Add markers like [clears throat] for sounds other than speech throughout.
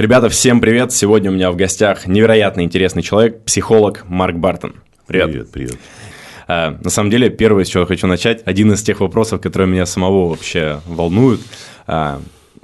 Ребята, всем привет! Сегодня у меня в гостях невероятно интересный человек, психолог Марк Бартон. Привет. Привет, привет. А, на самом деле, первое, с чего хочу начать, один из тех вопросов, которые меня самого вообще волнуют. А,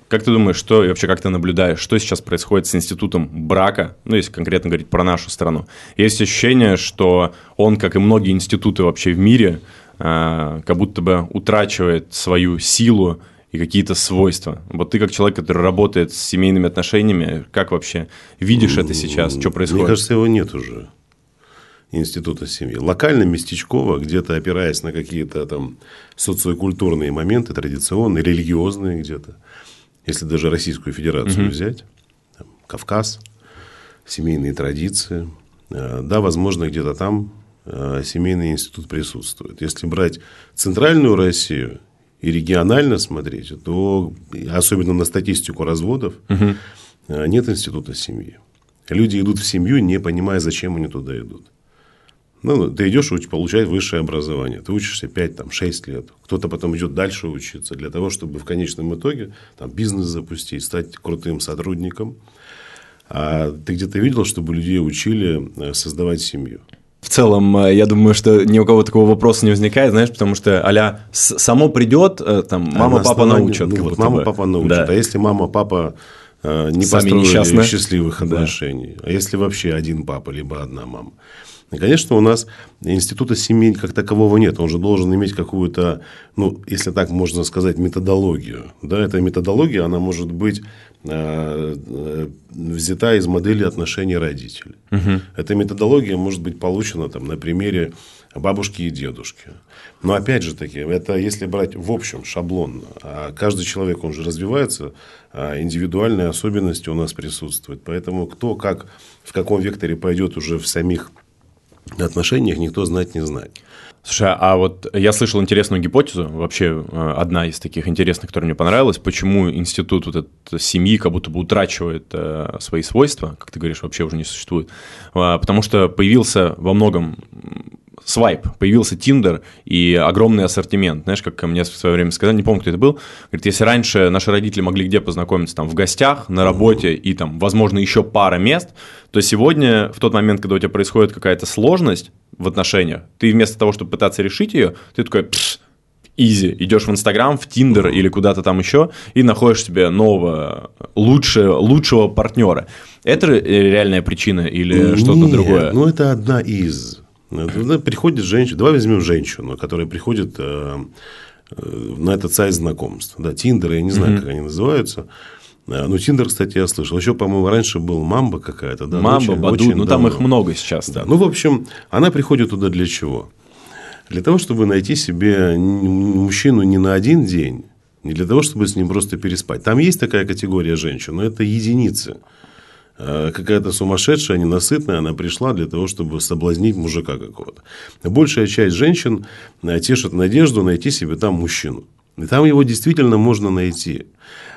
как ты думаешь, что и вообще как ты наблюдаешь, что сейчас происходит с институтом брака, ну, если конкретно говорить про нашу страну? Есть ощущение, что он, как и многие институты вообще в мире, а, как будто бы утрачивает свою силу и какие-то свойства. Вот ты как человек, который работает с семейными отношениями, как вообще видишь это сейчас, что происходит? Мне кажется, его нет уже института семьи. Локально, местечково, где-то опираясь на какие-то там социокультурные моменты, традиционные, религиозные где-то. Если даже Российскую Федерацию угу. взять, там, Кавказ, семейные традиции. Э, да, возможно, где-то там э, семейный институт присутствует. Если брать центральную Россию и регионально смотреть, то особенно на статистику разводов угу. нет института семьи. Люди идут в семью, не понимая, зачем они туда идут. Ну, ты идешь получать высшее образование. Ты учишься 5-6 лет. Кто-то потом идет дальше учиться для того, чтобы в конечном итоге там, бизнес запустить, стать крутым сотрудником. А ты где-то видел, чтобы людей учили э, создавать семью? В целом, э, я думаю, что ни у кого такого вопроса не возникает, знаешь, потому что аля само придет, э, там, а мама, папа научат. Ну, вот, мама, папа научат. Да. А если мама, папа не Сами построили несчастны. счастливых отношений, да. а если вообще один папа, либо одна мама. И, конечно, у нас института семей как такового нет. Он же должен иметь какую-то, ну, если так можно сказать, методологию. Да, эта методология, она может быть э, э, взята из модели отношений родителей. Угу. Эта методология может быть получена там, на примере бабушки и дедушки. Но опять же таки, это если брать в общем шаблонно, а каждый человек, он же развивается, а индивидуальные особенности у нас присутствуют. Поэтому кто как, в каком векторе пойдет уже в самих отношениях никто знать не знает. Слушай, а вот я слышал интересную гипотезу, вообще э, одна из таких интересных, которая мне понравилась, почему институт вот этот семьи как будто бы утрачивает э, свои свойства, как ты говоришь, вообще уже не существует, а, потому что появился во многом swipe, появился Тиндер и огромный ассортимент. Знаешь, как мне в свое время сказали, не помню, кто это был, говорит, если раньше наши родители могли где познакомиться, там, в гостях, на работе и там, возможно, еще пара мест, то сегодня, в тот момент, когда у тебя происходит какая-то сложность в отношениях, ты вместо того, чтобы пытаться решить ее, ты такой, пш, easy, идешь в Инстаграм, в Тиндер или куда-то там еще и находишь себе нового, лучше, лучшего партнера. Это реальная причина или что-то другое? Ну, это одна из. Приходит женщина, давай возьмем женщину, которая приходит э, э, на этот сайт знакомств. Да, Тиндер, я не знаю, mm-hmm. как они называются. Э, ну, Тиндер, кстати, я слышал. Еще, по-моему, раньше был Мамба какая-то. Да? Мамба, очень, Баду, очень ну там их много сейчас. Да. Ну, в общем, она приходит туда для чего? Для того, чтобы найти себе мужчину не на один день, не для того, чтобы с ним просто переспать. Там есть такая категория женщин, но это единицы. Э, какая-то сумасшедшая, ненасытная, она пришла для того, чтобы соблазнить мужика какого-то. Большая часть женщин э, тешит надежду найти себе там мужчину. И там его действительно можно найти.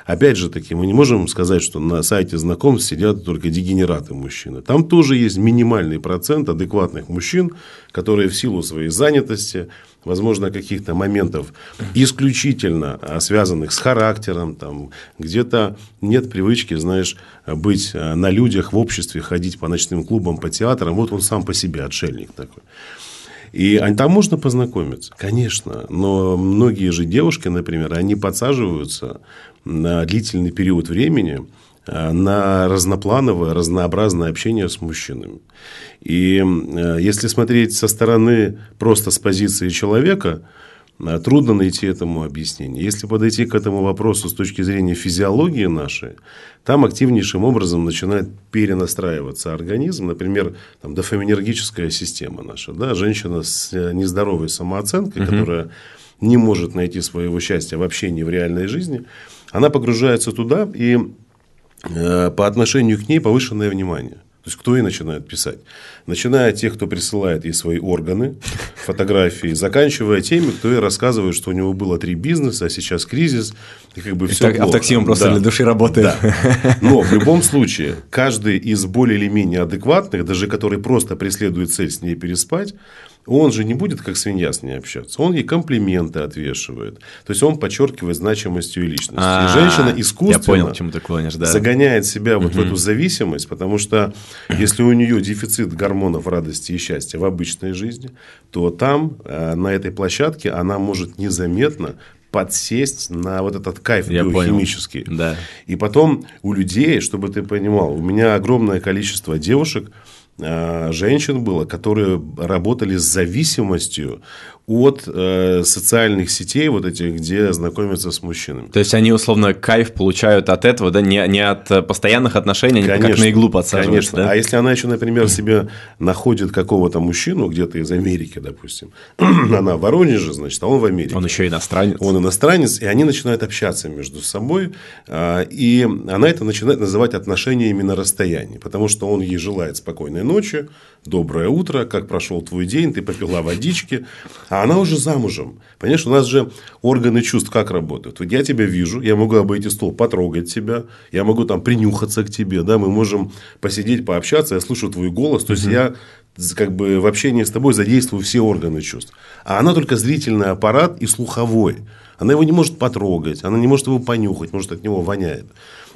Опять же таки, мы не можем сказать, что на сайте знакомств сидят только дегенераты мужчины. Там тоже есть минимальный процент адекватных мужчин, которые в силу своей занятости, возможно, каких-то моментов исключительно а, связанных с характером, там, где-то нет привычки, знаешь, быть а, на людях в обществе, ходить по ночным клубам, по театрам. Вот он сам по себе отшельник такой. И там можно познакомиться, конечно. Но многие же девушки, например, они подсаживаются на длительный период времени на разноплановое, разнообразное общение с мужчинами. И э, если смотреть со стороны просто с позиции человека, э, трудно найти этому объяснение. Если подойти к этому вопросу с точки зрения физиологии нашей, там активнейшим образом начинает перенастраиваться организм. Например, там, дофаминергическая система наша. Да? Женщина с нездоровой самооценкой, угу. которая не может найти своего счастья в общении в реальной жизни – она погружается туда, и э, по отношению к ней повышенное внимание. То есть, кто ей начинает писать? Начиная от тех, кто присылает ей свои органы, [laughs] фотографии, заканчивая теми, кто ей рассказывает, что у него было три бизнеса, а сейчас кризис, и как бы все так, плохо. А такси он просто да. для души работает. Да. Но в любом случае, каждый из более или менее адекватных, даже который просто преследует цель с ней переспать, он же не будет как свинья с ней общаться. Он ей комплименты отвешивает. То есть, он подчеркивает значимость ее личности. И А, женщина искусственно Я понял, чему ты клонишь, да. загоняет себя вот в эту зависимость, потому что если у нее дефицит гормонов радости и счастья в обычной жизни, то там, э, на этой площадке, она может незаметно подсесть на вот этот кайф Я понял. биохимический. Да. И потом у людей, чтобы ты понимал, у меня огромное количество девушек, женщин было, которые работали с зависимостью от э, социальных сетей, вот этих, где знакомятся с мужчинами. То есть они условно кайф получают от этого, да, не, не от э, постоянных отношений, они как на иглу подсаживаются, Конечно. да? А если она еще, например, себе находит какого-то мужчину где-то из Америки, допустим, [clears throat] она в Воронеже, значит, а он в Америке. Он еще иностранец. Он иностранец, и они начинают общаться между собой, а, и она это начинает называть отношениями на расстоянии, потому что он ей желает спокойной ночи, доброе утро, как прошел твой день, ты попила водички, а она уже замужем. Понимаешь, у нас же органы чувств как работают? Вот я тебя вижу, я могу обойти стол, потрогать тебя, я могу там принюхаться к тебе, да, мы можем посидеть, пообщаться, я слышу твой голос, то есть я как бы в общении с тобой задействую все органы чувств. А она только зрительный аппарат и слуховой. Она его не может потрогать, она не может его понюхать, может от него воняет.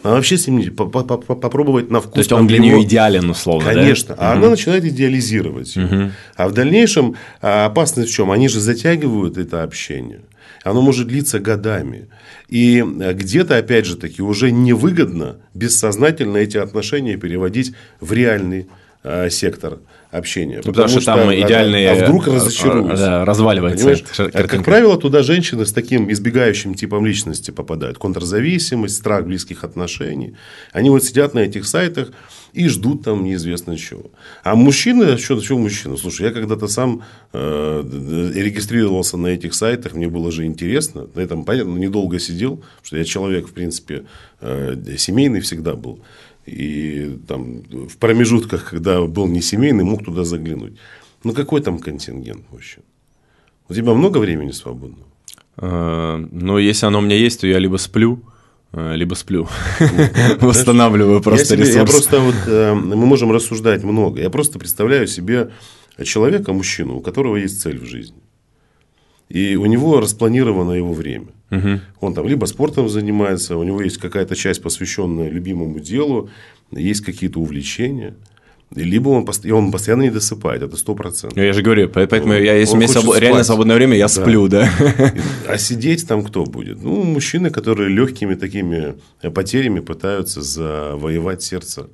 Она вообще с ним не- попробовать на вкус. То есть он для него- нее идеален, условно, да? Конечно. А она начинает идеализировать его. А в дальнейшем а, опасность в чем? Они же затягивают это общение. Оно может длиться годами. И а, где-то, опять же таки, уже невыгодно бессознательно эти отношения переводить в реальный а, сектор общения. Ну, потому, что, там а- идеальные... А, вдруг э, разочаруюсь. Да, разваливается Понимаешь? А, Как правило, туда женщины с таким избегающим типом личности попадают. Контрзависимость, страх близких отношений. Они вот сидят на этих сайтах и ждут там неизвестно чего. А мужчины, что, что мужчина? Слушай, я когда-то сам э, регистрировался на этих сайтах, мне было же интересно. На этом, понятно, недолго сидел, потому что я человек, в принципе, э, семейный всегда был. И там в промежутках, когда был не семейный, мог туда заглянуть. Ну, какой там контингент мужчин? У тебя много времени свободного? Э, Ну, если оно у меня есть, то я либо сплю, э, либо сплю. Восстанавливаю просто я ресурс. просто вот, э, мы можем рассуждать много. Я просто представляю себе человека, мужчину, у которого есть цель в жизни. И у него распланировано его время. Он там либо спортом занимается, у него есть какая-то часть, посвященная любимому делу, есть какие-то увлечения. Либо он, и он постоянно не досыпает, это сто процентов. Ну, Я же говорю, по- поэтому я, если Он у меня свобо- реально свободное время, я Да. сплю, да. А сидеть там кто будет? Ну, мужчины, которые легкими такими потерями пытаются завоевать сердце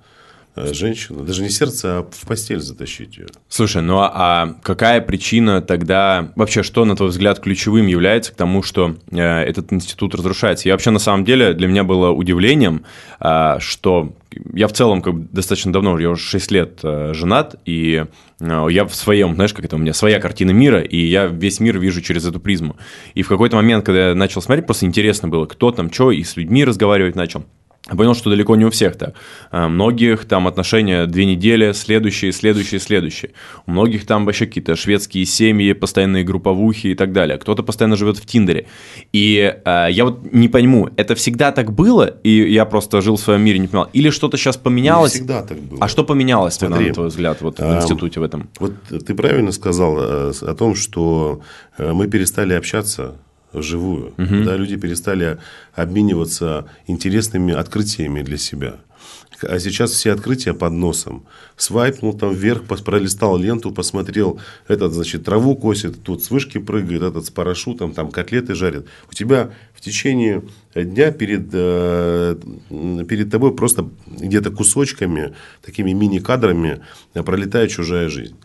э, женщины. Даже не сердце, а в постель затащить ее. Слушай, ну а- а какая причина тогда, вообще, что, на твой взгляд, ключевым является к тому, что э, этот институт разрушается? Я вообще, на самом деле, для меня было удивлением, а, что я в целом как бы достаточно давно, я уже 6 лет э, женат, и э, я в своем, знаешь, как это у меня, своя картина мира, и я весь мир вижу через эту призму. И в какой-то момент, когда я начал смотреть, просто интересно было, кто там, что, и с людьми разговаривать начал. Понял, что далеко не у всех так. А, Многих там отношения две недели, следующие, следующие, следующие. У многих там вообще какие-то шведские семьи, постоянные групповухи и так далее. Кто-то постоянно живет в Тиндере. И а, я вот не пойму, это всегда так было, и я просто жил в своем мире, не понимал, или что-то сейчас поменялось? Не всегда так было. А что поменялось Смотри, на твой взгляд, вот в а, институте в этом? Вот ты правильно сказал э, о том, что э, мы перестали общаться вживую. Да, люди перестали обмениваться интересными открытиями для себя. А сейчас все открытия под носом. Свайпнул там вверх, пролистал ленту, посмотрел, этот, значит, траву косит, тут с вышки прыгает, этот с парашютом, там котлеты жарит. У тебя в течение дня перед, э, перед тобой просто где-то кусочками, такими мини-кадрами э, пролетает чужая жизнь.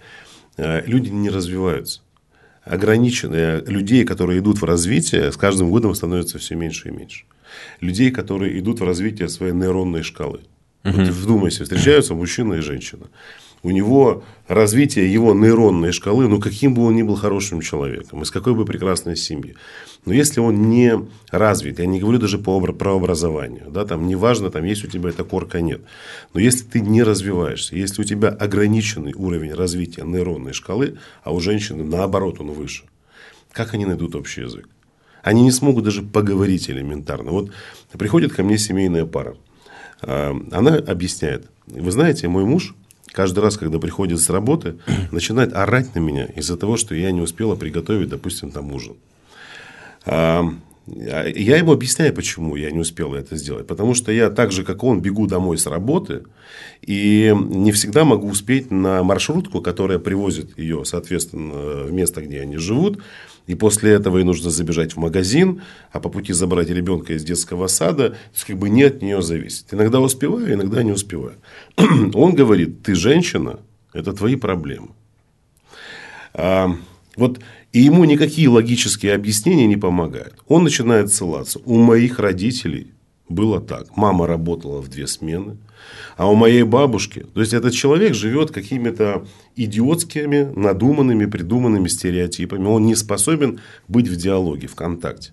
Э, Люди не развиваются. Ограниченные людей, которые идут в развитие, с каждым годом становится все меньше и меньше. Людей, которые идут в развитие своей нейронной шкалы. Вот ты вдумайся, встречаются мужчина и женщина. У него развитие его нейронной шкалы, ну каким бы он ни был хорошим человеком, из какой бы прекрасной семьи. Но если он не развит, я не говорю даже по, про образование, да, там неважно, там есть у тебя эта корка, нет. Но если ты не развиваешься, если у тебя ограниченный уровень развития нейронной шкалы, а у женщины наоборот он выше, как они найдут общий язык? Они не смогут даже поговорить элементарно. Вот приходит ко мне семейная пара. А, Она объясняет. Вы знаете, мой муж, каждый раз, когда приходит с работы, [clears throat] начинает орать на меня из-за того, что я не успела приготовить, допустим, там ужин. Я ему объясняю, почему я не успел это сделать. Потому что я так же, как он, бегу домой с работы. И не всегда могу успеть на маршрутку, которая привозит ее, соответственно, в место, где они живут. И после этого ей нужно забежать в магазин, а по пути забрать ребенка из детского сада. То есть, как бы не от нее зависит. Иногда успеваю, иногда не успеваю. [clears throat] Он говорит, ты женщина, это твои проблемы. А, вот и ему никакие логические объяснения не помогают. Он начинает ссылаться. У моих родителей было так. Мама работала в две смены. А у моей бабушки, то есть этот человек живет какими-то идиотскими, надуманными, придуманными стереотипами. Он не способен быть в диалоге, в контакте.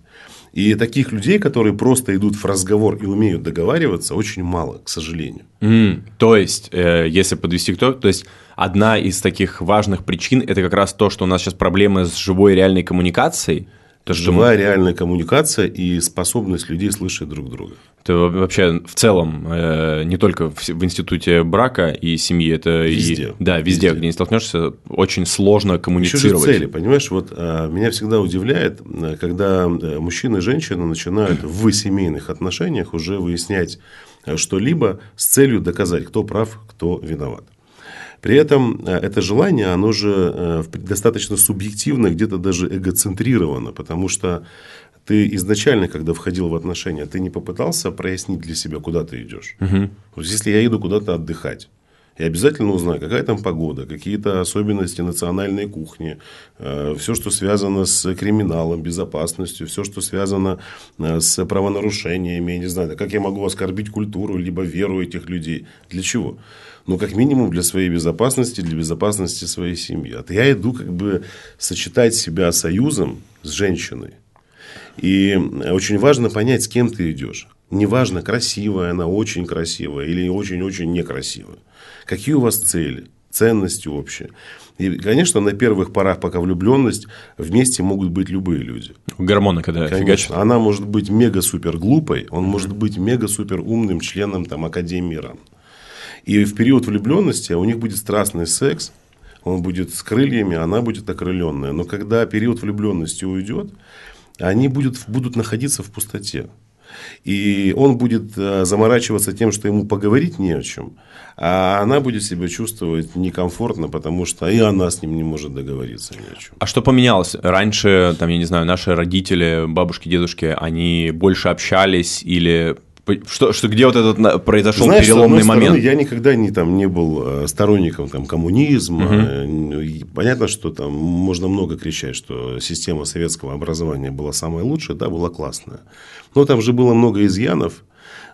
И таких людей, которые просто идут в разговор и умеют договариваться, очень мало, к сожалению. Mm, то есть, э, если подвести к тому, то есть одна из таких важных причин это как раз то, что у нас сейчас проблемы с живой реальной коммуникацией. То, что Живая мы... реальная коммуникация и способность людей слышать друг друга. Это вообще в целом э, не только в, в институте брака и семьи, это везде. И, да, везде, везде, где не столкнешься, очень сложно коммуницировать. Еще же цели, понимаешь? Вот э, меня всегда удивляет, э, когда мужчина и женщина начинают [clears throat] в семейных отношениях уже выяснять что-либо с целью доказать, кто прав, кто виноват. При этом э, это желание, оно же э, достаточно субъективно, где-то даже эгоцентрировано, потому что ты изначально, когда входил в отношения, ты не попытался прояснить для себя, куда ты идешь. Угу. Вот если я иду куда-то отдыхать, я обязательно узнаю, какая там погода, какие-то особенности национальной кухни, э, все, что связано с криминалом, безопасностью, все, что связано с правонарушениями, я не знаю, как я могу оскорбить культуру, либо веру этих людей. Для чего? Ну, как минимум для своей безопасности, для безопасности своей семьи. А я иду как бы сочетать себя союзом с женщиной. И очень важно понять, с кем ты идешь. Неважно, красивая она, очень красивая или очень-очень некрасивая. Какие у вас цели, ценности общие. И, конечно, на первых порах, пока влюбленность, вместе могут быть любые люди. Гормоны, когда конечно, фигачат. Она может быть мега-супер глупой, он mm-hmm. может быть мега-супер умным членом там, Академии РАН. И в период влюбленности у них будет страстный секс, он будет с крыльями, она будет окрыленная. Но когда период влюбленности уйдет, они будут, будут находиться в пустоте. И он будет э, заморачиваться тем, что ему поговорить не о чем, а она будет себя чувствовать некомфортно, потому что и она с ним не может договориться ни о чем. А что поменялось? Раньше, там, я не знаю, наши родители, бабушки, дедушки, они больше общались или что, что где вот этот произошел Знаешь, переломный момент? Стороны, я никогда не, там, не был э, сторонником там, коммунизма. Угу. Понятно, что там можно много кричать, что система советского образования была самая лучшая, да, была классная. Но там же было много изъянов.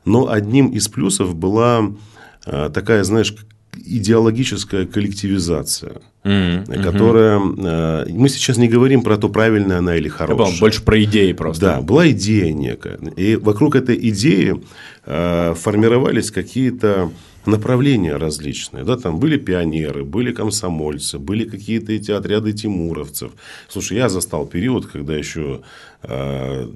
Но одним из плюсов была э, такая, знаешь, идеологическая коллективизация, mm-hmm. которая... Э, мы сейчас не говорим про то, правильная она или хорошая. Понял, больше про идеи просто. Да, была идея некая. И вокруг этой идеи э, формировались какие-то направления различные. Да, там были пионеры, были комсомольцы, были какие-то эти отряды тимуровцев. Слушай, я застал период, когда еще э,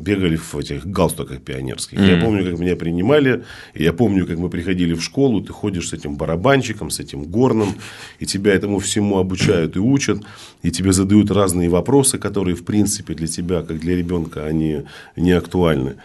бегали в этих галстуках пионерских. Mm-hmm. Я помню, как меня принимали, я помню, как мы приходили в школу, ты ходишь с этим барабанчиком, с этим горном, и тебя этому всему обучают и учат, и тебе задают разные вопросы, которые, в принципе, для тебя, как для ребенка, они не актуальны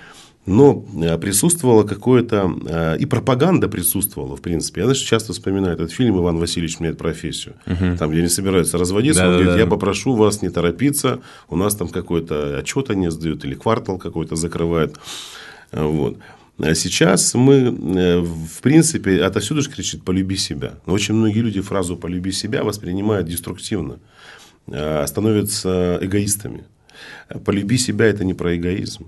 но э, присутствовало какое-то, э, и пропаганда присутствовала, в принципе. Я даже часто вспоминаю этот фильм «Иван Васильевич меняет профессию». Угу. Там, где они собираются разводиться, да, он да, говорит, да. я попрошу вас не торопиться, у нас там какой-то отчет они сдают, или квартал какой-то закрывают. Вот. А сейчас мы, э, в принципе, отовсюду же кричит «полюби себя». Но очень многие люди фразу «полюби себя» воспринимают деструктивно, становятся эгоистами. «Полюби себя» – это не про эгоизм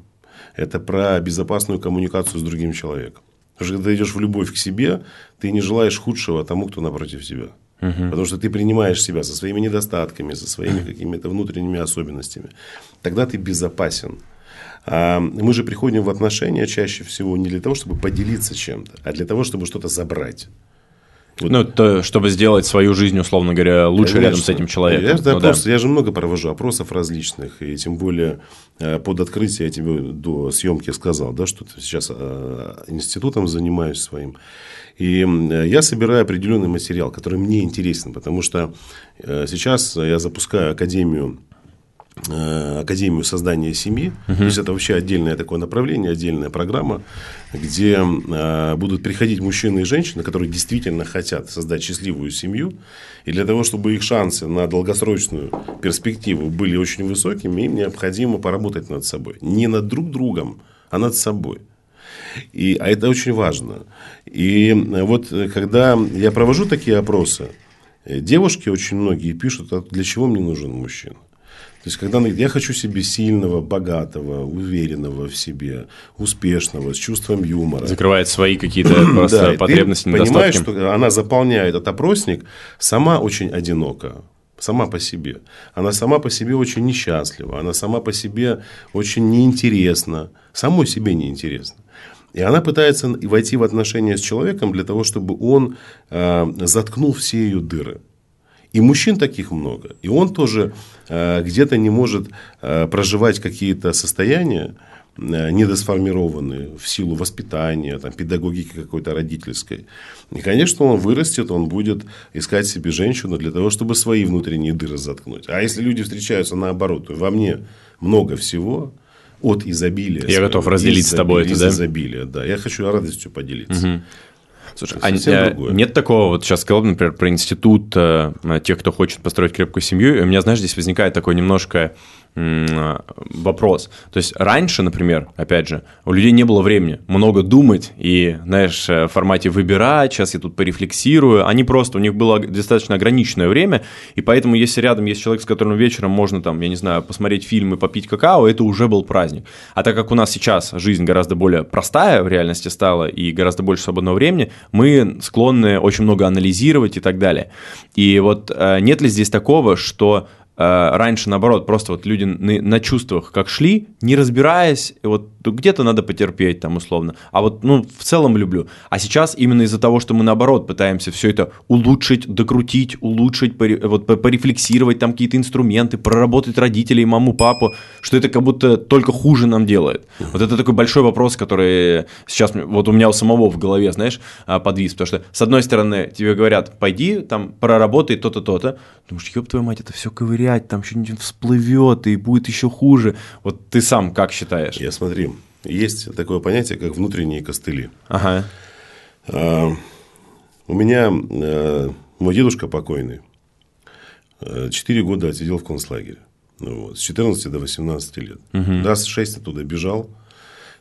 это про безопасную коммуникацию с другим человеком. Потому что когда ты идешь в любовь к себе, ты не желаешь худшего тому, кто напротив тебя. Угу. Потому что ты принимаешь себя со своими недостатками, со своими какими-то внутренними особенностями. Тогда ты безопасен. А мы же приходим в отношения чаще всего не для того, чтобы поделиться чем-то, а для того, чтобы что-то забрать. Ну, то, чтобы сделать свою жизнь, условно говоря, лучше Конечно. рядом с этим человеком. Я, ну, опрос, да. я же много провожу опросов различных, и тем более э, под открытие я тебе до съемки сказал, да, что сейчас э, институтом занимаюсь своим. И я собираю определенный материал, который мне интересен, потому что э, сейчас я запускаю академию Академию создания семьи. Uh-huh. То есть это вообще отдельное такое направление, отдельная программа, где э, будут приходить мужчины и женщины, которые действительно хотят создать счастливую семью. И для того, чтобы их шансы на долгосрочную перспективу были очень высокими, им необходимо поработать над собой. Не над друг другом, а над собой. И, а это очень важно. И вот когда я провожу такие опросы, девушки очень многие пишут, а для чего мне нужен мужчина? То есть, когда я хочу себе сильного, богатого, уверенного в себе, успешного, с чувством юмора. Закрывает свои какие-то [clears throat] просто потребности, ты понимаешь, что она заполняет этот опросник, сама очень одинока. Сама по себе. Она сама по себе очень несчастлива. Она сама по себе очень неинтересна. Самой себе неинтересна. И она пытается войти в отношения с человеком для того, чтобы он э, заткнул все ее дыры. И мужчин таких много. И он тоже где-то не может э, проживать какие-то состояния, э, недосформированные в силу воспитания, там, педагогики какой-то родительской. И, конечно, он вырастет, он будет искать себе женщину для того, чтобы свои внутренние дыры заткнуть. А если люди встречаются наоборот, то во мне много всего, от изобилия. Я готов разделить с тобой это, да? изобилия, да. Я хочу радостью поделиться. Угу. Слушай, а другое. нет такого, вот сейчас сказал, например, про институт э, тех, кто хочет построить крепкую семью, и у меня, знаешь, здесь возникает такое немножко вопрос. То есть раньше, например, опять же, у людей не было времени много думать и, знаешь, э, в формате выбирать, сейчас я тут порефлексирую. Они просто, у них было достаточно ограниченное время, и поэтому, если рядом есть человек, с которым вечером можно, там, я не знаю, посмотреть фильмы, попить какао, это уже был праздник. А так как у нас сейчас жизнь гораздо более простая в реальности стала и гораздо больше свободного времени, мы склонны очень много анализировать и так далее. И вот э, нет ли здесь такого, что Э, раньше, наоборот, просто вот люди на, на чувствах как шли, не разбираясь, вот где-то надо потерпеть там условно, а вот, ну, в целом люблю. А сейчас именно из-за того, что мы, наоборот, пытаемся все это улучшить, докрутить, улучшить, вот порефлексировать там какие-то инструменты, проработать родителей, маму, папу, что это как будто только хуже нам делает. Вот это такой большой вопрос, который сейчас вот у меня у самого в голове, знаешь, а, подвис, потому что, с одной стороны, тебе говорят, пойди, там, проработай то-то, то-то, думаешь, ёб твою мать, это все ковыряет стоять, там что-нибудь всплывет и будет еще хуже. Вот ты сам как считаешь? Я смотри, есть такое понятие, как внутренние костыли. Ага. А, у меня а, мой дедушка покойный э, четыре года отсидел в концлагере. Ну, вот, с 14 до 18 лет. Угу. Раз 6 оттуда бежал.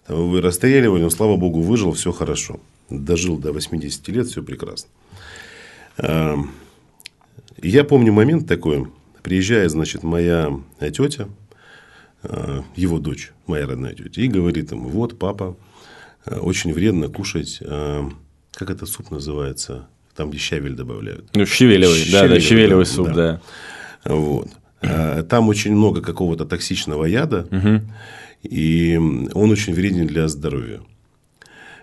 Там его расстреливали, но, слава богу, выжил, все хорошо. Дожил до 80 лет, все прекрасно. А, я помню момент такой, Приезжает, значит, моя тетя, его дочь, моя родная тетя, и говорит ему, вот, папа, э, очень вредно кушать, э, как этот суп называется, там, где щавель добавляют. Ну, щавелевый, щавелевый да, да, щавелевый суп, да. да. Вот. Там очень много какого-то токсичного яда, угу. и он очень вреден для здоровья.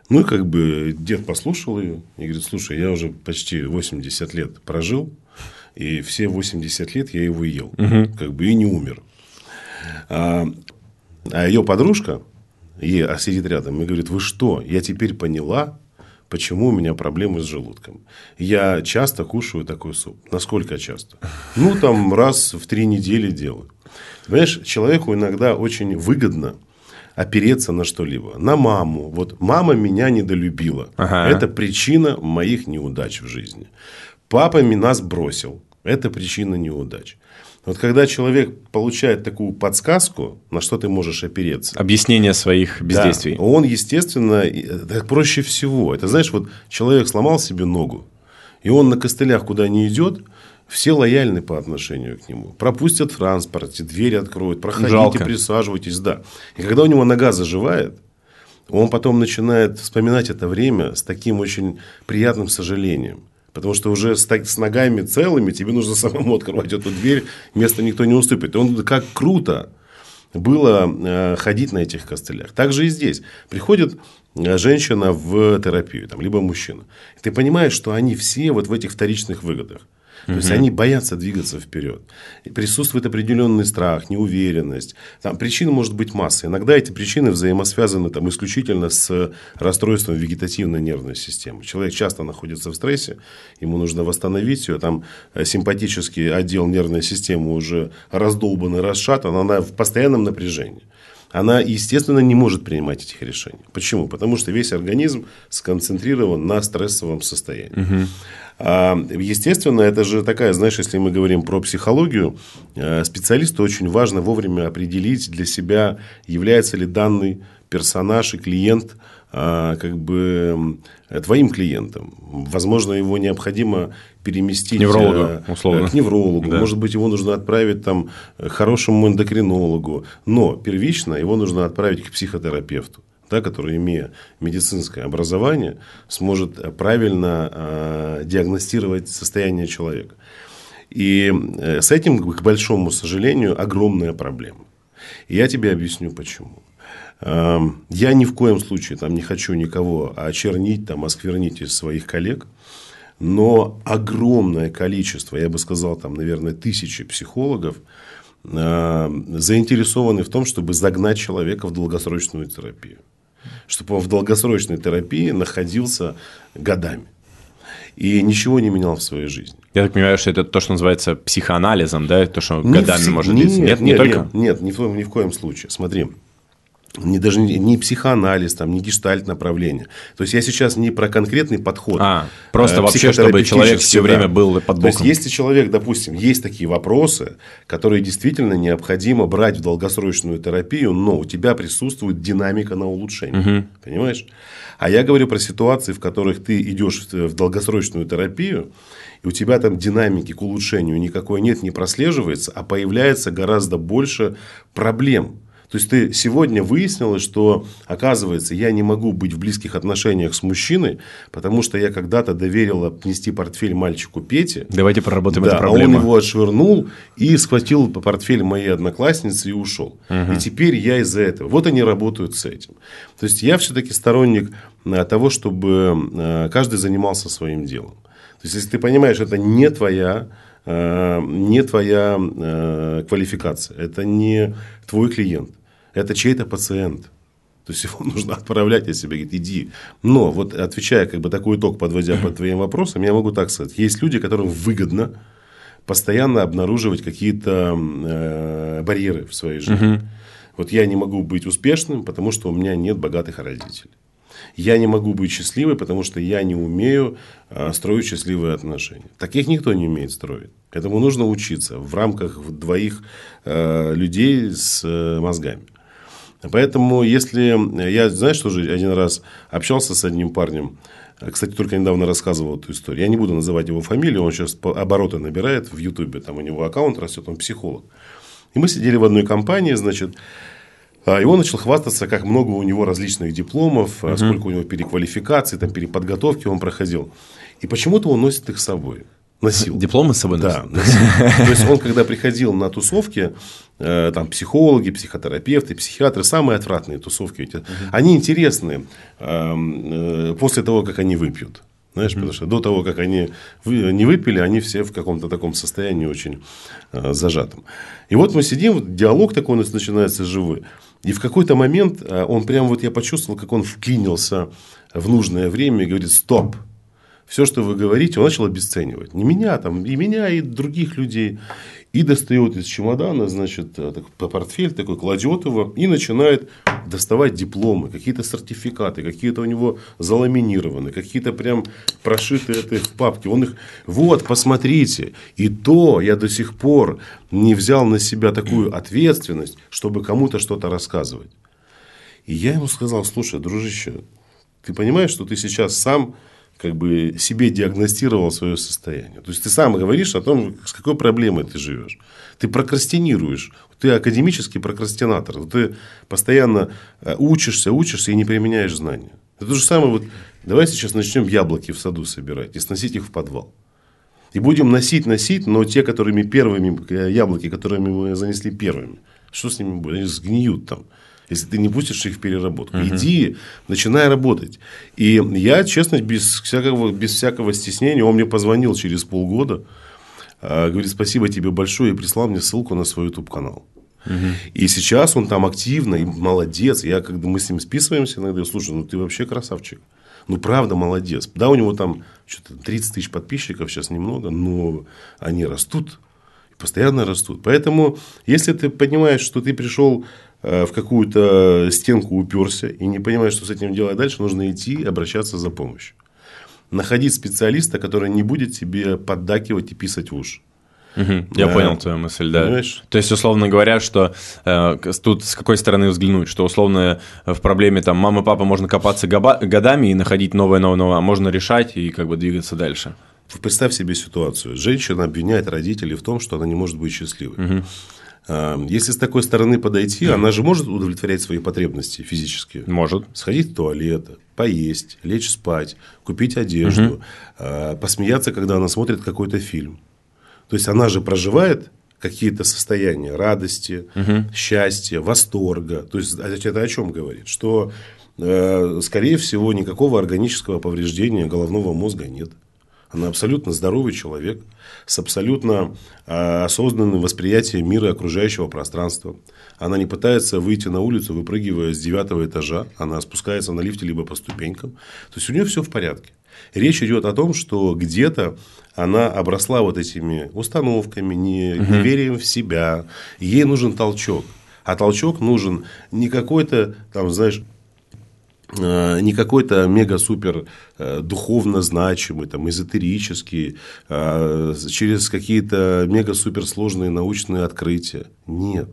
Ну, и как бы дед послушал ее и говорит, слушай, я уже почти 80 лет прожил, и все 80 лет я его ел. Угу. Как бы и не умер. А, а ее подружка, ей а сидит рядом, и говорит, вы что, я теперь поняла, почему у меня проблемы с желудком. Я часто кушаю такой суп. Насколько часто? Ну, там раз в три недели делаю. Понимаешь, человеку иногда очень выгодно опереться на что-либо. На маму. Вот мама меня недолюбила. Ага. Это причина моих неудач в жизни. Папа нас бросил. Это причина неудач. Вот когда человек получает такую подсказку, на что ты можешь опереться. Объяснение своих бездействий. Да, он, естественно, так проще всего. Это знаешь, вот человек сломал себе ногу, и он на костылях куда не идет, все лояльны по отношению к нему. Пропустят в транспорте, двери откроют, проходите, Жалко. присаживайтесь, да. И когда у него нога заживает, он потом начинает вспоминать это время с таким очень приятным сожалением. Потому что уже с, ногами целыми тебе нужно [laughs] самому открывать эту дверь, место никто не уступит. И он как круто было э, ходить на этих костылях. Также и здесь. Приходит э, женщина в терапию, там, либо мужчина. И ты понимаешь, что они все вот в этих вторичных выгодах. То угу. есть они боятся двигаться вперед. И присутствует определенный страх, неуверенность. Там причин может быть масса. Иногда эти причины взаимосвязаны там, исключительно с расстройством вегетативной нервной системы. Человек часто находится в стрессе, ему нужно восстановить ее. Там э, симпатический отдел нервной системы уже раздолбан и расшатан, она в постоянном напряжении она, естественно, не может принимать этих решений. Почему? Потому что весь организм сконцентрирован на стрессовом состоянии. Угу. А, естественно, это же такая, знаешь, если мы говорим про психологию, э, специалисту очень важно вовремя определить для себя, является ли данный персонаж и клиент а, как бы твоим клиентом. Возможно, его необходимо переместить Невролога, э, условно. к неврологу. Да. Может быть, его нужно отправить там, к хорошему эндокринологу. Но первично его нужно отправить к психотерапевту да, который, имея медицинское образование, сможет правильно э, диагностировать состояние человека. И э, с этим, к большому сожалению, огромная проблема. И я тебе объясню, почему. Э, я ни в коем случае там, не хочу никого очернить, там, осквернить из своих коллег. Но огромное количество, я бы сказал, там, наверное, тысячи психологов э, заинтересованы в том, чтобы загнать человека в долгосрочную терапию чтобы он в долгосрочной терапии находился годами и ничего не менял в своей жизни. Я так понимаю, что это то, что называется психоанализом, да, то, что не годами в... может длиться. Нет, нет, не нет, только. Нет, нет ни, в, ни в коем случае. Смотри, не даже не, не психоанализ, там, не гештальт направление. То есть я сейчас не про конкретный подход. А, просто э, вообще, чтобы человек все время да. был под боком. То есть, если человек, допустим, есть такие вопросы, которые действительно необходимо брать в долгосрочную терапию, но у тебя присутствует динамика на улучшение. Угу. Понимаешь? А я говорю про ситуации, в которых ты идешь в долгосрочную терапию, и у тебя там динамики к улучшению никакой нет, не прослеживается, а появляется гораздо больше проблем то есть ты сегодня выяснила, что, оказывается, я не могу быть в близких отношениях с мужчиной, потому что я когда-то доверила нести портфель мальчику Пете. Давайте проработаем да, эту проблему. А он его отшвырнул и схватил портфель моей одноклассницы и ушел. Угу. И теперь я из-за этого. Вот они работают с этим. То есть я все-таки сторонник э, того, чтобы э, каждый занимался своим делом. То есть, если ты понимаешь, это не твоя не твоя э, квалификация, это не твой клиент, это чей-то пациент. То есть его [laughs] нужно отправлять, если говорит, иди. Но вот отвечая, как бы такой итог, подводя под [clears throat] твоим вопросом, я могу так сказать. Есть люди, которым выгодно постоянно обнаруживать какие-то э, барьеры в своей жизни. Угу. Вот я не могу быть успешным, потому что у меня нет богатых родителей. Я не могу быть счастливой, потому что я не умею а, строить счастливые отношения. Таких никто не умеет строить. Этому нужно учиться в рамках двоих а, людей с э, мозгами. Поэтому, если я, знаешь, тоже один раз общался с одним парнем, кстати, только недавно рассказывал эту историю. Я не буду называть его фамилию, он сейчас обороты набирает в Ютубе, там у него аккаунт растет, он психолог. И мы сидели в одной компании, значит, а, и он начал хвастаться, как много у него различных дипломов, угу. сколько у него переквалификаций, там, переподготовки он проходил. И почему-то он носит их с собой. Носил. Дипломы с собой носил? Да, носил. То есть, он, когда приходил на тусовки, э, там, психологи, психотерапевты, психиатры, самые отвратные тусовки эти, угу. они интересны эм, э, после того, как они выпьют. Знаешь, mm-hmm. потому что до того, как они не выпили, они все в каком-то таком состоянии очень э, зажатом. И вот мы сидим, диалог такой у нас начинается живой. И в какой-то момент э, он прям вот я почувствовал, как он вклинился в нужное время и говорит, стоп, все, что вы говорите, он начал обесценивать. Не меня, там, и меня, и других людей. И достает из чемодана, значит, э, портфель такой, кладет его и начинает доставать дипломы, какие-то сертификаты, какие-то у него заламинированы, какие-то прям прошиты это в папке. Он их, вот, посмотрите. И то я до сих пор не взял на себя такую ответственность, чтобы кому-то что-то рассказывать. И я ему сказал, слушай, дружище, ты понимаешь, что ты сейчас сам как бы себе диагностировал свое состояние. То есть ты сам говоришь о том, с какой проблемой ты живешь. Ты прокрастинируешь. Ты академический прокрастинатор. Ты постоянно э, учишься, учишься и не применяешь знания. Это то же самое. Вот, давай сейчас начнем яблоки в саду собирать и сносить их в подвал. И будем носить, носить, но те, которыми первыми, э, яблоки, которыми мы занесли первыми, Что с ними будет? Они сгниют там если ты не пустишь их в переработку. Угу. Иди, начинай работать. И я, честно, без всякого, без всякого стеснения, он мне позвонил через полгода, а, говорит, спасибо тебе большое, и прислал мне ссылку на свой YouTube-канал. Угу. И сейчас он там активно, и молодец. Я, когда мы с ним списываемся, иногда я слушаю, ну ты вообще красавчик. Ну, правда, молодец. Да, у него там что-то 30 тысяч подписчиков, сейчас немного, но они растут, постоянно растут. Поэтому, если ты понимаешь, что ты пришел Э, в какую-то стенку уперся и не понимаешь, что с этим делать дальше, нужно идти обращаться за помощью. Находить специалиста, который не будет тебе поддакивать и писать в уши. Угу, я понял твою мысль, да. Понимаешь? То есть, условно говоря, что э, тут с какой стороны взглянуть, что условно в проблеме там мама, папа можно копаться годами и находить новое, новое, новое, а можно решать и как бы двигаться дальше. Представь себе ситуацию. Женщина обвиняет родителей в том, что она не может быть счастливой. Угу. Эм, если с такой стороны подойти, она же может удовлетворять свои потребности физические. Может. Сходить в туалет, поесть, лечь спать, купить одежду, угу. посмеяться, когда она смотрит какой-то фильм. То есть она же проживает какие-то состояния радости, угу. счастья, восторга. То есть это о чем говорит? Что э, скорее всего никакого органического повреждения головного мозга нет. Она абсолютно здоровый человек с абсолютно а, осознанным восприятием мира и окружающего пространства. Она не пытается выйти на улицу, выпрыгивая с девятого этажа. Она спускается на лифте либо по ступенькам. То есть, у нее все в порядке. Речь идет о том, что где-то она обросла вот этими установками, неверием в себя. Ей нужен толчок. А толчок нужен не какой-то, там, знаешь, не какой-то мега-супер э, духовно значимый, там, эзотерический, э, через какие-то мега-супер сложные научные открытия. Нет.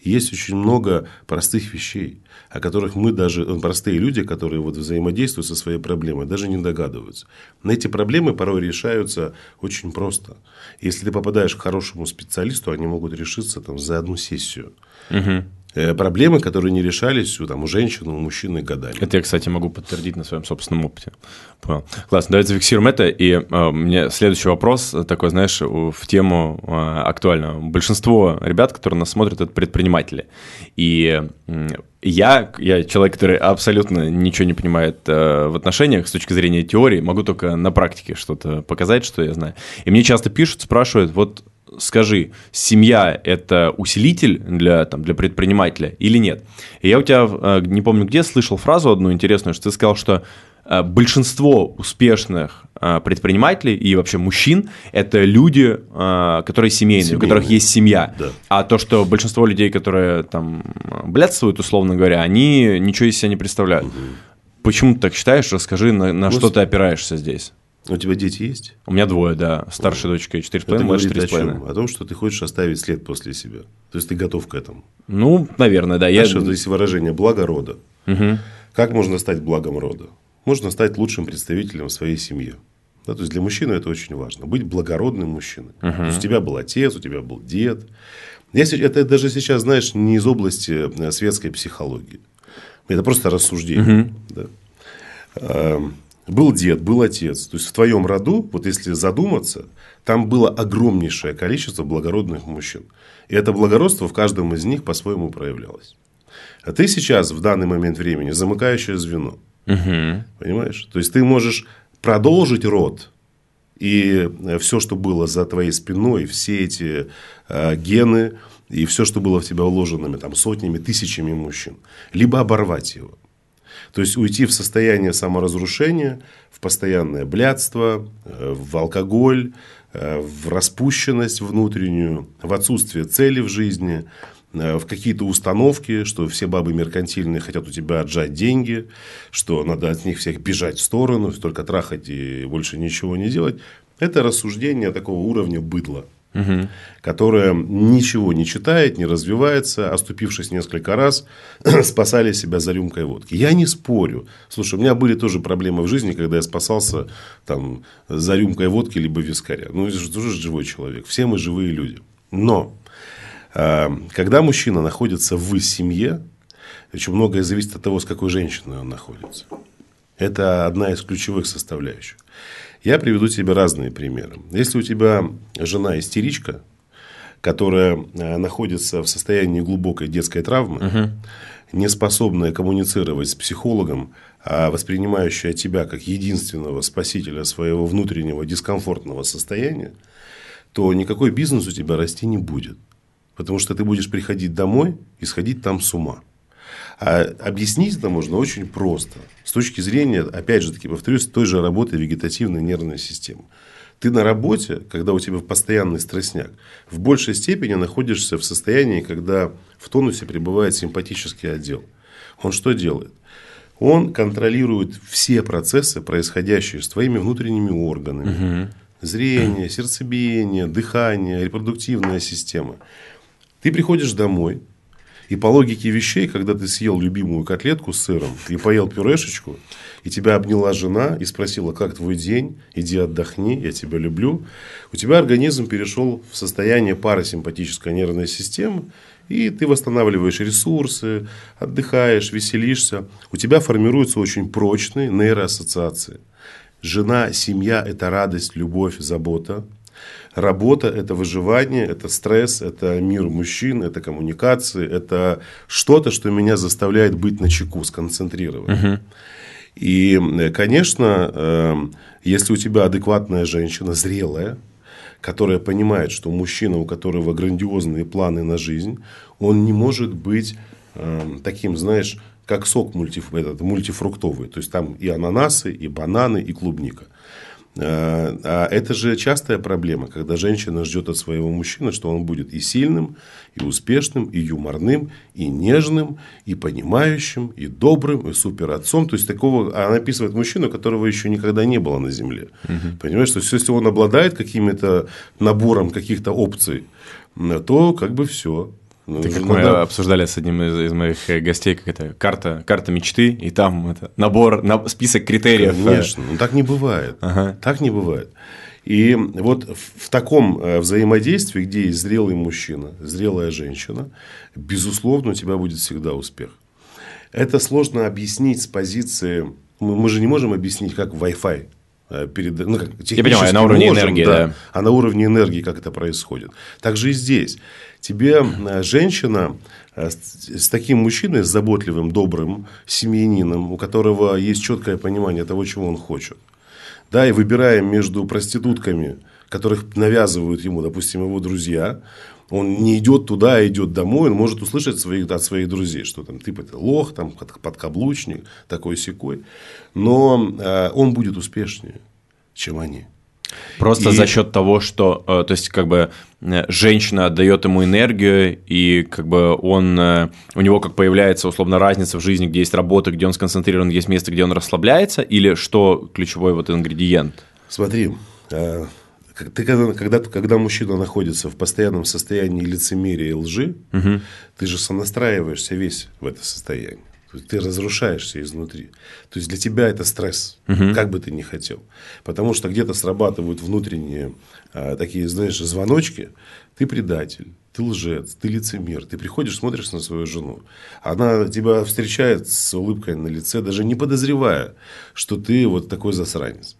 Есть очень много простых вещей, о которых мы даже, простые люди, которые вот взаимодействуют со своей проблемой, даже не догадываются. На эти проблемы порой решаются очень просто. Если ты попадаешь к хорошему специалисту, они могут решиться там, за одну сессию. Угу. Э, проблемы, которые не решались у, там, у женщин, у мужчин годами. Это я, кстати, могу подтвердить на своем собственном опыте. Понял. Классно, давайте зафиксируем это. И э, мне следующий вопрос такой, знаешь, в тему э, актуального. Большинство ребят, которые нас смотрят, это предприниматели. И э, я, я человек, который абсолютно ничего не понимает э, в отношениях с точки зрения теории, могу только на практике что-то показать, что я знаю. И мне часто пишут, спрашивают, вот скажи, семья – это усилитель для, там, для предпринимателя или нет? И я у тебя, э, не помню где, слышал фразу одну интересную, что ты сказал, что э, большинство успешных э, предпринимателей и вообще мужчин – это люди, которые семейные, семейные. у которых есть семья. Да. А то, что большинство людей, которые там блядствуют, условно говоря, они ничего из себя не представляют. Угу. Почему ты так считаешь? Расскажи, на, на что ты опираешься здесь. У тебя дети есть? У меня двое, да. Старшая вот. дочка 4,5, младшая 3,5. О, о том, что ты хочешь оставить след после себя. То есть, ты готов к этому. Ну, наверное, да. Знаешь, я... вот есть выражение «благо рода». Угу. Как можно стать благом рода? Можно стать лучшим представителем своей семьи. Да, то есть, для мужчины это очень важно. Быть благородным мужчиной. Угу. То есть, у тебя был отец, у тебя был дед. Если, это даже сейчас, знаешь, не из области э, светской психологии. Это просто рассуждение. Угу. Да. Был дед, был отец. То есть, в твоем роду, вот если задуматься, там было огромнейшее количество благородных мужчин. И это благородство в каждом из них по-своему проявлялось. А ты сейчас, в данный момент времени, замыкающее звено. Угу. Понимаешь? То есть, ты можешь продолжить род. И все, что было за твоей спиной, все эти э, гены и все, что было в тебя вложенными там, сотнями, тысячами мужчин. Либо оборвать его. То есть уйти в состояние саморазрушения, в постоянное блядство, э, в алкоголь, э, в распущенность внутреннюю, в отсутствие цели в жизни, э, в какие-то установки, что все бабы меркантильные хотят у тебя отжать деньги, что надо от них всех бежать в сторону, только трахать и больше ничего не делать. Это рассуждение такого уровня быдла угу. которая ничего не читает, не развивается, оступившись несколько раз, [clears throat] спасали себя за рюмкой водки. Я не спорю. Слушай, у меня были тоже проблемы в жизни, когда я спасался там, за рюмкой водки либо вискаря. Ну, это же тоже живой человек. Все мы живые люди. Но э, когда мужчина находится в семье, очень многое зависит от того, с какой женщиной он находится. Это одна из ключевых составляющих. Я приведу тебе разные примеры. Если у тебя жена истеричка, которая находится в состоянии глубокой детской травмы, угу. не способная коммуницировать с психологом, а воспринимающая тебя как единственного спасителя своего внутреннего дискомфортного состояния, то никакой бизнес у тебя расти не будет. Потому что ты будешь приходить домой и сходить там с ума. А объяснить это можно очень просто. С точки зрения, опять же таки, повторюсь, той же работы вегетативной нервной системы. Ты на работе, когда у тебя постоянный стрессняк, в большей степени находишься в состоянии, когда в тонусе пребывает симпатический отдел. Он что делает? Он контролирует все процессы, происходящие с твоими внутренними органами. Угу. Зрение, сердцебиение, дыхание, репродуктивная система. Ты приходишь домой, и по логике вещей, когда ты съел любимую котлетку с сыром и поел пюрешечку, и тебя обняла жена и спросила, как твой день, иди отдохни, я тебя люблю, у тебя организм перешел в состояние парасимпатической нервной системы, и ты восстанавливаешь ресурсы, отдыхаешь, веселишься. У тебя формируются очень прочные нейроассоциации. Жена, семья – это радость, любовь, забота. Работа – это выживание, это стресс, это мир мужчин, это коммуникации, это что-то, что меня заставляет быть на чеку, сконцентрирован. Угу. И, конечно, эм, если у тебя адекватная женщина, зрелая, которая понимает, что мужчина, у которого грандиозные планы на жизнь, он не может быть э, таким, знаешь, как сок мультиф, этот, мультифруктовый. То есть там и ананасы, и бананы, и клубника. Э, а это же частая проблема, когда женщина ждет от своего мужчины, что он будет и сильным, и успешным, и юморным, и нежным, и понимающим, и добрым, и суперотцом. То есть такого она описывает мужчину, которого еще никогда не было на земле. Угу. Понимаешь, то есть если он обладает каким-то набором каких-то опций, то как бы все. Ну, это как мы надо... обсуждали с одним из, из моих э, гостей, как это карта, карта мечты, и там это набор, на, список критериев. Конечно, ну так не бывает. Ага. Так не бывает. И вот в таком э, взаимодействии, где есть зрелый мужчина, зрелая женщина, безусловно, у тебя будет всегда успех. Это сложно объяснить с позиции... Мы же не можем объяснить, как Wi-Fi э, перед, ну, как, Я понимаю, на уровне можем, энергии, да, да. А на уровне энергии, как это происходит. Так же и здесь тебе э, женщина э, с таким мужчиной, с заботливым, добрым семьянином, у которого есть четкое понимание того, чего он хочет, да, и выбирая между проститутками, которых навязывают ему, допустим, его друзья, он не идет туда, а идет домой, он может услышать своих, от своих друзей, что там типа это лох, там подкаблучник, такой секой, но э, он будет успешнее, чем они. Просто и... за счет того, что, э, то есть, как бы э, женщина отдает ему энергию, и как бы он, э, у него как появляется условно разница в жизни, где есть работа, где он сконцентрирован, есть место, где он расслабляется, или что ключевой вот ингредиент? Смотри, ты когда, когда, когда мужчина находится в постоянном состоянии лицемерия и лжи, угу. ты же сонастраиваешься весь в это состояние ты разрушаешься изнутри. То есть для тебя это стресс, угу. как бы ты ни хотел. Потому что где-то срабатывают внутренние а, такие, знаешь, звоночки. Ты предатель, ты лжец, ты лицемер. Ты приходишь, смотришь на свою жену. Она тебя встречает с улыбкой на лице, даже не подозревая, что ты вот такой засранец.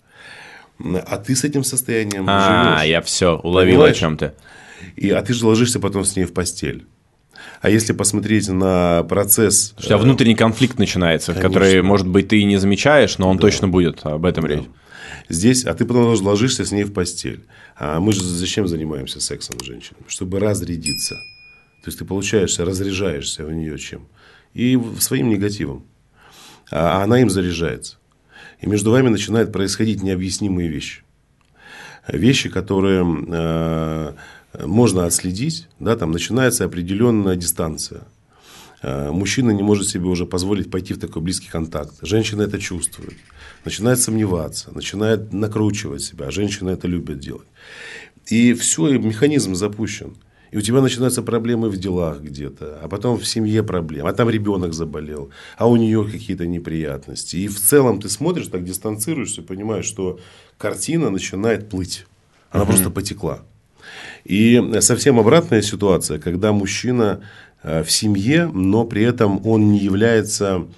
А ты с этим состоянием а, живешь. я все уловил Понимаешь? о чем-то. И, а ты же ложишься потом с ней в постель. А если посмотреть на процесс... У тебя внутренний конфликт начинается, конечно. который, может быть, ты и не замечаешь, но он да. точно будет. Об этом да. речь. Здесь, а ты потом ложишься с ней в постель. А мы же зачем занимаемся сексом с женщинами? Чтобы разрядиться. То есть ты получаешься, разряжаешься в нее чем? И своим негативом. А она им заряжается. И между вами начинают происходить необъяснимые вещи. Вещи, которые э, можно отследить, да, там начинается определенная дистанция. Э, мужчина не может себе уже позволить пойти в такой близкий контакт. Женщина это чувствует. Начинает сомневаться, начинает накручивать себя. Женщина это любит делать. И все, и механизм запущен. И у тебя начинаются проблемы в делах где-то, а потом в семье проблемы, а там ребенок заболел, а у нее какие-то неприятности. И в целом ты смотришь, так дистанцируешься, понимаешь, что картина начинает плыть. Она угу. просто потекла. И совсем обратная ситуация, когда мужчина э, в семье, но при этом он не является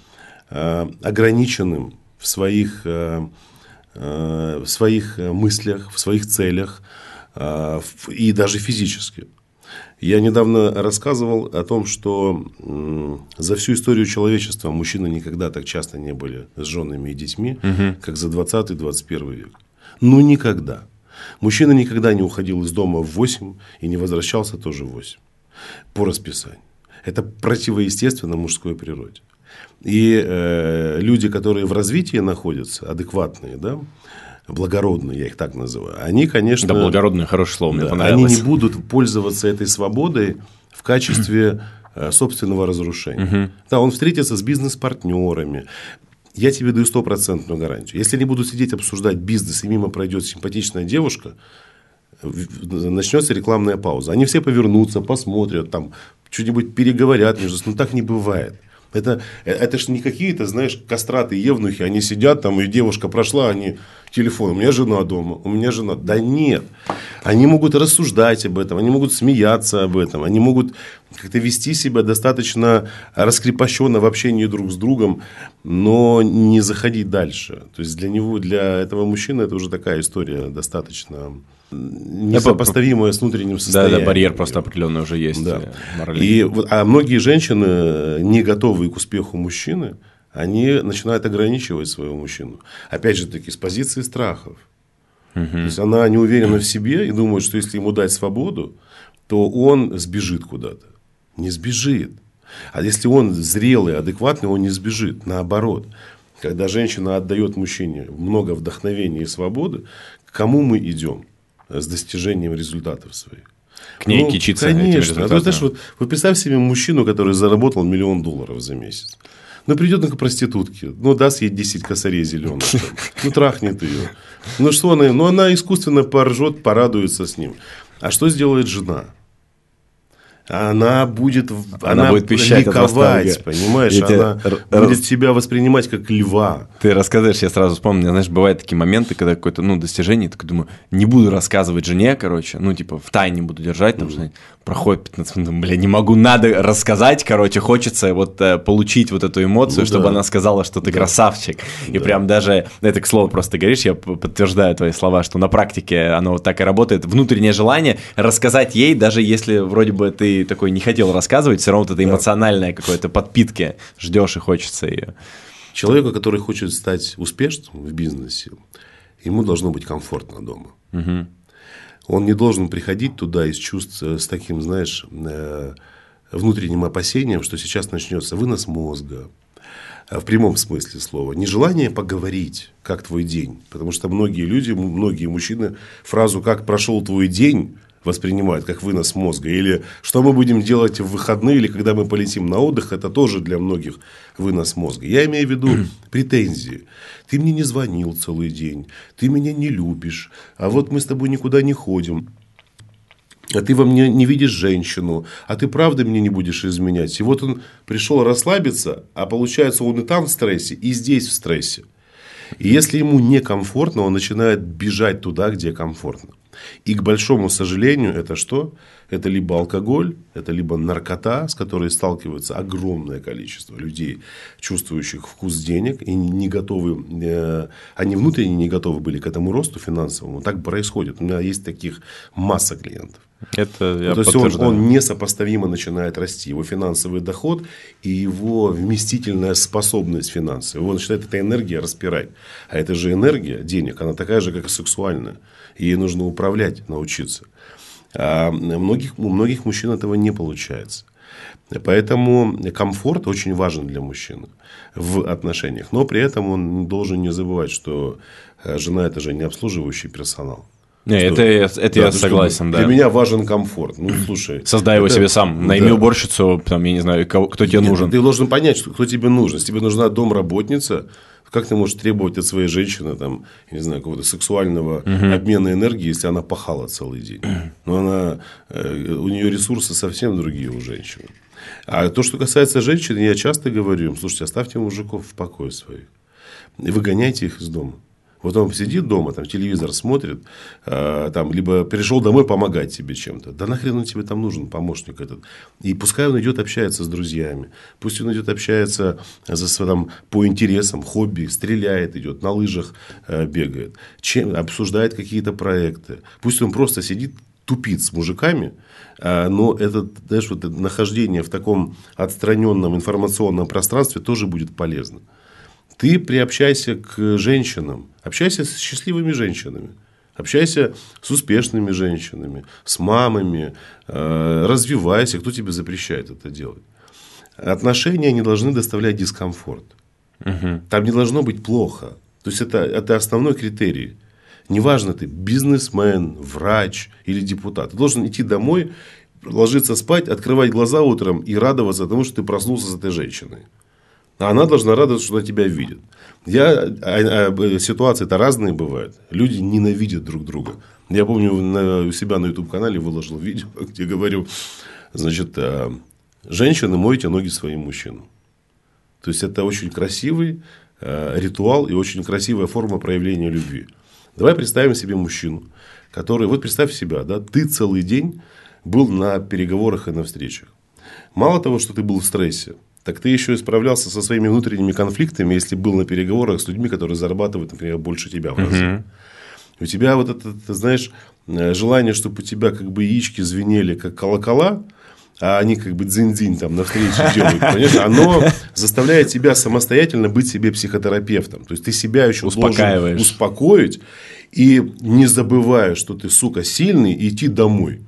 э, ограниченным в своих, э, в своих мыслях, в своих целях и даже физически. Я недавно рассказывал о том, что за всю историю человечества мужчины никогда так часто не были с женами и детьми, угу. как за 20-21 век. Ну, никогда. Мужчина никогда не уходил из дома в 8 и не возвращался тоже в 8 по расписанию. Это противоестественно мужской природе. И э, люди, которые в развитии находятся, адекватные, да, благородные, я их так называю, они, конечно... Да, благородные, хорошее слово, да, мне понравилось. Они не будут пользоваться этой свободой в качестве [clears throat] э, собственного разрушения. Угу. Да, он встретится с бизнес-партнерами. Я тебе даю стопроцентную гарантию. Если они будут сидеть обсуждать бизнес, и мимо пройдет симпатичная девушка, начнется рекламная пауза. Они все повернутся, посмотрят, там, что-нибудь переговорят между собой. Ну, так не бывает. Это, это же не какие-то, знаешь, кастраты, евнухи, они сидят там, и девушка прошла, они телефон, у меня жена дома, у меня жена. Да нет. Они могут рассуждать об этом, они могут смеяться об этом, они могут как-то вести себя достаточно раскрепощенно в общении друг с другом, но не заходить дальше. То есть для него, для этого мужчины это уже такая история достаточно несопоставимое с внутренним состоянием. Да, да, барьер просто определенный уже есть. Да. Э, и, вот, а многие женщины, не готовые к успеху мужчины, они начинают ограничивать своего мужчину. Опять же таки, с позиции страхов. Угу. То есть, она не уверена в себе и думает, что если ему дать свободу, то он сбежит куда-то. Не сбежит. А если он зрелый, адекватный, он не сбежит. Наоборот. Когда женщина отдает мужчине много вдохновения и свободы, к кому мы идем? С достижением результатов своих. К ней ну, кичиться Конечно. А то, знаешь, вот, вот представь себе мужчину, который заработал миллион долларов за месяц. Ну, придет он к проститутке, ну, даст ей 10 косарей зеленых, ну, трахнет ее. Ну, что она, ну, она искусственно поржет, порадуется с ним. А что сделает жена? Она будет, она, она будет пищать ликовать, понимаешь? Я она тебе... будет себя воспринимать как льва. Ты рассказываешь, я сразу вспомнил, знаешь, бывают такие моменты, когда какое-то, ну, достижение, так думаю, не буду рассказывать жене, короче, ну, типа, в тайне буду держать, там, mm-hmm. Проходит 15 минут, бля, не могу, надо рассказать, короче, хочется вот э, получить вот эту эмоцию, ну, чтобы да. она сказала, что ты да. красавчик. И да. прям даже, это, к слову, просто говоришь, я подтверждаю твои слова, что на практике оно вот так и работает, внутреннее желание рассказать ей, даже если вроде бы ты такой не хотел рассказывать, все равно вот это эмоциональное какое-то подпитки ждешь и хочется ее. Человеку, который хочет стать успешным в бизнесе, ему должно быть комфортно дома. Угу. Он не должен приходить туда из чувств э, с таким, знаешь, э, внутренним опасением, что сейчас начнется вынос мозга, в прямом смысле слова, нежелание поговорить, как твой день. Потому что многие люди, многие мужчины фразу «как прошел твой день» воспринимают как вынос мозга. Или что мы будем делать в выходные, или когда мы полетим на отдых, это тоже для многих вынос мозга. Я имею в виду [clears throat] претензии. Ты мне не звонил целый день, ты меня не любишь, а вот мы с тобой никуда не ходим. А ты во мне не видишь женщину, а ты правда мне не будешь изменять. И вот он пришел расслабиться, а получается он и там в стрессе, и здесь в стрессе. И если ему некомфортно, он начинает бежать туда, где комфортно. И, к большому сожалению, это что? Это либо алкоголь, это либо наркота, с которой сталкивается огромное количество людей, чувствующих вкус денег и не готовы, э, они внутренне не готовы были к этому росту финансовому. Так происходит. У меня есть таких масса клиентов. Это я То есть он, он несопоставимо начинает расти. Его финансовый доход и его вместительная способность финансовая. Его начинает эта энергия распирать. А это же энергия денег, она такая же, как и сексуальная. Ей нужно управлять, научиться. А многих, у многих мужчин этого не получается. Поэтому комфорт очень важен для мужчины в отношениях. Но при этом он должен не забывать, что э, жена это же не обслуживающий персонал. Не, что, это, это да, я согласен, да. Для меня важен комфорт. Ну, слушай. Создай его себе сам. Найми да. уборщицу, там, я не знаю, кого, кто тебе Нет, нужен. Ты должен понять, кто тебе нужен. Если тебе нужна домработница, как ты можешь требовать от своей женщины, там, я не знаю, какого-то сексуального угу. обмена энергии, если она пахала целый день? Но она, э, у нее ресурсы совсем другие у женщины. А то, что касается женщин, я часто говорю им, слушайте, оставьте мужиков в покое своих. И выгоняйте их из дома. Вот он сидит дома, там телевизор смотрит, э, там, либо пришел домой помогать тебе чем-то. Да нахрен он тебе там нужен, помощник этот. И пускай он идет общается с друзьями. Пусть он идет общается за, там, по интересам, хобби, стреляет, идет, на лыжах э, бегает, чем, обсуждает какие-то проекты. Пусть он просто сидит тупит с мужиками, а, но это, знаешь, вот нахождение в таком отстраненном информационном пространстве тоже будет полезно. Ты приобщайся к женщинам, общайся с счастливыми женщинами. Общайся с успешными женщинами, с мамами, э, развивайся. Кто тебе запрещает это делать? Отношения не должны доставлять дискомфорт. Угу. Там не должно быть плохо. То есть это, это основной критерий. Неважно, ты бизнесмен, врач или депутат. Ты должен идти домой, ложиться спать, открывать глаза утром и радоваться тому, что ты проснулся с этой женщиной. Она должна радоваться, что она тебя видит. Я, а, а, ситуации-то разные бывают. Люди ненавидят друг друга. Я помню, на, у себя на YouTube-канале выложил [laughs] видео, где говорю, значит, а, женщины, мойте ноги своим мужчинам. То есть, это очень красивый а, ритуал и очень красивая форма проявления любви. Давай представим себе мужчину, который, вот представь себя, да, ты целый день был на переговорах и на встречах. Мало того, что ты был в стрессе, так ты еще и справлялся со своими внутренними конфликтами, если был на переговорах с людьми, которые зарабатывают, например, больше тебя в разы. Угу. У тебя вот это, ты знаешь, э, желание, чтобы у тебя как бы яички звенели, как колокола, а они как бы дзинь-дзинь там на встрече [laughs] делают, понимаешь, оно заставляет тебя самостоятельно быть себе психотерапевтом. То есть, ты себя еще должен успокоить и не забывая, что ты, сука, сильный, идти домой.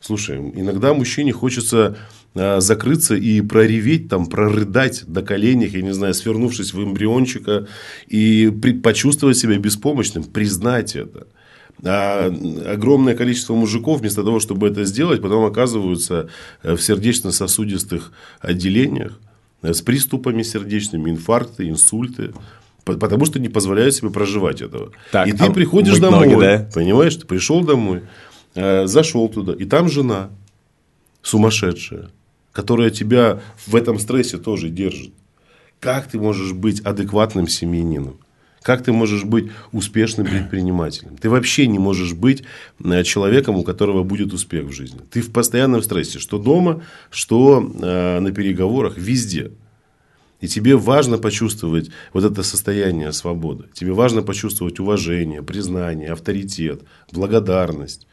Слушай, иногда мужчине хочется а, закрыться и прореветь, там, прорыдать до коленях, я не знаю, свернувшись в эмбриончика, и почувствовать себя беспомощным, признать это. А огромное количество мужиков, вместо того, чтобы это сделать, потом оказываются э, в сердечно-сосудистых отделениях э, с приступами сердечными, инфаркты, инсульты. Потому что не позволяют себе проживать этого. Так, и ты а приходишь домой, ноги, да? понимаешь, ты пришел домой, э, зашел туда, и там жена сумасшедшая которая тебя в этом стрессе тоже держит. Как ты можешь быть адекватным семьянином? Как ты можешь быть успешным предпринимателем? Ты вообще не можешь быть э, человеком, у которого будет успех в жизни. Ты в постоянном стрессе, что дома, что э, на переговорах, везде. И тебе важно почувствовать вот это состояние свободы. Тебе важно почувствовать уважение, признание, авторитет, благодарность.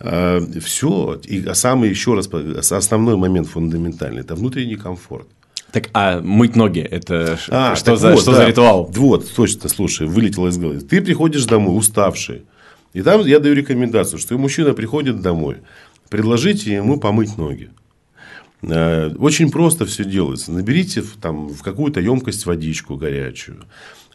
А, Все. И а самый, еще раз, основной момент фундаментальный – это внутренний комфорт. Так, а мыть ноги – это а, что, за, вот, что да. за ритуал? Вот, точно, слушай, вылетело из головы. Ты приходишь домой уставший. И там я даю рекомендацию, что мужчина приходит домой, предложите ему помыть ноги. А, очень просто все делается. Наберите там, в какую-то емкость водичку горячую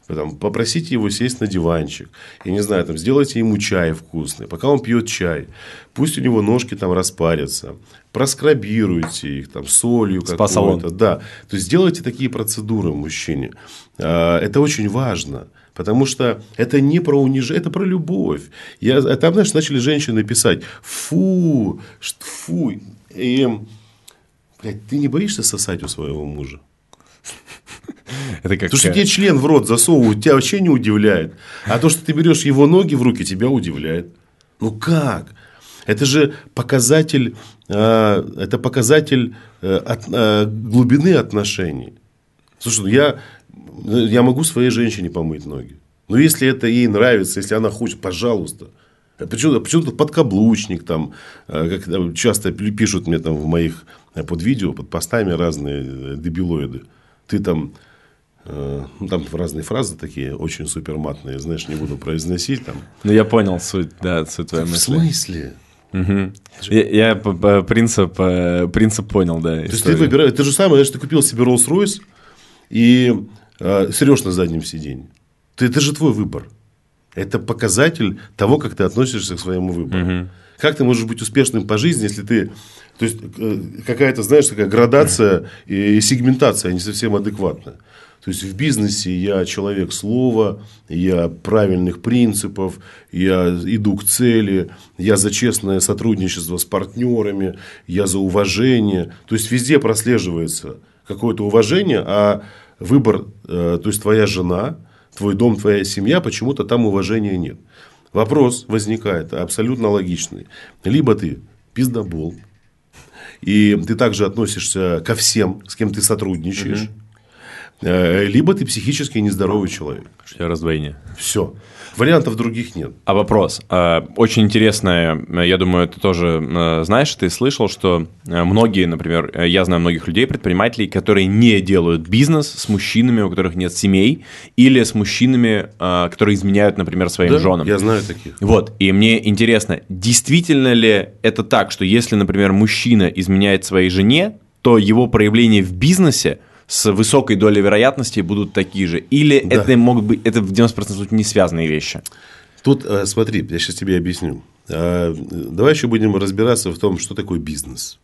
там, попросите его сесть на диванчик, я не знаю, там, сделайте ему чай вкусный, пока он пьет чай, пусть у него ножки там распарятся, проскрабируйте их там солью какой-то, да, то есть сделайте такие процедуры мужчине, а, это очень важно. Потому что это не про унижение, это про любовь. Я, там, знаешь, начали женщины писать, фу, фу. И, блядь, ты не боишься сосать у своего мужа? [laughs] Это как... То, что тебе член в рот засовывают, тебя вообще не удивляет. А то, что ты берешь его ноги в руки, тебя удивляет. Ну как? Это же показатель, э, это показатель э, от, э, глубины отношений. Слушай, ну я, я могу своей женщине помыть ноги. Но если это ей нравится, если она хочет, пожалуйста. Почему, почему тут подкаблучник там, как часто пишут мне там в моих под видео, под постами разные дебилоиды. Ты там Э, ну, там разные фразы такие, очень суперматные, знаешь, не буду произносить там. Ну, я понял суть, да, суть твоей мысли. В смысле? Угу. Я, я принцип, э, принцип понял, да. То есть, ты выбираешь, ты же самое, знаешь, ты купил себе Rolls-Royce и э, срешь на заднем сиденье. Ты, это же твой выбор. Это показатель того, как ты относишься к своему выбору. Угу. Как ты можешь быть успешным по жизни, если ты... То есть, э, какая-то, знаешь, такая градация и сегментация не совсем адекватная. То есть в бизнесе я человек слова, я правильных принципов, я иду к цели, я за честное сотрудничество с партнерами, я за уважение. То есть везде прослеживается какое-то уважение, а выбор, э, то есть твоя жена, твой дом, твоя семья, почему-то там уважения нет. Вопрос возникает абсолютно логичный. Либо ты пиздобол, и ты также относишься ко всем, с кем ты сотрудничаешь. Угу либо ты психически нездоровый человек. Что я раздвоение. Все. Вариантов других нет. А вопрос. А, очень интересное, я думаю, ты тоже э, знаешь, ты слышал, что э, многие, например, э, я знаю многих людей, предпринимателей, которые не делают бизнес с мужчинами, у которых нет семей, или с мужчинами, которые изменяют, например, своим да, женам. я знаю таких. Вот, и мне интересно, действительно ли это так, что если, например, мужчина изменяет своей жене, то его проявление в бизнесе – с высокой долей вероятности будут такие же? Или да. это могут быть, это в 90% случаев не связанные вещи? Тут, э, смотри, я сейчас тебе объясню. А, давай еще будем разбираться в том, что такое бизнес.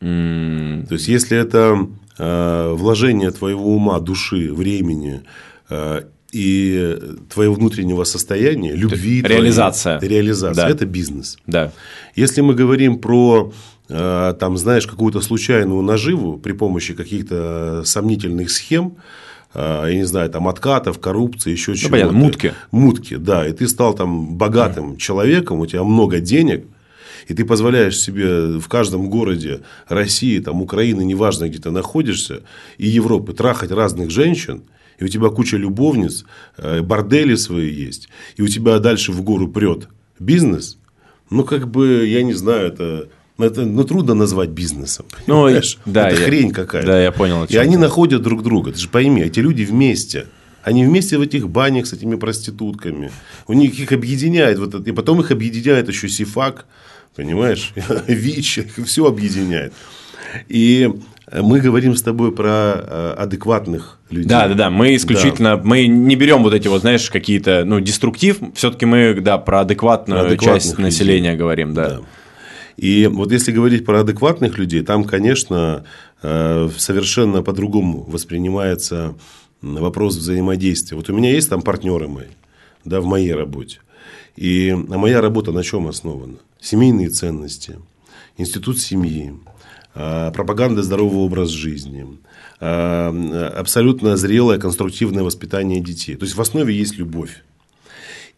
Mm. То есть, если это а, вложение твоего ума, души, времени а, и твоего внутреннего состояния, любви, реализация, твоей, реализация, да. это бизнес. Да. Если мы говорим про там, знаешь, какую-то случайную наживу при помощи каких-то сомнительных схем, э, я не знаю, там, откатов, коррупции, еще ну, чего-то. Понятно, мутки. Мутки, да. И ты стал там богатым mm. человеком, у тебя много денег, и ты позволяешь себе в каждом городе России, там, Украины, неважно, где ты находишься, и Европы трахать разных женщин, и у тебя куча любовниц, э, бордели свои есть, и у тебя дальше в гору прет бизнес, ну, как бы, я не знаю, это это ну, трудно назвать бизнесом. Ну, понимаешь? да, это я, хрень какая-то. Да, я понял. И они находят друг друга. Ты же пойми, эти люди вместе. Они вместе в этих банях с этими проститутками. У них их объединяет. Вот это, и потом их объединяет еще Сифак. Понимаешь? [laughs] ВИЧ. Все объединяет. И мы говорим с тобой про э, адекватных людей. Да, да, да. Мы исключительно, да. мы не берем вот эти вот, знаешь, какие-то, ну, деструктив. Все-таки мы, да, про адекватную про часть людей. населения говорим, да. да. И вот если говорить про адекватных людей, там, конечно, э, совершенно по-другому воспринимается вопрос взаимодействия. Вот у меня есть там партнеры мои, да, в моей работе. И моя работа на чем основана? Семейные ценности, институт семьи, э, пропаганда здорового образа жизни, э, абсолютно зрелое конструктивное воспитание детей. То есть в основе есть любовь.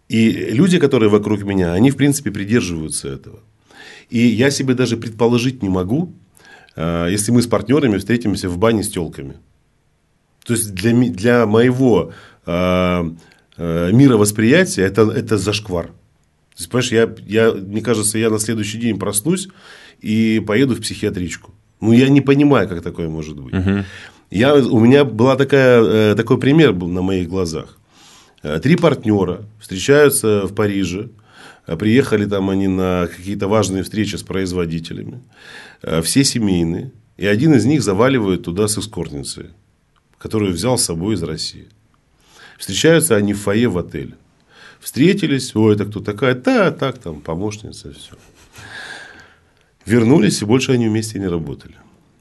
И люди, которые вокруг меня, они в принципе придерживаются этого. И я себе даже предположить не могу, э, если мы с партнерами встретимся в бане с телками. То есть для, для моего э, э, мировосприятия это, это зашквар. То есть, понимаешь, я, я, мне кажется, я на следующий день проснусь и поеду в психиатричку. Ну, я не понимаю, как такое может быть. Угу. Я, у меня была такая, такой пример был на моих глазах. Три партнера встречаются в Париже приехали там они на какие-то важные встречи с производителями. А, все семейные. И один из них заваливает туда с эскортницей, которую взял с собой из России. Встречаются они в фойе в отеле. Встретились, ой, это кто такая? Да, так, там, помощница, все. Вернулись, и больше они вместе не работали.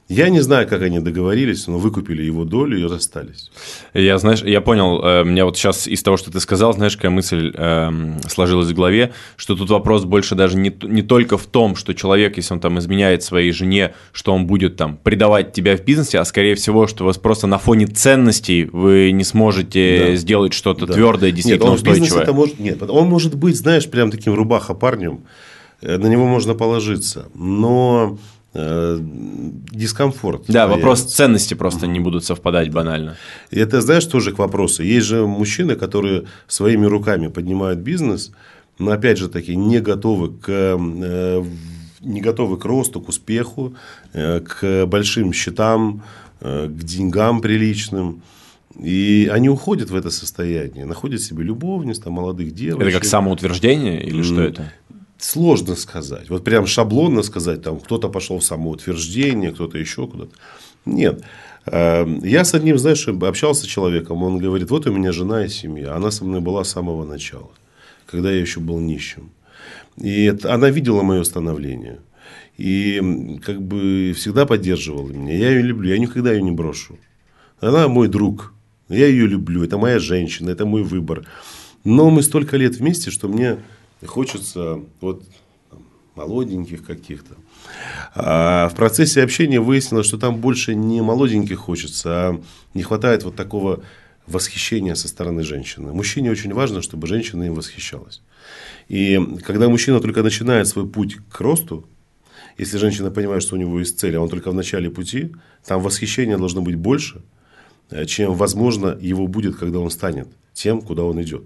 Я не знаю, как они договорились, но выкупили его долю и расстались. Я, знаешь, я понял, э, у меня вот сейчас из того, что ты сказал, знаешь, какая мысль э, сложилась в голове, что тут вопрос больше даже не, не только в том, что человек, если он там изменяет своей жене, что он будет там предавать тебя в бизнесе, а скорее всего, что у вас просто на фоне ценностей вы не сможете да. сделать что-то да. твердое, действительно нет, он устойчивое. Это может, нет, он может быть, знаешь, прям таким рубаха парнем, э, на него можно положиться, но дискомфорт. Да, появится. вопрос ценности просто не будут совпадать банально. И это, знаешь, тоже к вопросу. Есть же мужчины, которые своими руками поднимают бизнес, но опять же таки не готовы к э, не готовы к росту, к успеху, э, к большим счетам, к деньгам приличным. И они уходят в это состояние, находят себе любовниц, там, молодых девушек. Это как самоутверждение или что это? Сложно сказать. Вот прям шаблонно сказать, там кто-то пошел в самоутверждение, кто-то еще куда-то. Нет. Эм, я с одним, знаешь, общался с человеком, он говорит, вот у меня жена и семья, она со мной была с самого начала, когда я еще был нищим. И это, она видела мое становление. И как бы всегда поддерживала меня. Я ее люблю, я никогда ее не брошу. Она мой друг. Я ее люблю. Это моя женщина, это мой выбор. Но мы столько лет вместе, что мне и хочется вот молоденьких каких-то. А в процессе общения выяснилось, что там больше не молоденьких хочется, а не хватает вот такого восхищения со стороны женщины. Мужчине очень важно, чтобы женщина им восхищалась. И когда мужчина только начинает свой путь к росту, если женщина понимает, что у него есть цель, а он только в начале пути, там восхищения должно быть больше, э, чем, возможно, его будет, когда он станет тем, куда он идет.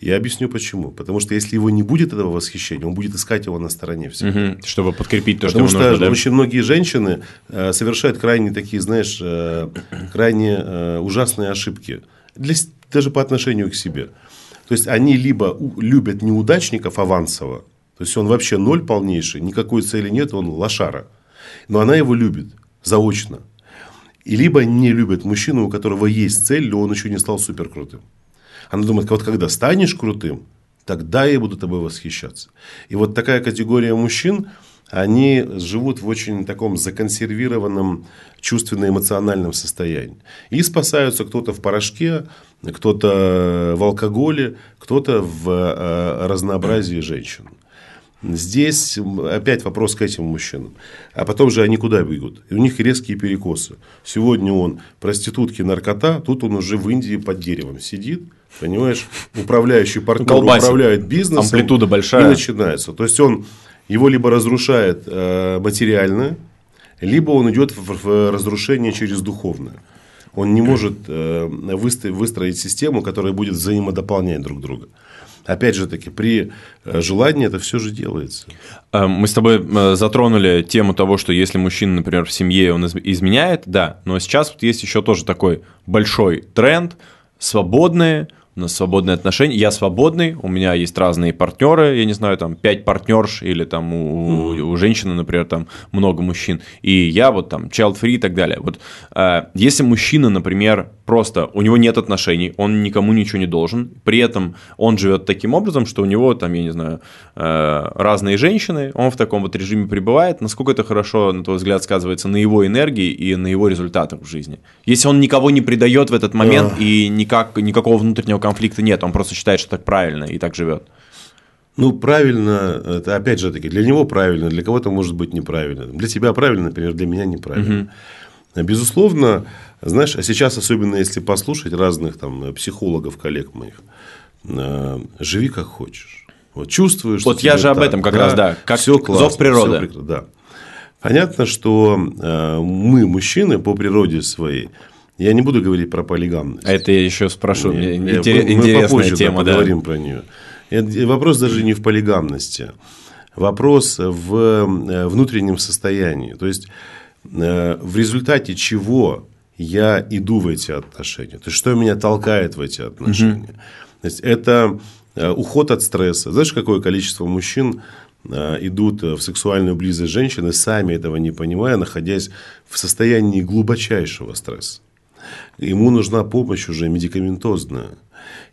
Я объясню почему. Потому что если его не будет этого восхищения, он будет искать его на стороне всегда. Угу, чтобы подкрепить то, Потому что ему что нужно. да? очень многие женщины э, совершают крайне такие, знаешь, э, крайне э, ужасные ошибки. Для, даже по отношению к себе. То есть они либо у- любят неудачников авансово, то есть он вообще ноль полнейший, никакой цели нет, он лошара. Но она его любит заочно. И либо не любит мужчину, у которого есть цель, но он еще не стал суперкрутым. Она думает, вот когда станешь крутым, тогда я буду тобой восхищаться. И вот такая категория мужчин, они живут в очень таком законсервированном чувственно-эмоциональном состоянии. И спасаются кто-то в порошке, кто-то в алкоголе, кто-то в э, разнообразии женщин. Здесь опять вопрос к этим мужчинам. А потом же они куда бегут? И у них резкие перекосы. Сегодня он проститутки, наркота, тут он уже в Индии под деревом сидит, понимаешь, управляющий партнер Колбасит. управляет бизнесом. Амплитуда большая. И начинается. То есть он его либо разрушает э, материально, либо он идет в, в разрушение через духовное. Он не может э, выстроить, выстроить систему, которая будет взаимодополнять друг друга. Опять же таки, при э, желании это все же делается. Э, Мы с тобой э, затронули тему того, что если мужчина, например, в семье он из- изменяет, да, но сейчас вот есть еще тоже такой большой тренд, свободные, у нас свободные отношения, я свободный, у меня есть разные партнеры, я не знаю, там, пять партнерш, или там у, у женщины, например, там много мужчин, и я вот там child-free и так далее. Вот э, если мужчина, например, просто у него нет отношений, он никому ничего не должен, при этом он живет таким образом, что у него там, я не знаю, э, разные женщины, он в таком вот режиме пребывает, насколько это хорошо, на твой взгляд, сказывается на его энергии и на его результатах в жизни? Если он никого не предает в этот момент и никак, никакого внутреннего конфликта нет, он просто считает, что так правильно и так живет. Ну, правильно, это опять же таки, для него правильно, для кого-то может быть неправильно. Для тебя правильно, например, для меня неправильно. Безусловно, знаешь, а сейчас, особенно если послушать разных там психологов, коллег моих, э, живи как хочешь. Вот чувствуешь, что Вот я же об так, этом как раз, да, как зов классно, природы. всё прекрасно, да. Понятно, что э, мы, мужчины, по природе своей, я не буду говорить про полигамность. А это я еще спрошу, Не, мне не, интере- мы- мы интересная попозже, да, тема, да. поговорим про нее. Это- Вопрос даже не в полигамности. Вопрос в э, внутреннем состоянии. То есть, э, в результате чего я иду в эти отношения. То есть, что меня толкает в эти отношения. То есть, это э, уход от стресса. Знаешь, какое количество мужчин идут в сексуальную близость женщины, сами этого не понимая, находясь в состоянии глубочайшего стресса. Ему нужна помощь уже медикаментозная.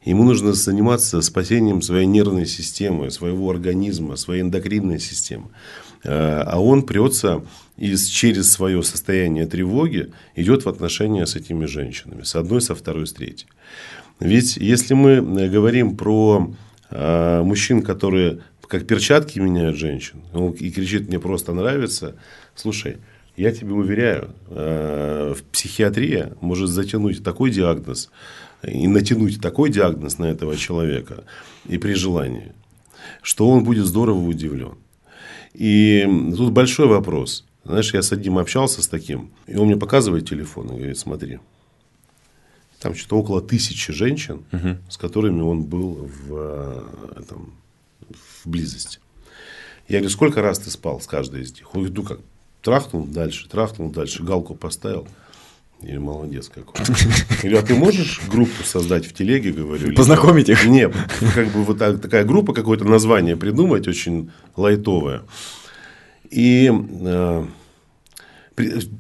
Ему нужно заниматься спасением своей нервной системы, своего организма, своей эндокринной системы. Э, А он прется и с- через свое состояние тревоги идет в отношения с этими женщинами. С одной, со второй, с третьей. Ведь если мы э, говорим про э, мужчин, которые как перчатки меняют женщин, он и кричит, мне просто нравится, слушай, я тебе уверяю, э, психиатрия может затянуть такой диагноз и натянуть такой диагноз на этого человека и при желании, что он будет здорово удивлен. И тут большой вопрос. Знаешь, я с одним общался с таким, и он мне показывает телефон и говорит, смотри, там что-то около тысячи женщин, с которыми он был в, э, этом, в близости. Я говорю, сколько раз ты спал с каждой из них? Он говорит, ну как, трахнул дальше, трахнул дальше, галку поставил. Говорю, молодец какой. Говорю, а ты можешь группу создать в телеге, говорю? Познакомить их? Нет, как бы вот так- такая группа, какое-то название придумать, очень лайтовое. И э,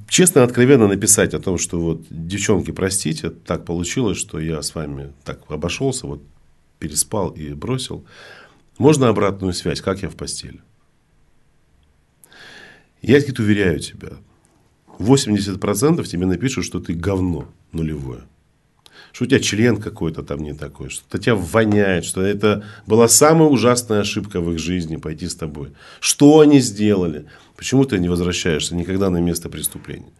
честно, откровенно написать о том, что вот, девчонки, простите, так получилось, что я с вами так обошелся, вот переспал и бросил. Можно обратную связь, как я в постели? Я говорит, уверяю тебя, 80% тебе напишут, что ты говно нулевое. Что у тебя член какой-то там не такой, что тебя воняет, что это была самая ужасная ошибка в их жизни пойти с тобой. Что они сделали? Почему ты не возвращаешься никогда на место преступления?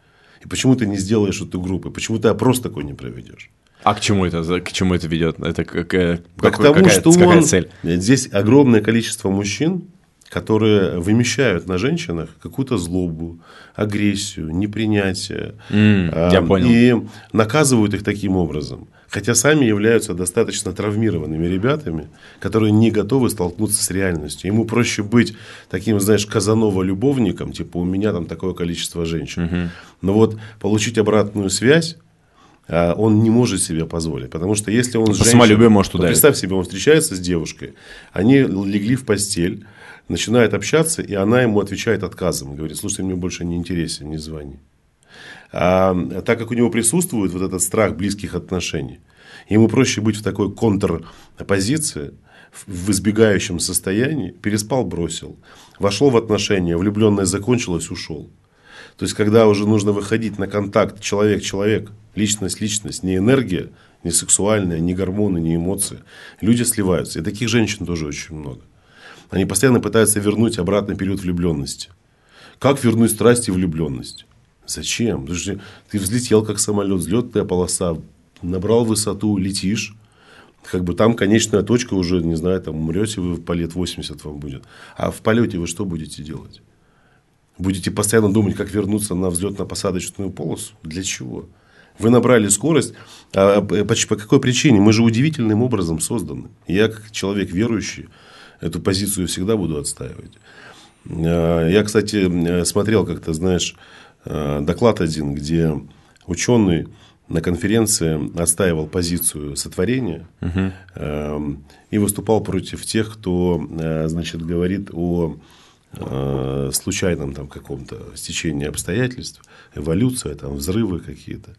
И почему ты не сделаешь эту группу? Почему ты опрос такой не проведешь? А к чему это, к чему это ведет? Это как, Как какой- тому, какая, что какая он... цель? Здесь огромное количество мужчин, которые вымещают на женщинах какую-то злобу, агрессию, непринятие. Mm, я понял. И наказывают их таким образом. Хотя сами являются достаточно травмированными ребятами, которые не готовы столкнуться с реальностью. Ему проще быть таким, знаешь, Казанова-любовником, типа у меня там такое количество женщин. Угу. Но вот получить обратную связь, а, он не может себе позволить. Потому что если он с женщиной, может ударить. Представь себе, он встречается с девушкой, они легли в постель, начинают общаться, и она ему отвечает отказом. Говорит, слушай, мне больше не интересен, не звони. А так как у него присутствует вот этот страх близких отношений, ему проще быть в такой контрпозиции, в избегающем состоянии, переспал, бросил, вошел в отношения, влюбленное закончилось, ушел. То есть, когда уже нужно выходить на контакт человек-человек, личность-личность, не энергия, не сексуальная, не гормоны, не эмоции, люди сливаются. И таких женщин тоже очень много. Они постоянно пытаются вернуть обратный период влюбленности. Как вернуть страсть и влюбленность? Зачем? Что ты взлетел как самолет, взлетная полоса, набрал высоту, летишь. Как бы там конечная точка уже, не знаю, там умрете вы в полет 80 вам будет. А в полете вы что будете делать? Будете постоянно думать, как вернуться на взлетно-посадочную полосу? Для чего? Вы набрали скорость. А по, по какой причине? Мы же удивительным образом созданы. Я, как человек верующий, эту позицию всегда буду отстаивать. А, я, кстати, смотрел как-то, знаешь, а, доклад один, где ученый на конференции отстаивал позицию сотворения угу. и выступал против тех, кто значит, говорит о случайном там каком-то стечении обстоятельств, эволюция, там, взрывы какие-то.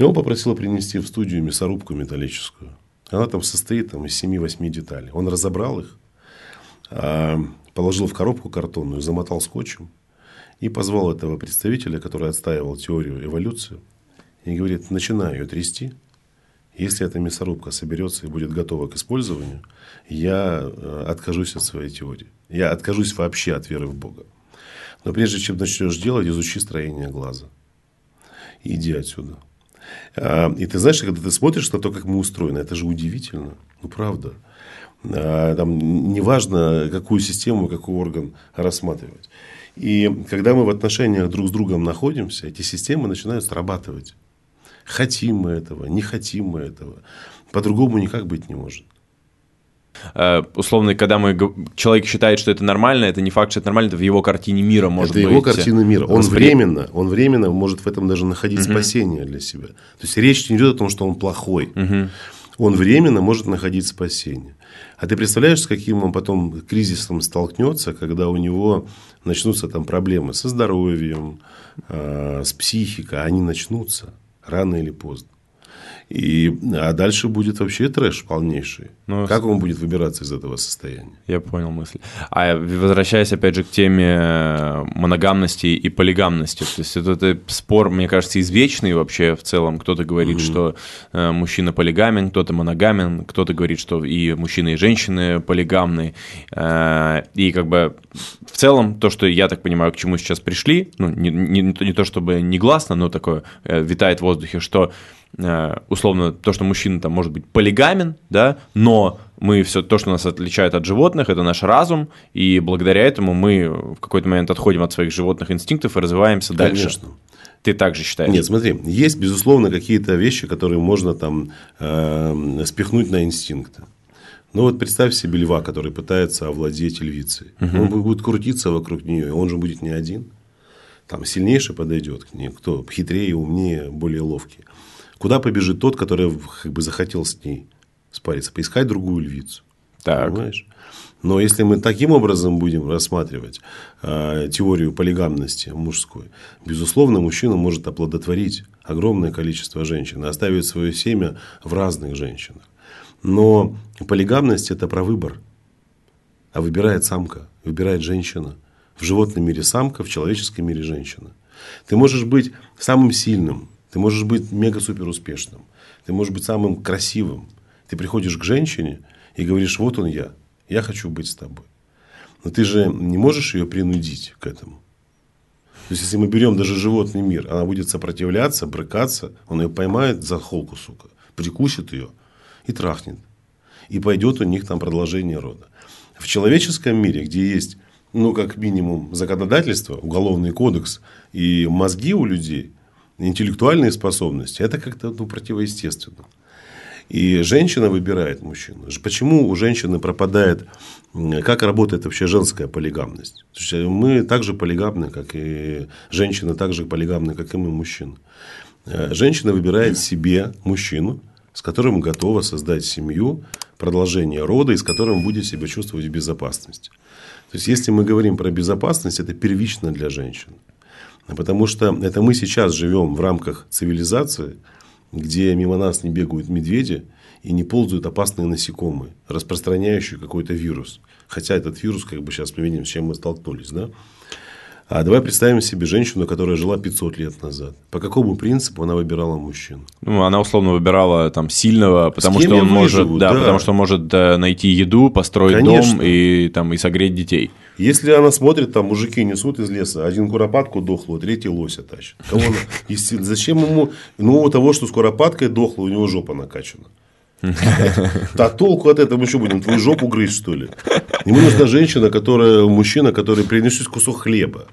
Его попросил принести в студию мясорубку металлическую. Она там состоит там, из 7-8 деталей. Он разобрал их, положил в коробку картонную, замотал скотчем и позвал этого представителя, который отстаивал теорию эволюции, и говорит, начинаю ее трясти. Если эта мясорубка соберется и будет готова к использованию, я э, откажусь от своей теории. Я откажусь вообще от веры в Бога. Но прежде чем начнешь делать, изучи строение глаза. иди отсюда. А, и ты знаешь, когда ты смотришь на то, как мы устроены, это же удивительно. Ну, правда. А, там неважно, какую систему, какой орган рассматривать. И когда мы в отношениях друг с другом находимся, эти системы начинают срабатывать. Хотим мы этого, не хотим мы этого. По-другому никак быть не может. Uh, условно, когда мы человек считает, что это нормально, это не факт, что это нормально, это в его картине мира может это быть. Это его картина мира. Он воспри... временно, он временно может в этом даже находить uh-huh. спасение для себя. То есть речь не идет о том, что он плохой. Uh-huh. Он временно может находить спасение. А ты представляешь, с каким он потом кризисом столкнется, когда у него начнутся там проблемы со здоровьем, э, с психикой, они начнутся рано или поздно. И, а дальше будет вообще трэш полнейший. Ну, как он будет выбираться из этого состояния? Я понял мысль. А возвращаясь опять же к теме э, моногамности и полигамности, то есть это, это спор, мне кажется, извечный вообще в целом. Кто-то говорит, угу. что э, мужчина полигамен, кто-то моногамен, кто-то говорит, что и мужчины, и женщины полигамны. Э, и как бы в целом то, что я так понимаю, к чему сейчас пришли, ну не, не, не то чтобы негласно, но такое э, витает в воздухе, что условно, то, что мужчина там может быть полигамен, да, но мы все, то, что нас отличает от животных, это наш разум, и благодаря этому мы в какой-то момент отходим от своих животных инстинктов и развиваемся Конечно. дальше. Ты также считаешь? Нет, смотри, есть, безусловно, какие-то вещи, которые можно там э, спихнуть на инстинкты. Ну вот представь себе льва, который пытается овладеть львицей. Угу. Он будет крутиться вокруг нее, он же будет не один. Там сильнейший подойдет к ней, кто хитрее, умнее, более ловкий. Куда побежит тот, который как бы захотел с ней спариться? Поискать другую львицу. Так. Понимаешь? Но если мы таким образом будем рассматривать э, теорию полигамности мужской, безусловно, мужчина может оплодотворить огромное количество женщин и оставить свое семя в разных женщинах. Но полигамность – это про выбор. А выбирает самка, выбирает женщина. В животном мире самка, в человеческом мире женщина. Ты можешь быть самым сильным, ты можешь быть мега-супер успешным. Ты можешь быть самым красивым. Ты приходишь к женщине и говоришь, вот он я. Я хочу быть с тобой. Но ты же не можешь ее принудить к этому. То есть, если мы берем даже животный мир, она будет сопротивляться, брыкаться, он ее поймает за холку, сука, прикусит ее и трахнет. И пойдет у них там продолжение рода. В человеческом мире, где есть ну, как минимум, законодательство, уголовный кодекс и мозги у людей, интеллектуальные способности, это как-то ну, противоестественно. И женщина выбирает мужчину. Почему у женщины пропадает, как работает вообще женская полигамность? Мы также полигамны, как и женщины, также полигамны, как и мы, мужчины. Э, женщина выбирает себе мужчину, с которым готова создать семью, продолжение рода, и с которым будет себя чувствовать в безопасности. То есть, если мы говорим про безопасность, это первично для женщин. Потому что это мы сейчас живем в рамках цивилизации – где мимо нас не бегают медведи и не ползают опасные насекомые, распространяющие какой-то вирус. Хотя этот вирус, как бы сейчас мы видим, с чем мы столкнулись. Да? А давай представим себе женщину, которая жила 500 лет назад. По какому принципу она выбирала мужчин? Ну, она условно выбирала там сильного, потому что он может, да, да, потому что он может найти еду, построить Конечно. дом и там и согреть детей. Если она смотрит, там мужики несут из леса, один куропатку дохлую, третий лося тащит. Кого она, зачем ему? Ну, у того, что с куропаткой дохло, у него жопа накачана. Да толку от этого мы еще будем твою жопу грызть, что ли? Ему нужна женщина, которая, мужчина, который принесет кусок хлеба.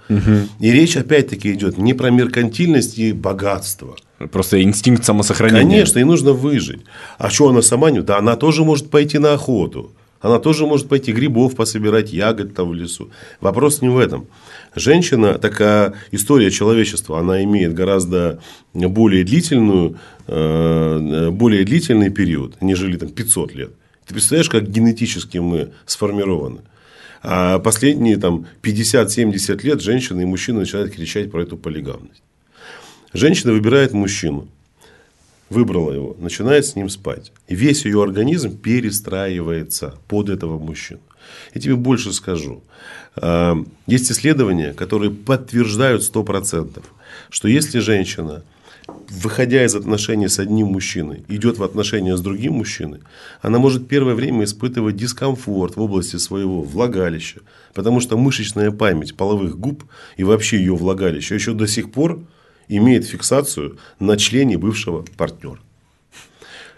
И речь опять-таки идет не про меркантильность и богатство. Просто инстинкт самосохранения. Конечно, и нужно выжить. А что она сама не... Да она тоже может пойти на охоту. Она тоже может пойти грибов пособирать, ягод там в лесу. Вопрос не в этом. Женщина, такая история человечества, она имеет гораздо более длительную, э, более длительный период, нежели там 500 лет. Ты представляешь, как генетически мы сформированы? А последние там 50-70 лет женщины и мужчины начинают кричать про эту полигамность. Женщина выбирает мужчину выбрала его, начинает с ним спать. И весь ее организм перестраивается под этого мужчину. Я тебе больше скажу. А, есть исследования, которые подтверждают 100%, что если женщина, выходя из отношений с одним мужчиной, идет в отношения с другим мужчиной, она может первое время испытывать дискомфорт в области своего влагалища, потому что мышечная память половых губ и вообще ее влагалища еще до сих пор имеет фиксацию на члене бывшего партнера.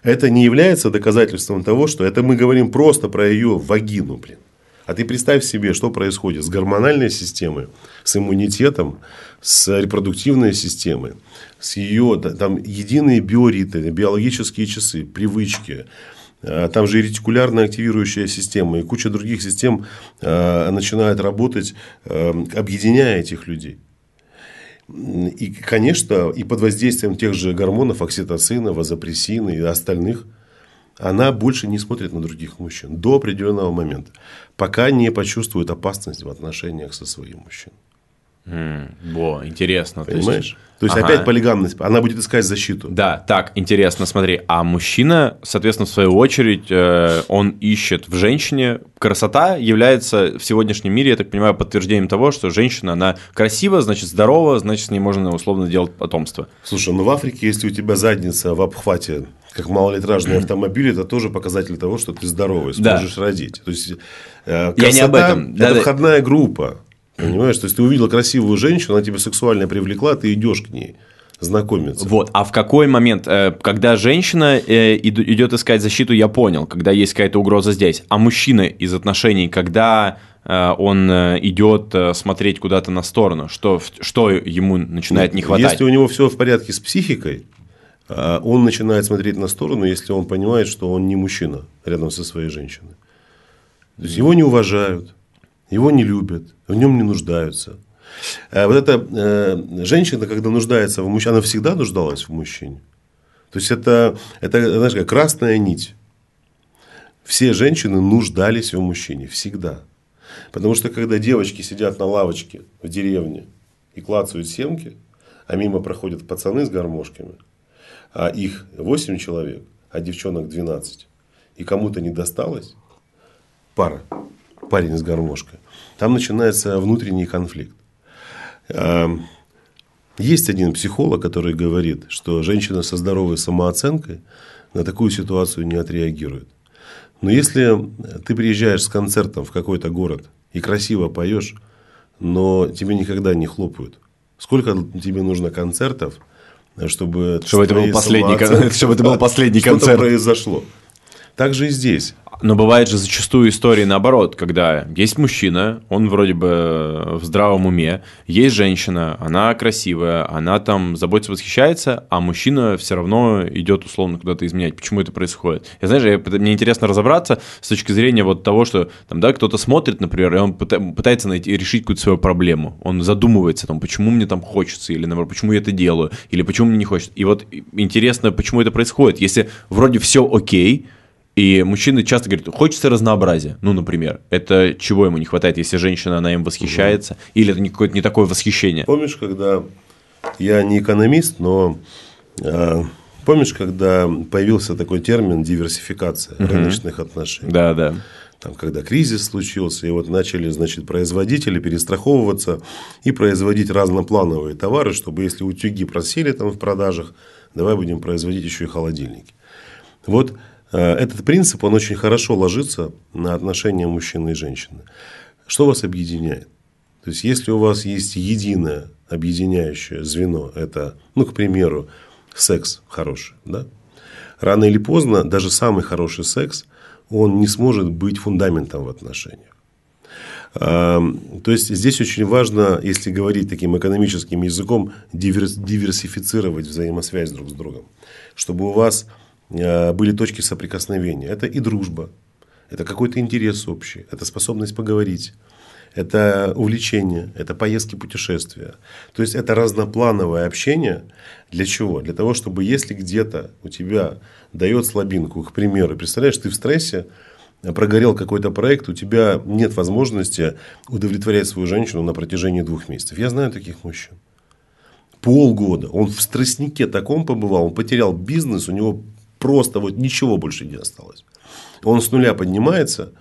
Это не является доказательством того, что это мы говорим просто про ее вагину, блин. А ты представь себе, что происходит с гормональной системой, с иммунитетом, с репродуктивной системой, с ее там единые биоритмы, биологические часы, привычки, а, там же и ретикулярная активирующая система, и куча других систем э, начинает работать, э, объединяя этих людей. И, конечно, и под воздействием тех же гормонов, окситоцина, вазопрессина и остальных, она больше не смотрит на других мужчин до определенного момента, пока не почувствует опасность в отношениях со своим мужчиной. Во, интересно. Понимаешь? То есть, ага. опять полигамность, она будет искать защиту. Да, так, интересно, смотри. А мужчина, соответственно, в свою очередь, э, он ищет в женщине. Красота является в сегодняшнем мире, я так понимаю, подтверждением того, что женщина, она красива, значит, здорова, значит, с ней можно условно делать потомство. Слушай, ну в Африке, если у тебя задница в обхвате как малолитражный автомобиль, это тоже показатель того, что ты здоровый, сможешь да. родить. То есть, э, красота, Я не об этом. Это да, входная группа. Понимаешь? То есть, ты увидел красивую женщину, она тебя сексуально привлекла, ты идешь к ней знакомиться. Вот, а в какой момент, э, когда женщина э, идет искать защиту, я понял, когда есть какая-то угроза здесь, а мужчина из отношений, когда э, он идет смотреть куда-то на сторону, что, что ему начинает не хватать? Если у него все в порядке с психикой, он начинает смотреть на сторону, если он понимает, что он не мужчина рядом со своей женщиной. То есть его не уважают, его не любят, в нем не нуждаются. А вот эта э, женщина, когда нуждается в мужчине, она всегда нуждалась в мужчине. То есть это, это знаешь, как красная нить. Все женщины нуждались в мужчине всегда. Потому что когда девочки сидят на лавочке в деревне и клацают семки, а мимо проходят пацаны с гармошками, а их 8 человек, а девчонок 12, и кому-то не досталось, пара, парень с гармошкой, там начинается внутренний конфликт. Эм, есть один психолог, который говорит, что женщина со здоровой самооценкой на такую ситуацию не отреагирует. Но если ты приезжаешь с концертом в какой-то город и красиво поешь, но тебе никогда не хлопают, сколько тебе нужно концертов, чтобы, чтобы это был последний, [laughs] чтобы это был [laughs] последний концерт. произошло. Так же и здесь. Но бывает же зачастую истории наоборот, когда есть мужчина, он вроде бы в здравом уме, есть женщина, она красивая, она там заботится, восхищается, а мужчина все равно идет условно куда-то изменять. Почему это происходит? Я знаешь, я, мне интересно разобраться с точки зрения вот того, что там, да, кто-то смотрит, например, и он пытается найти, решить какую-то свою проблему. Он задумывается, там, почему мне там хочется, или, наоборот, почему я это делаю, или почему мне не хочется. И вот интересно, почему это происходит. Если вроде все окей, и мужчины часто говорят, хочется разнообразия. Ну, например, это чего ему не хватает, если женщина, она им восхищается, угу. или это какое-то не такое восхищение? Помнишь, когда я не экономист, но э, помнишь, когда появился такой термин диверсификация угу. рыночных отношений? Да, да. Там, когда кризис случился, и вот начали, значит, производители перестраховываться и производить разноплановые товары, чтобы если утюги просили там в продажах, давай будем производить еще и холодильники. Вот этот принцип, он очень хорошо ложится на отношения мужчины и женщины. Что вас объединяет? То есть, если у вас есть единое объединяющее звено, это, ну, к примеру, секс хороший, да? Рано или поздно даже самый хороший секс, он не сможет быть фундаментом в отношениях. То есть, здесь очень важно, если говорить таким экономическим языком, диверсифицировать взаимосвязь друг с другом. Чтобы у вас были точки соприкосновения. Это и дружба, это какой-то интерес общий, это способность поговорить, это увлечение, это поездки, путешествия. То есть, это разноплановое общение. Для чего? Для того, чтобы если где-то у тебя дает слабинку, к примеру, представляешь, ты в стрессе, прогорел какой-то проект, у тебя нет возможности удовлетворять свою женщину на протяжении двух месяцев. Я знаю таких мужчин. Полгода. Он в стресснике таком побывал, он потерял бизнес, у него просто вот ничего больше не осталось. Он с нуля поднимается.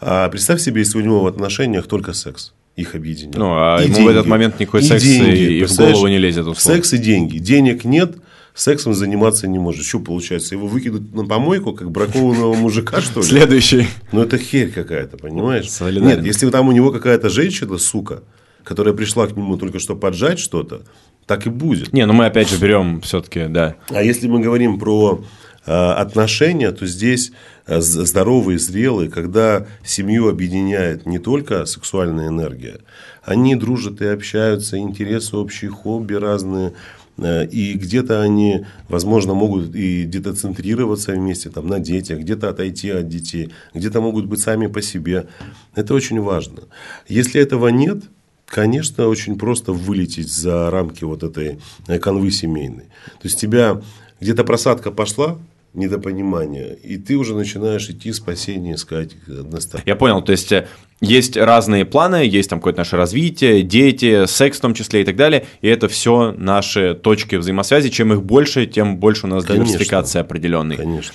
А представь себе, если у него в отношениях только секс их объединяет. Ну, а и ему деньги, в этот момент никакой и секс деньги, и, и в голову не лезет. Условно. Секс и деньги. Денег нет, сексом заниматься не может. Что получается? Его выкинут на помойку, как бракованного мужика, [laughs] что ли? Следующий. Ну, это херь какая-то, понимаешь? Нет, если там у него какая-то женщина, сука, которая пришла к нему только что поджать что-то, так и будет. Не, ну мы опять же берем все-таки, да. А если мы говорим про отношения, то здесь э, здоровые, зрелые, когда семью объединяет не только сексуальная энергия, они дружат и общаются, интересы общие, хобби разные, Э, и где-то они, возможно, могут и где-то центрироваться вместе там, на детях, где-то отойти от детей, где-то могут быть сами по себе. Это очень важно. Если этого нет, конечно, очень просто вылететь за рамки вот этой канвы семейной. То есть, тебя где-то просадка пошла, недопонимание, и ты уже начинаешь идти спасение искать старт. Я понял, то есть э, есть разные планы, есть там какое-то наше развитие, дети, секс в том числе и так далее, и это все наши точки взаимосвязи. Чем их больше, тем больше у нас Конечно. диверсификация определенной. Конечно.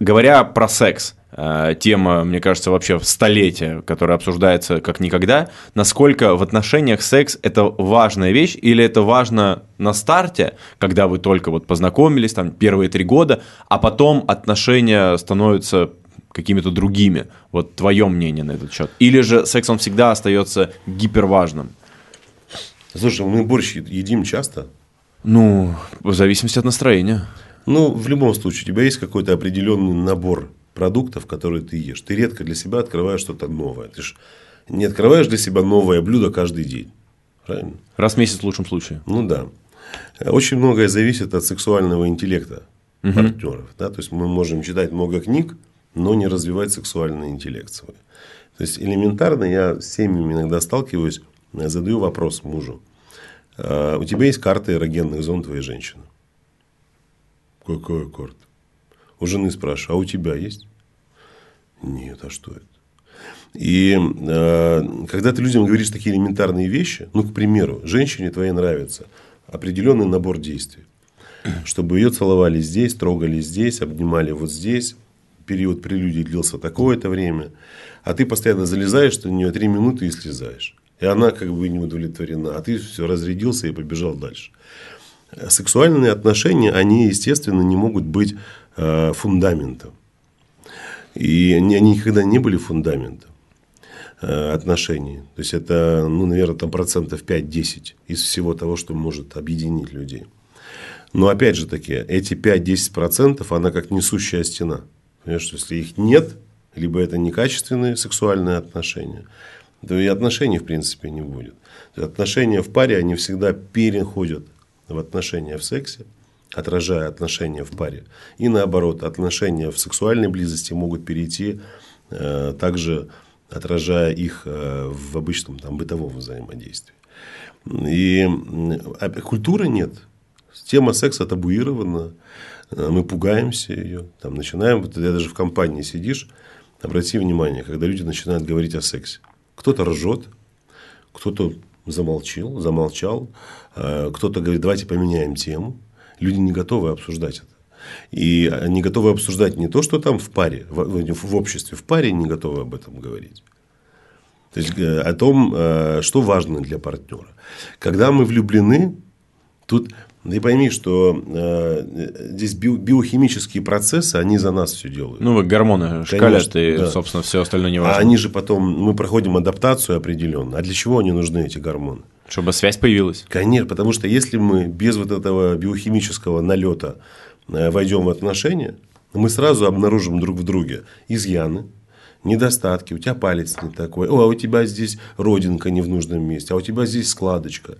Говоря про секс, тема, мне кажется, вообще в столетие, которая обсуждается как никогда. Насколько в отношениях секс – это важная вещь или это важно на старте, когда вы только вот познакомились, там, первые три года, а потом отношения становятся какими-то другими? Вот твое мнение на этот счет. Или же секс, он всегда остается гиперважным? Слушай, мы борщ едим часто? Ну, в зависимости от настроения. Ну, в любом случае, у тебя есть какой-то определенный набор продуктов, которые ты ешь. Ты редко для себя открываешь что-то новое. Ты же не открываешь для себя новое блюдо каждый день. Правильно? Раз в месяц в лучшем случае. Ну да. Очень многое зависит от сексуального интеллекта угу. партнеров. Да? То есть мы можем читать много книг, но не развивать сексуальный интеллект свой. То есть элементарно я с семьями иногда сталкиваюсь, задаю вопрос мужу. «А у тебя есть карта эрогенных зон твоей женщины? Какая карта? У жены спрашиваю, а у тебя есть? Нет, а что это? И э, когда ты людям говоришь такие элементарные вещи, ну, к примеру, женщине твоей нравится определенный набор действий, чтобы ее целовали здесь, трогали здесь, обнимали вот здесь, период прелюдии длился такое-то время, а ты постоянно залезаешь на нее три минуты и слезаешь. И она как бы не удовлетворена, а ты все разрядился и побежал дальше. Сексуальные отношения, они, естественно, не могут быть Э, фундаментом. И они, они никогда не были фундаментом э, отношений. То есть, это, ну, наверное, там процентов 5-10 из всего того, что может объединить людей. Но, опять же таки, эти 5-10% она как несущая стена. Понимаешь, если их нет, либо это некачественные сексуальные отношения, то и отношений в принципе не будет. Отношения в паре, они всегда переходят в отношения в сексе, отражая отношения в паре. И наоборот, отношения в сексуальной близости могут перейти э, также отражая их э, в обычном там, бытовом взаимодействии. И а культуры нет. Тема секса табуирована, э, мы пугаемся ее, там начинаем, вот я даже в компании сидишь, обрати внимание, когда люди начинают говорить о сексе. Кто-то ржет, кто-то замолчал, замолчал, э, кто-то говорит, давайте поменяем тему. Люди не готовы обсуждать это. И они готовы обсуждать не то, что там в паре, в, в обществе, в паре не готовы об этом говорить. То есть э, о том, э, что важно для партнера. Когда мы влюблены, тут ты пойми, что э, здесь био, биохимические процессы, они за нас все делают. Ну, гормоны шкалят, и, да. собственно, все остальное не важно. А они же потом, мы проходим адаптацию определенно. А для чего они нужны, эти гормоны? Чтобы связь появилась. Конечно, потому что если мы без вот этого биохимического налета э, войдем в отношения, мы сразу обнаружим друг в друге изъяны, недостатки, у тебя палец не такой, о, а у тебя здесь родинка не в нужном месте, а у тебя здесь складочка.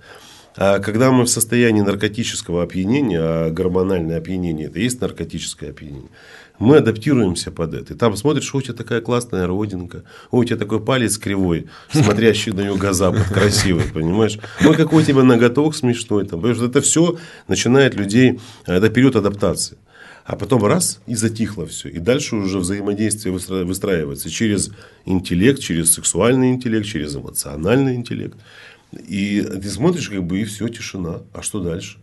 А когда мы в состоянии наркотического опьянения, а гормональное опьянение – это есть наркотическое опьянение, мы адаптируемся под это. И там смотришь, у тебя такая классная родинка, у тебя такой палец кривой, смотрящий на юго-запад, красивый, понимаешь? Ой, какой у тебя ноготок смешной. Там, потому что это все начинает людей, это период адаптации. А потом раз и затихло все. И дальше уже взаимодействие выстраивается через интеллект, через сексуальный интеллект, через эмоциональный интеллект. И ты смотришь, как бы, и все, тишина. А что дальше?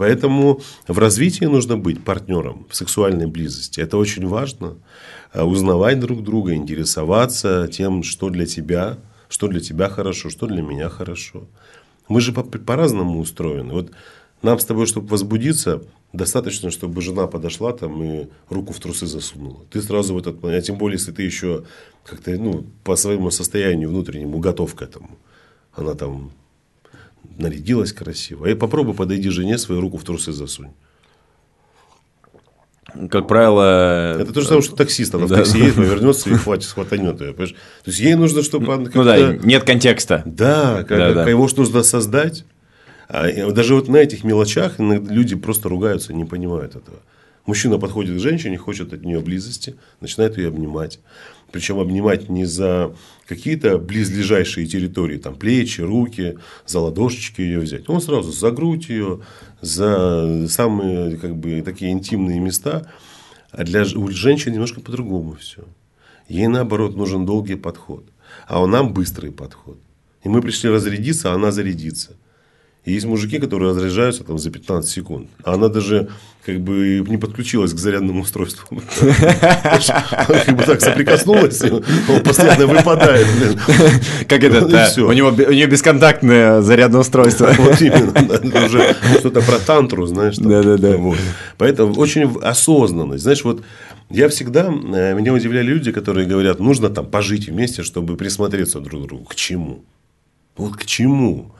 Поэтому в развитии нужно быть партнером в сексуальной близости. Это очень важно. А узнавать друг друга, интересоваться тем, что для тебя, что для тебя хорошо, что для меня хорошо. Мы же по-разному устроены. Вот нам с тобой, чтобы возбудиться, достаточно, чтобы жена подошла там и руку в трусы засунула. Ты сразу в этот момент, а тем более, если ты еще как-то ну, по своему состоянию внутреннему готов к этому. Она там нарядилась красиво. И попробуй подойди жене свою руку в трусы засунь. Как правило... Это то же самое, что таксист. Она да. в такси едет, повернется и хватит, схватанет ее. Понимаешь? То есть, ей нужно, чтобы она Ну да, нет контекста. Да, как, да, да. его нужно создать. А даже вот на этих мелочах люди просто ругаются, не понимают этого. Мужчина подходит к женщине, хочет от нее близости, начинает ее обнимать. Причем обнимать не за какие-то близлежащие территории, там плечи, руки, за ладошечки ее взять. Он сразу за грудь ее, за самые как бы, такие интимные места. А для у женщин немножко по-другому все. Ей наоборот нужен долгий подход, а у нам быстрый подход. И мы пришли разрядиться, а она зарядится. И есть мужики, которые разряжаются там, за 15 секунд. А она даже как бы не подключилась к зарядному устройству. [laughs] Как бы так соприкоснулась, он постоянно выпадает. Как это? У нее бесконтактное зарядное устройство. [laughs] Вот именно. Уже что-то про тантру, знаешь. Да, да, да. Поэтому очень осознанность. Знаешь, вот я всегда, э, меня удивляли люди, которые говорят, нужно там пожить вместе, чтобы присмотреться друг к другу. К чему? Вот к чему?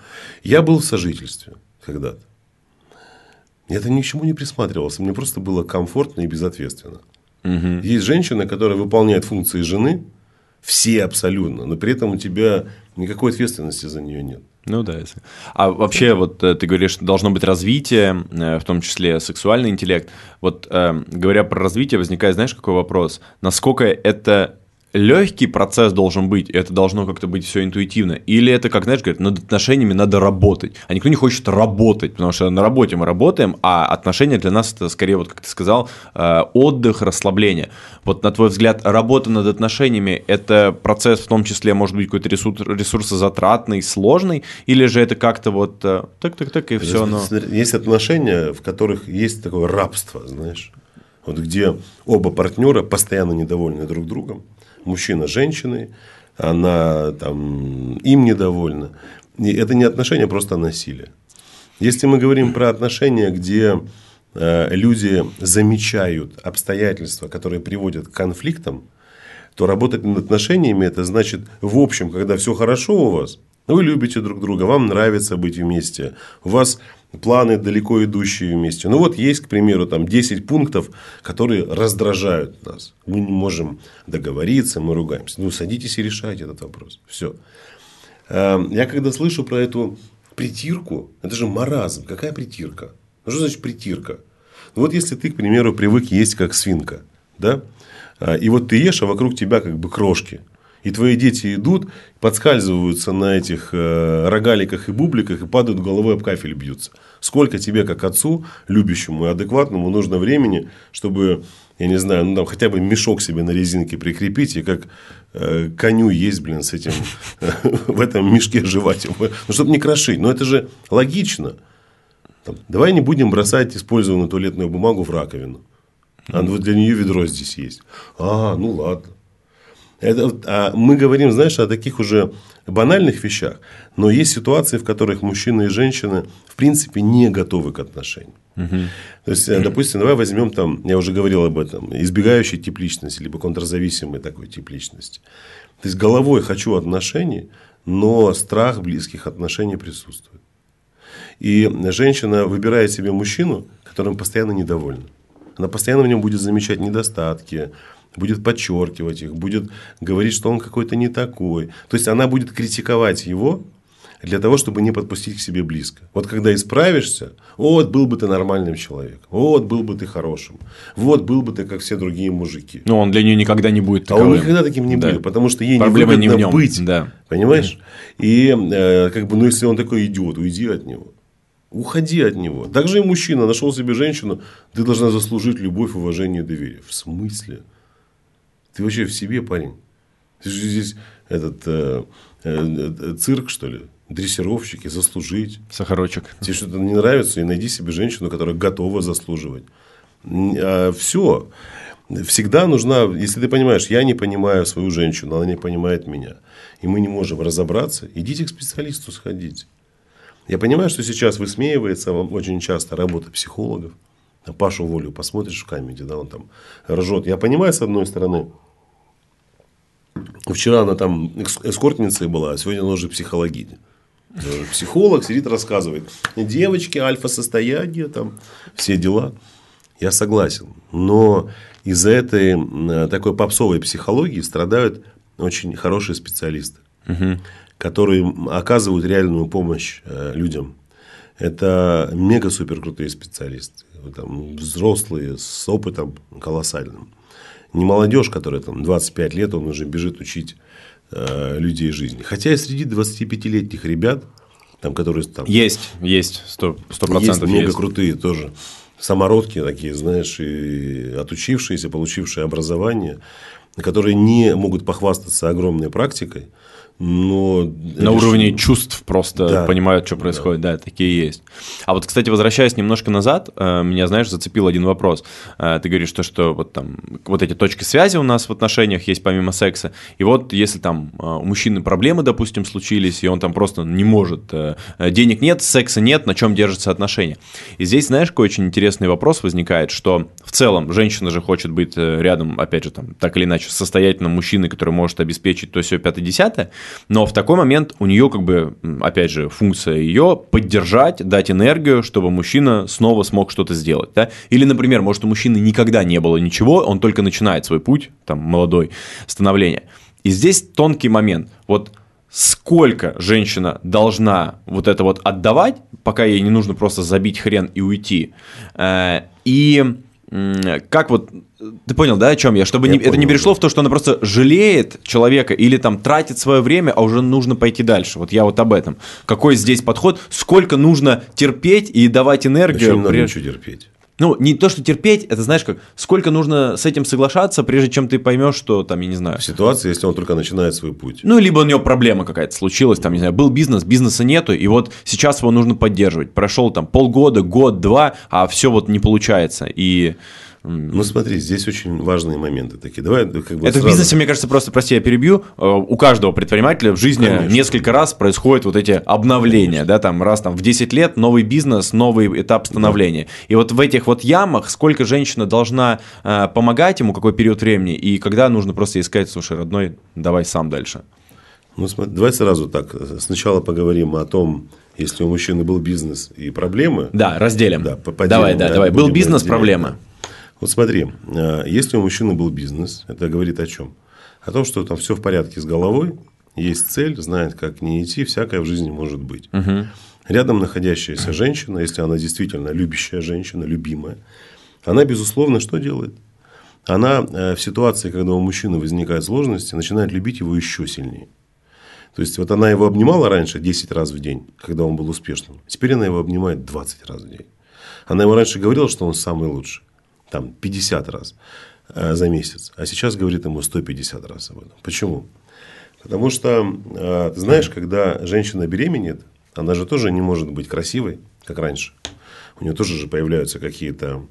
Я был в сожительстве когда-то. Я-то ни к чему не присматривался. Мне просто было комфортно и безответственно. Угу. Есть женщина, которая выполняет функции жены, все абсолютно, но при этом у тебя никакой ответственности за нее нет. Ну да. А вообще, вот э, ты говоришь, должно быть развитие, э, в том числе сексуальный интеллект. Вот э, говоря про развитие, возникает, знаешь, какой вопрос? Насколько это легкий процесс должен быть, это должно как-то быть все интуитивно, или это, как знаешь, говорят, над отношениями надо работать, а никто не хочет работать, потому что на работе мы работаем, а отношения для нас это скорее, вот как ты сказал, э, отдых, расслабление. Вот на твой взгляд, работа над отношениями – это процесс в том числе, может быть, какой-то ресурс, ресурсозатратный, сложный, или же это как-то вот так-так-так, э, и все оно… Есть отношения, в которых есть такое рабство, знаешь, вот где оба партнера постоянно недовольны друг другом, мужчина женщиной, она там им недовольна. И это не отношения, просто насилие. Если мы говорим про отношения, где э, люди замечают обстоятельства, которые приводят к конфликтам, то работать над отношениями это значит, в общем, когда все хорошо у вас, вы любите друг друга, вам нравится быть вместе, у вас планы далеко идущие вместе. Ну вот есть, к примеру, там 10 пунктов, которые раздражают нас. Мы не можем договориться, мы ругаемся. Ну, садитесь и решайте этот вопрос. Все. Эм, я когда слышу про эту притирку, это же маразм. Какая притирка? Ну, что значит притирка? Ну, вот если ты, к примеру, привык есть как свинка, да, а, и вот ты ешь, а вокруг тебя как бы крошки. И твои дети идут, подскальзываются на этих э, рогаликах и бубликах и падают головой об кафель бьются. Сколько тебе, как отцу, любящему и адекватному, нужно времени, чтобы, я не знаю, ну там хотя бы мешок себе на резинке прикрепить и как э, коню есть, блин, с этим [laughs] в этом мешке жевать. Ну, чтобы не крошить. Но это же логично. Давай не будем бросать использованную туалетную бумагу в раковину. А вот для нее ведро здесь есть. А, ну ладно. Это, а мы говорим, знаешь, о таких уже банальных вещах, но есть ситуации, в которых мужчины и женщины, в принципе, не готовы к отношениям. Угу. То есть, э, допустим, давай возьмем там, я уже говорил об этом, избегающий тип личности, либо контрзависимый такой тип личности. То есть, головой хочу отношений, но страх близких отношений присутствует. И женщина выбирает себе мужчину, которым постоянно недовольна. Она постоянно в нем будет замечать недостатки, будет подчеркивать их, будет говорить, что он какой-то не такой. То есть она будет критиковать его для того, чтобы не подпустить к себе близко. Вот когда исправишься, вот был бы ты нормальным человеком, вот был бы ты хорошим, вот был бы ты как все другие мужики. Но он для нее никогда не будет таковым. А он никогда таким не да. будет, потому что ей Проблема не выгодно не быть. Да. Понимаешь? И э, как бы, ну если он такой идиот, уйди от него. Уходи от него. Также и мужчина нашел себе женщину, ты должна заслужить любовь, уважение доверие. В смысле? Ты вообще в себе, парень. Ты же здесь этот э, э, э, цирк, что ли? Дрессировщики, заслужить. Сахарочек. Тебе что-то не нравится, и найди себе женщину, которая готова заслуживать. А, все. Всегда нужна, если ты понимаешь, я не понимаю свою женщину, она не понимает меня, и мы не можем разобраться, идите к специалисту сходить. Я понимаю, что сейчас высмеивается очень часто работа психологов. Пашу Волю посмотришь в камеди, да, он там ржет. Я понимаю, с одной стороны, вчера она там эскортницей была, а сегодня она уже психологиня. Психолог сидит, рассказывает. Девочки, альфа-состояние, там, все дела. Я согласен. Но из-за этой такой попсовой психологии страдают очень хорошие специалисты, угу. которые оказывают реальную помощь э, людям. Это мега-супер крутые специалисты там, взрослые с опытом колоссальным. Не молодежь, которая там 25 лет, он уже бежит учить э, людей жизни. Хотя и среди 25-летних ребят, там, которые там... Есть, есть, сто процентов есть. мега есть. крутые тоже. Самородки такие, знаешь, и отучившиеся, получившие образование, которые не могут похвастаться огромной практикой, но... На уровне чувств просто да. понимают, что происходит, да. да, такие есть. А вот, кстати, возвращаясь немножко назад, э, меня, знаешь, зацепил один вопрос. Э, ты говоришь, то, что вот там вот эти точки связи у нас в отношениях есть помимо секса, и вот если там э, у мужчины проблемы, допустим, случились, и он там просто не может, денег нет, секса нет, на чем держатся отношения. И здесь, знаешь, какой очень интересный вопрос возникает, что в целом женщина же хочет быть рядом, опять же, там, так или иначе, состоятельным мужчиной, который может обеспечить то все пятое-десятое, но в такой момент у нее, как бы, опять же, функция ее поддержать, дать энергию, чтобы мужчина снова смог что-то сделать. Да? Или, например, может, у мужчины никогда не было ничего, он только начинает свой путь, там, молодой, становления. И здесь тонкий момент. Вот сколько женщина должна вот это вот отдавать, пока ей не нужно просто забить хрен и уйти. Э, и как вот ты понял, да, о чем я? Чтобы я не, понял, это не перешло да. в то, что она просто жалеет человека или там тратит свое время, а уже нужно пойти дальше. Вот я вот об этом. Какой здесь подход? Сколько нужно терпеть и давать энергию? Зачем надо ничего терпеть? Ну, не то, что терпеть, это знаешь как, сколько нужно с этим соглашаться, прежде чем ты поймешь, что там, я не знаю. Ситуация, если он только начинает свой путь. Ну, либо у него проблема какая-то случилась, там, не знаю, был бизнес, бизнеса нету, и вот сейчас его нужно поддерживать. Прошел там полгода, год, два, а все вот не получается. И ну, смотри, здесь очень важные моменты такие. Давай, как бы Это сразу... в бизнесе, мне кажется, просто, прости, я перебью. Э, у каждого предпринимателя в жизни Конечно. несколько раз происходят вот эти обновления, Конечно. да, там раз там в 10 лет новый бизнес, новый этап становления. Да. И вот в этих вот ямах сколько женщина должна э, помогать ему, какой период времени, и когда нужно просто искать, слушай, родной, давай сам дальше. Ну, смотри, давай сразу так. Сначала поговорим о том, Если у мужчины был бизнес и проблемы... Да, разделим. Да, поделим, давай, да, давай. Был бизнес, проблема. Вот смотри, э, если у мужчины был бизнес, это говорит о чем? О том, что там все в порядке с головой, есть цель, знает, как не идти, всякое в жизни может быть. Угу. Рядом находящаяся женщина, если она действительно любящая женщина, любимая, она, безусловно, что делает? Она э, в ситуации, когда у мужчины возникают сложности, начинает любить его еще сильнее. То есть, вот она его обнимала раньше 10 раз в день, когда он был успешным. Теперь она его обнимает 20 раз в день. Она ему раньше говорила, что он самый лучший. Там 50 раз э, за месяц. А сейчас говорит ему 150 раз об этом. Почему? Потому что, э, ты знаешь, когда женщина беременеет, она же тоже не может быть красивой, как раньше. У нее тоже же появляются какие-то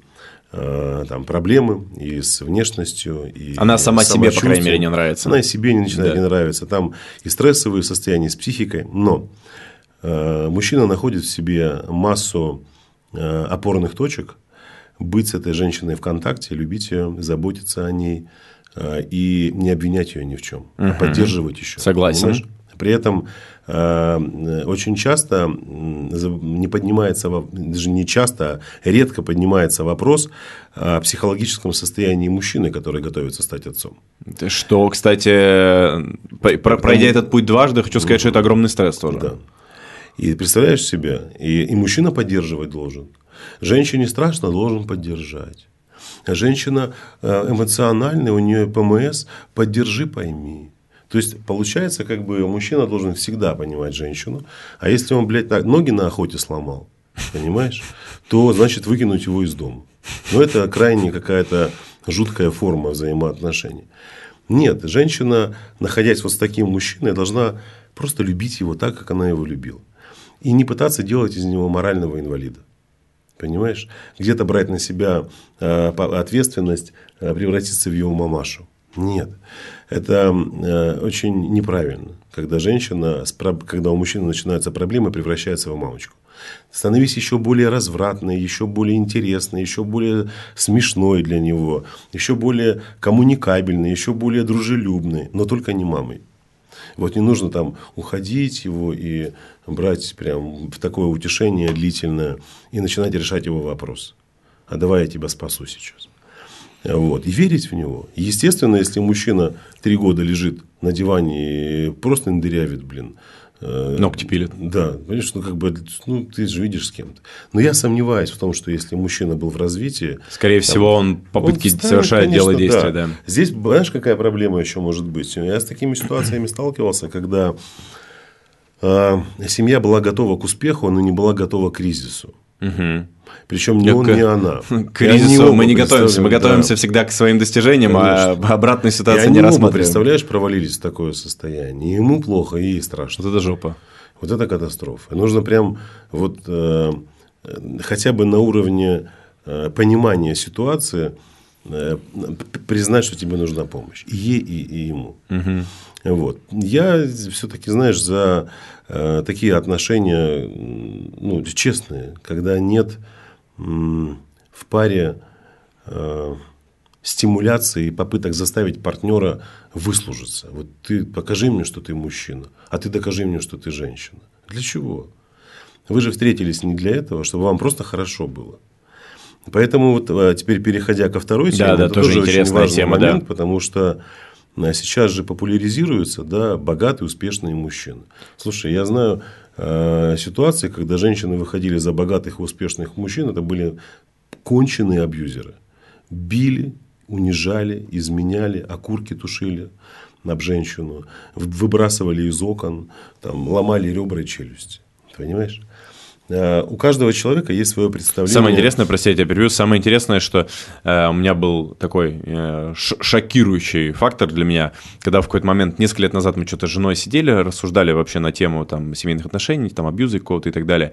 Э, там проблемы и с внешностью. И Она сама себе, по крайней мере, не нравится. Она себе не начинает да. не нравиться. Там и стрессовые состояния, и с психикой. Но э, мужчина находит в себе массу э, опорных точек, быть с этой женщиной в контакте, любить ее, заботиться о ней э, и не обвинять ее ни в чем, угу. а поддерживать еще. Согласен. Понимаешь? При этом э, очень часто не поднимается, даже не часто, а редко поднимается вопрос о психологическом состоянии мужчины, который готовится стать отцом. Что, кстати, пройдя этот путь дважды, хочу сказать, что это огромный стресс тоже. Да. И представляешь себе, и, и мужчина поддерживать должен. Женщине страшно, должен поддержать. Женщина э, эмоциональная, у нее ПМС, поддержи, пойми. То есть, получается, как бы мужчина должен всегда понимать женщину. А если он, блядь, ноги на охоте сломал, понимаешь, то значит выкинуть его из дома. Но это крайне какая-то жуткая форма взаимоотношений. Нет, женщина, находясь вот с таким мужчиной, должна просто любить его так, как она его любила. И не пытаться делать из него морального инвалида. Понимаешь? Где-то брать на себя э, ответственность, э, превратиться в его мамашу. Нет. Это э, очень неправильно, когда женщина, когда у мужчины начинаются проблемы, превращается в мамочку. Становись еще более развратной, еще более интересной, еще более смешной для него, еще более коммуникабельной, еще более дружелюбной, но только не мамой. Вот не нужно там уходить его и брать прям в такое утешение длительное и начинать решать его вопрос. А давай я тебя спасу сейчас. Вот, и верить в него. Естественно, если мужчина три года лежит на диване и просто дырявит, блин. Э, Ногти пилит. Да, понимаешь, ну как бы, ну ты же видишь с кем-то. Но я сомневаюсь в том, что если мужчина был в развитии. Скорее там, всего, он попытки он станет, совершает конечно, дело действия, да. да. Здесь, знаешь, какая проблема еще может быть? Я с такими ситуациями сталкивался, когда семья была готова к успеху, но не была готова к кризису. Угу. Причем [laughs] не он, не она. К кризису мы не готовимся. Мы готовимся да. всегда к своим достижениям, а Конечно. а обратную ситуацию не рассматриваем. представляешь, провалились в такое состояние. ему плохо, и ей страшно. Вот это жопа. Вот это катастрофа. Нужно прям вот э, хотя бы на уровне э, понимания ситуации э, признать, что тебе нужна помощь. И ей, и, и ему. Угу. Вот. Я все-таки, знаешь, за э, такие отношения ну, честные, когда нет в паре э, стимуляции и попыток заставить партнера выслужиться. Вот ты покажи мне, что ты мужчина, а ты докажи мне, что ты женщина. Для чего? Вы же встретились не для этого, чтобы вам просто хорошо было. Поэтому вот а, теперь переходя ко второй теме, да, да, это тоже, тоже очень важный тема, момент, да. потому что а, сейчас же популяризируются да, богатые, успешные мужчины. Слушай, я знаю э, ситуации, когда женщины выходили за богатых и успешных мужчин, это были конченые абьюзеры. Били, унижали, изменяли, окурки тушили об женщину, выбрасывали из окон, там, ломали ребра и челюсти. Понимаешь? Э, у каждого человека есть свое представление. Самое интересное, простите, я тебя перебью, самое интересное, что э, у меня был такой э, шокирующий фактор для меня, когда в какой-то момент, несколько лет назад мы что-то с женой сидели, рассуждали вообще на тему там, семейных отношений, там, абьюза какого-то и так далее.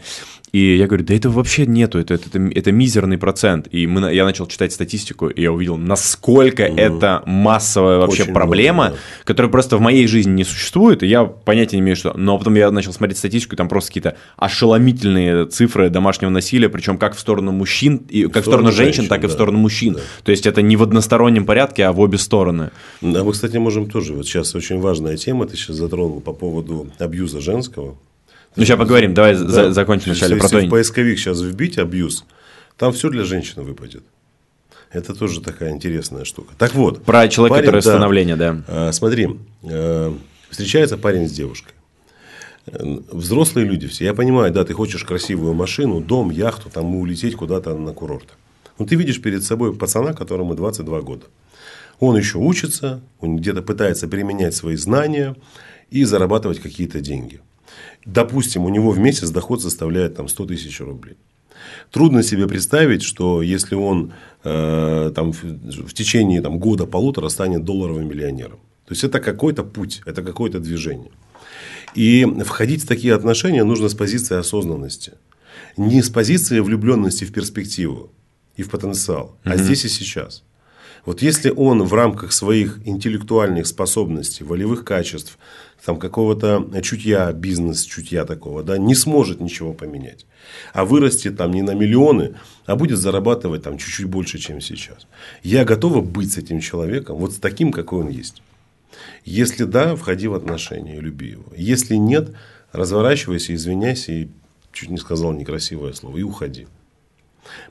И я говорю, да этого вообще нету, это, это, это, это мизерный процент. И мы, я начал читать статистику, и я увидел, насколько mm. это массовая вообще Очень проблема, много, да. которая просто в моей жизни не существует, и я понятия не имею, что... Но потом я начал смотреть статистику, и там просто какие-то ошеломительные цифры домашнего насилия, причем как в сторону мужчин, и как в сторону, женщин, женщин, так и в сторону мужчин. Да. То есть это не в одностороннем порядке, а в обе стороны. Да, мы, кстати, можем тоже, вот сейчас очень важная тема, ты сейчас затронул по поводу абьюза женского. Ну, сейчас поговорим, давай да. за, закончим вначале про то. Если в поисковик сейчас вбить абьюз, там все для женщины выпадет. Это тоже такая интересная штука. Так вот. Про человека, парень, который да, становление, да. Э, смотри, э, встречается парень с девушкой. Взрослые люди все. Я понимаю, да, ты хочешь красивую машину, дом, яхту, там улететь куда-то на курорт. Но ты видишь перед собой пацана, которому 22 года. Он еще учится, он где-то пытается применять свои знания и зарабатывать какие-то деньги. Допустим, у него в месяц доход составляет там, 100 тысяч рублей. Трудно себе представить, что если он э, там, в, в течение там, года-полутора станет долларовым миллионером. То есть это какой-то путь, это какое-то движение. И входить в такие отношения нужно с позиции осознанности. Не с позиции влюбленности в перспективу и в потенциал, угу. а здесь и сейчас. Вот если он в рамках своих интеллектуальных способностей, волевых качеств, там какого-то чутья, бизнес-чутья такого, да, не сможет ничего поменять, а вырастет там не на миллионы, а будет зарабатывать там чуть-чуть больше, чем сейчас. Я готова быть с этим человеком, вот с таким, какой он есть. Если да, входи в отношения люби его. Если нет, разворачивайся, извиняйся и чуть не сказал некрасивое слово и уходи.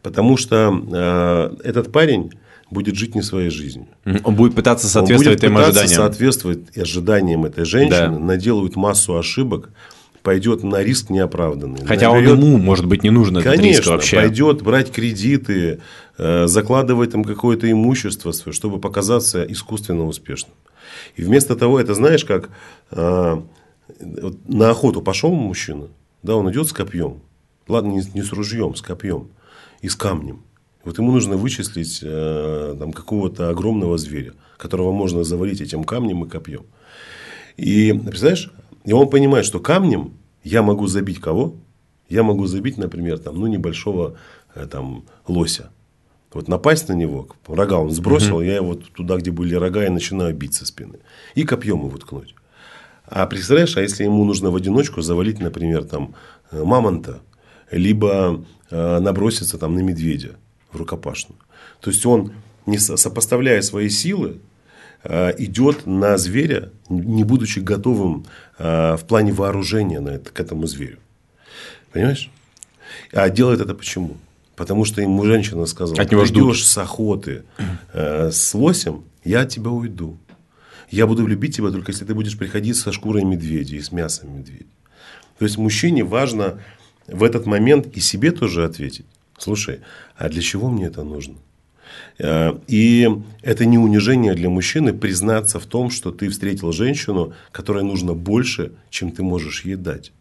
Потому что э, этот парень будет жить не своей жизнью. Он будет пытаться соответствовать Он будет пытаться ожиданиям. соответствовать ожиданиям этой женщины, да. наделают массу ошибок, пойдет на риск неоправданный. Хотя Наберет... он ему, может быть, не нужно Конечно, этот риск вообще. пойдет брать кредиты, э, закладывать там какое-то имущество, чтобы показаться искусственно успешным. И вместо того, это знаешь, как э, на охоту пошел мужчина, да, он идет с копьем. Ладно, не, не с ружьем, с копьем и с камнем. Вот ему нужно вычислить э, там, какого-то огромного зверя, которого можно завалить этим камнем и копьем. И представляешь, и он понимает, что камнем я могу забить кого? Я могу забить, например, там, ну, небольшого э, там, лося. Вот напасть на него, рога он сбросил, угу. я его туда, где были рога, и начинаю бить со спины. И копьем его ткнуть. А представляешь, а если ему нужно в одиночку завалить, например, там, э, мамонта, либо э, наброситься там, на медведя в рукопашную. То есть он, не сопоставляя свои силы, э, идет на зверя, не будучи готовым э, в плане вооружения на это, к этому зверю. Понимаешь? А делает это почему? Потому что ему женщина сказала, от него ты идешь с охоты э, с лосем, я от тебя уйду. Я буду любить тебя только если ты будешь приходить со шкурой медведя и с мясом медведя. То есть мужчине важно в этот момент и себе тоже ответить слушай, а для чего мне это нужно? Э, и это не унижение для мужчины признаться в том, что ты встретил женщину, которой нужно больше, чем ты можешь ей дать.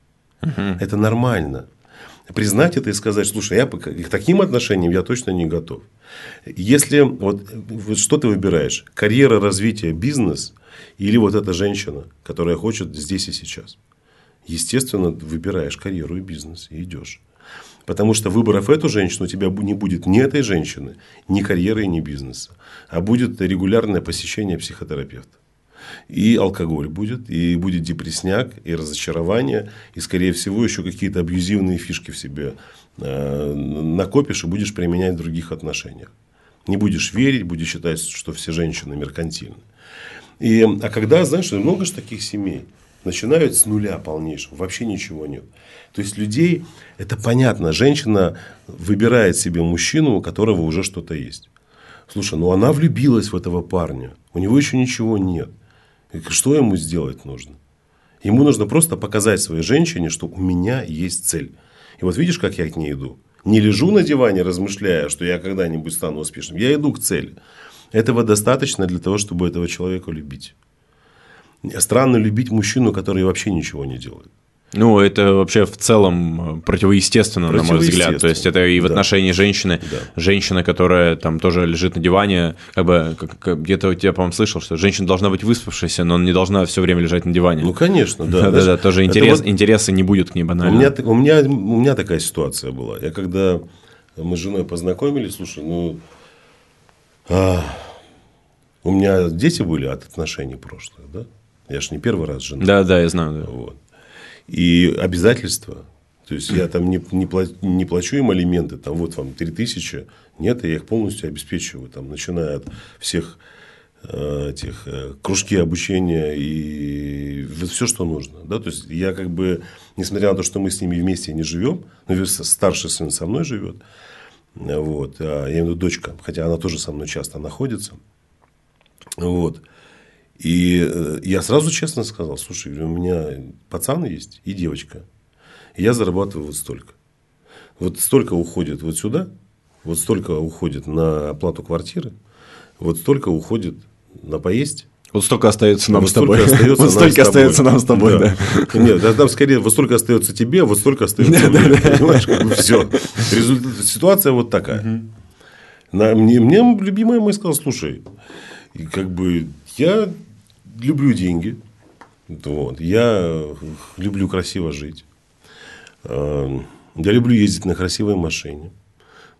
Угу. Это нормально. Признать это и сказать, слушай, я к таким отношениям я точно не готов. Если вот, вот что ты выбираешь, карьера, развитие, бизнес или вот эта женщина, которая хочет здесь и сейчас. Естественно, выбираешь карьеру и бизнес и идешь. Потому что выборов эту женщину у тебя не будет ни этой женщины, ни карьеры, ни бизнеса. А будет регулярное посещение психотерапевта. И алкоголь будет, и будет депресняк, и разочарование, и, скорее всего, еще какие-то абьюзивные фишки в себе э, накопишь и будешь применять в других отношениях. Не будешь верить, будешь считать, что все женщины меркантильны. И, а когда, знаешь, много же таких семей начинают с нуля полнейшего, вообще ничего нет. То есть людей, это понятно, женщина выбирает себе мужчину, у которого уже что-то есть. Слушай, ну она влюбилась в этого парня, у него еще ничего нет. Что ему сделать нужно? Ему нужно просто показать своей женщине, что у меня есть цель. И вот видишь, как я к ней иду? Не лежу на диване, размышляя, что я когда-нибудь стану успешным. Я иду к цели. Этого достаточно для того, чтобы этого человека любить. Странно любить мужчину, который вообще ничего не делает. Ну, это вообще в целом противоестественно, на мой взгляд. То есть, это и в да. отношении женщины. Да. Женщина, которая там тоже лежит на диване, как бы где-то у тебя, по-моему, слышал, что женщина должна быть выспавшейся, но не должна все время лежать на диване. Ну, конечно, да. Да, да, тоже интерес, вот... интереса не будет к ней банально. У меня, у, меня, у меня такая ситуация была. Я когда мы с женой познакомились, слушай, ну, а, у меня дети были от отношений прошлых, да? Я же не первый раз жена. Да, да, я знаю. Да. Вот. И обязательства. То есть, я там не, не, плачу, не плачу им алименты, там вот вам 3000. Нет, я их полностью обеспечиваю, там, начиная от всех э, этих э, кружки обучения и все, что нужно. Да? То есть я как бы, несмотря на то, что мы с ними вместе не живем, но старший сын со мной живет, вот, а, я имею в виду дочка, хотя она тоже со мной часто находится. Вот. И э, я сразу честно сказал, слушай, у меня пацан есть и девочка. И я зарабатываю вот столько. Вот столько уходит вот сюда, вот столько уходит на оплату квартиры, вот столько уходит на поесть. Вот столько остается нам вот с тобой. Остается [laughs] вот столько остается нам с тобой, да. да. Нет, там скорее вот столько остается тебе, вот столько остается мне. Понимаешь, как бы все. Результат, ситуация вот такая. На, мне, мне любимая моя сказала, слушай, как бы я люблю деньги, вот, я люблю красиво жить, я люблю ездить на красивой машине.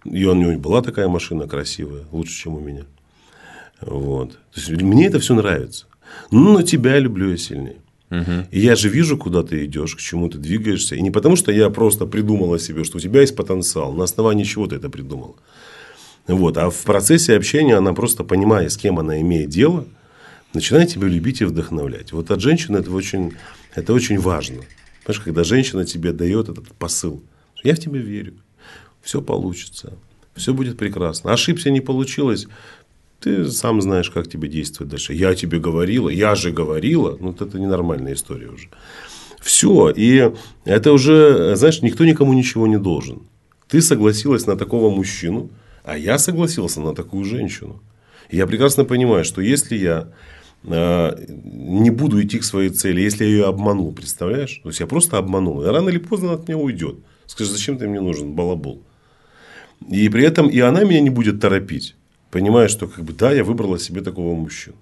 И у него была такая машина красивая, лучше, чем у меня. Вот. То есть, мне это все нравится. Но тебя люблю я сильнее. Угу. И я же вижу, куда ты идешь, к чему ты двигаешься. И не потому, что я просто придумал о себе, что у тебя есть потенциал. На основании чего ты это придумал. Вот. А в процессе общения она просто понимая, с кем она имеет дело, начинает тебя любить и вдохновлять. Вот от женщины это очень, это очень важно. Понимаешь, когда женщина тебе дает этот посыл. Я в тебя верю. Все получится. Все будет прекрасно. Ошибся, не получилось. Ты сам знаешь, как тебе действовать дальше. Я тебе говорила, я же говорила. Ну, вот это ненормальная история уже. Все. И это уже, знаешь, никто никому ничего не должен. Ты согласилась на такого мужчину, а я согласился на такую женщину. Я прекрасно понимаю, что если я не буду идти к своей цели, если я ее обманул, представляешь? То есть я просто обманул. И рано или поздно от меня уйдет. Скажет, зачем ты мне нужен, балабол. И при этом и она меня не будет торопить понимая, что как бы да, я выбрала себе такого мужчину.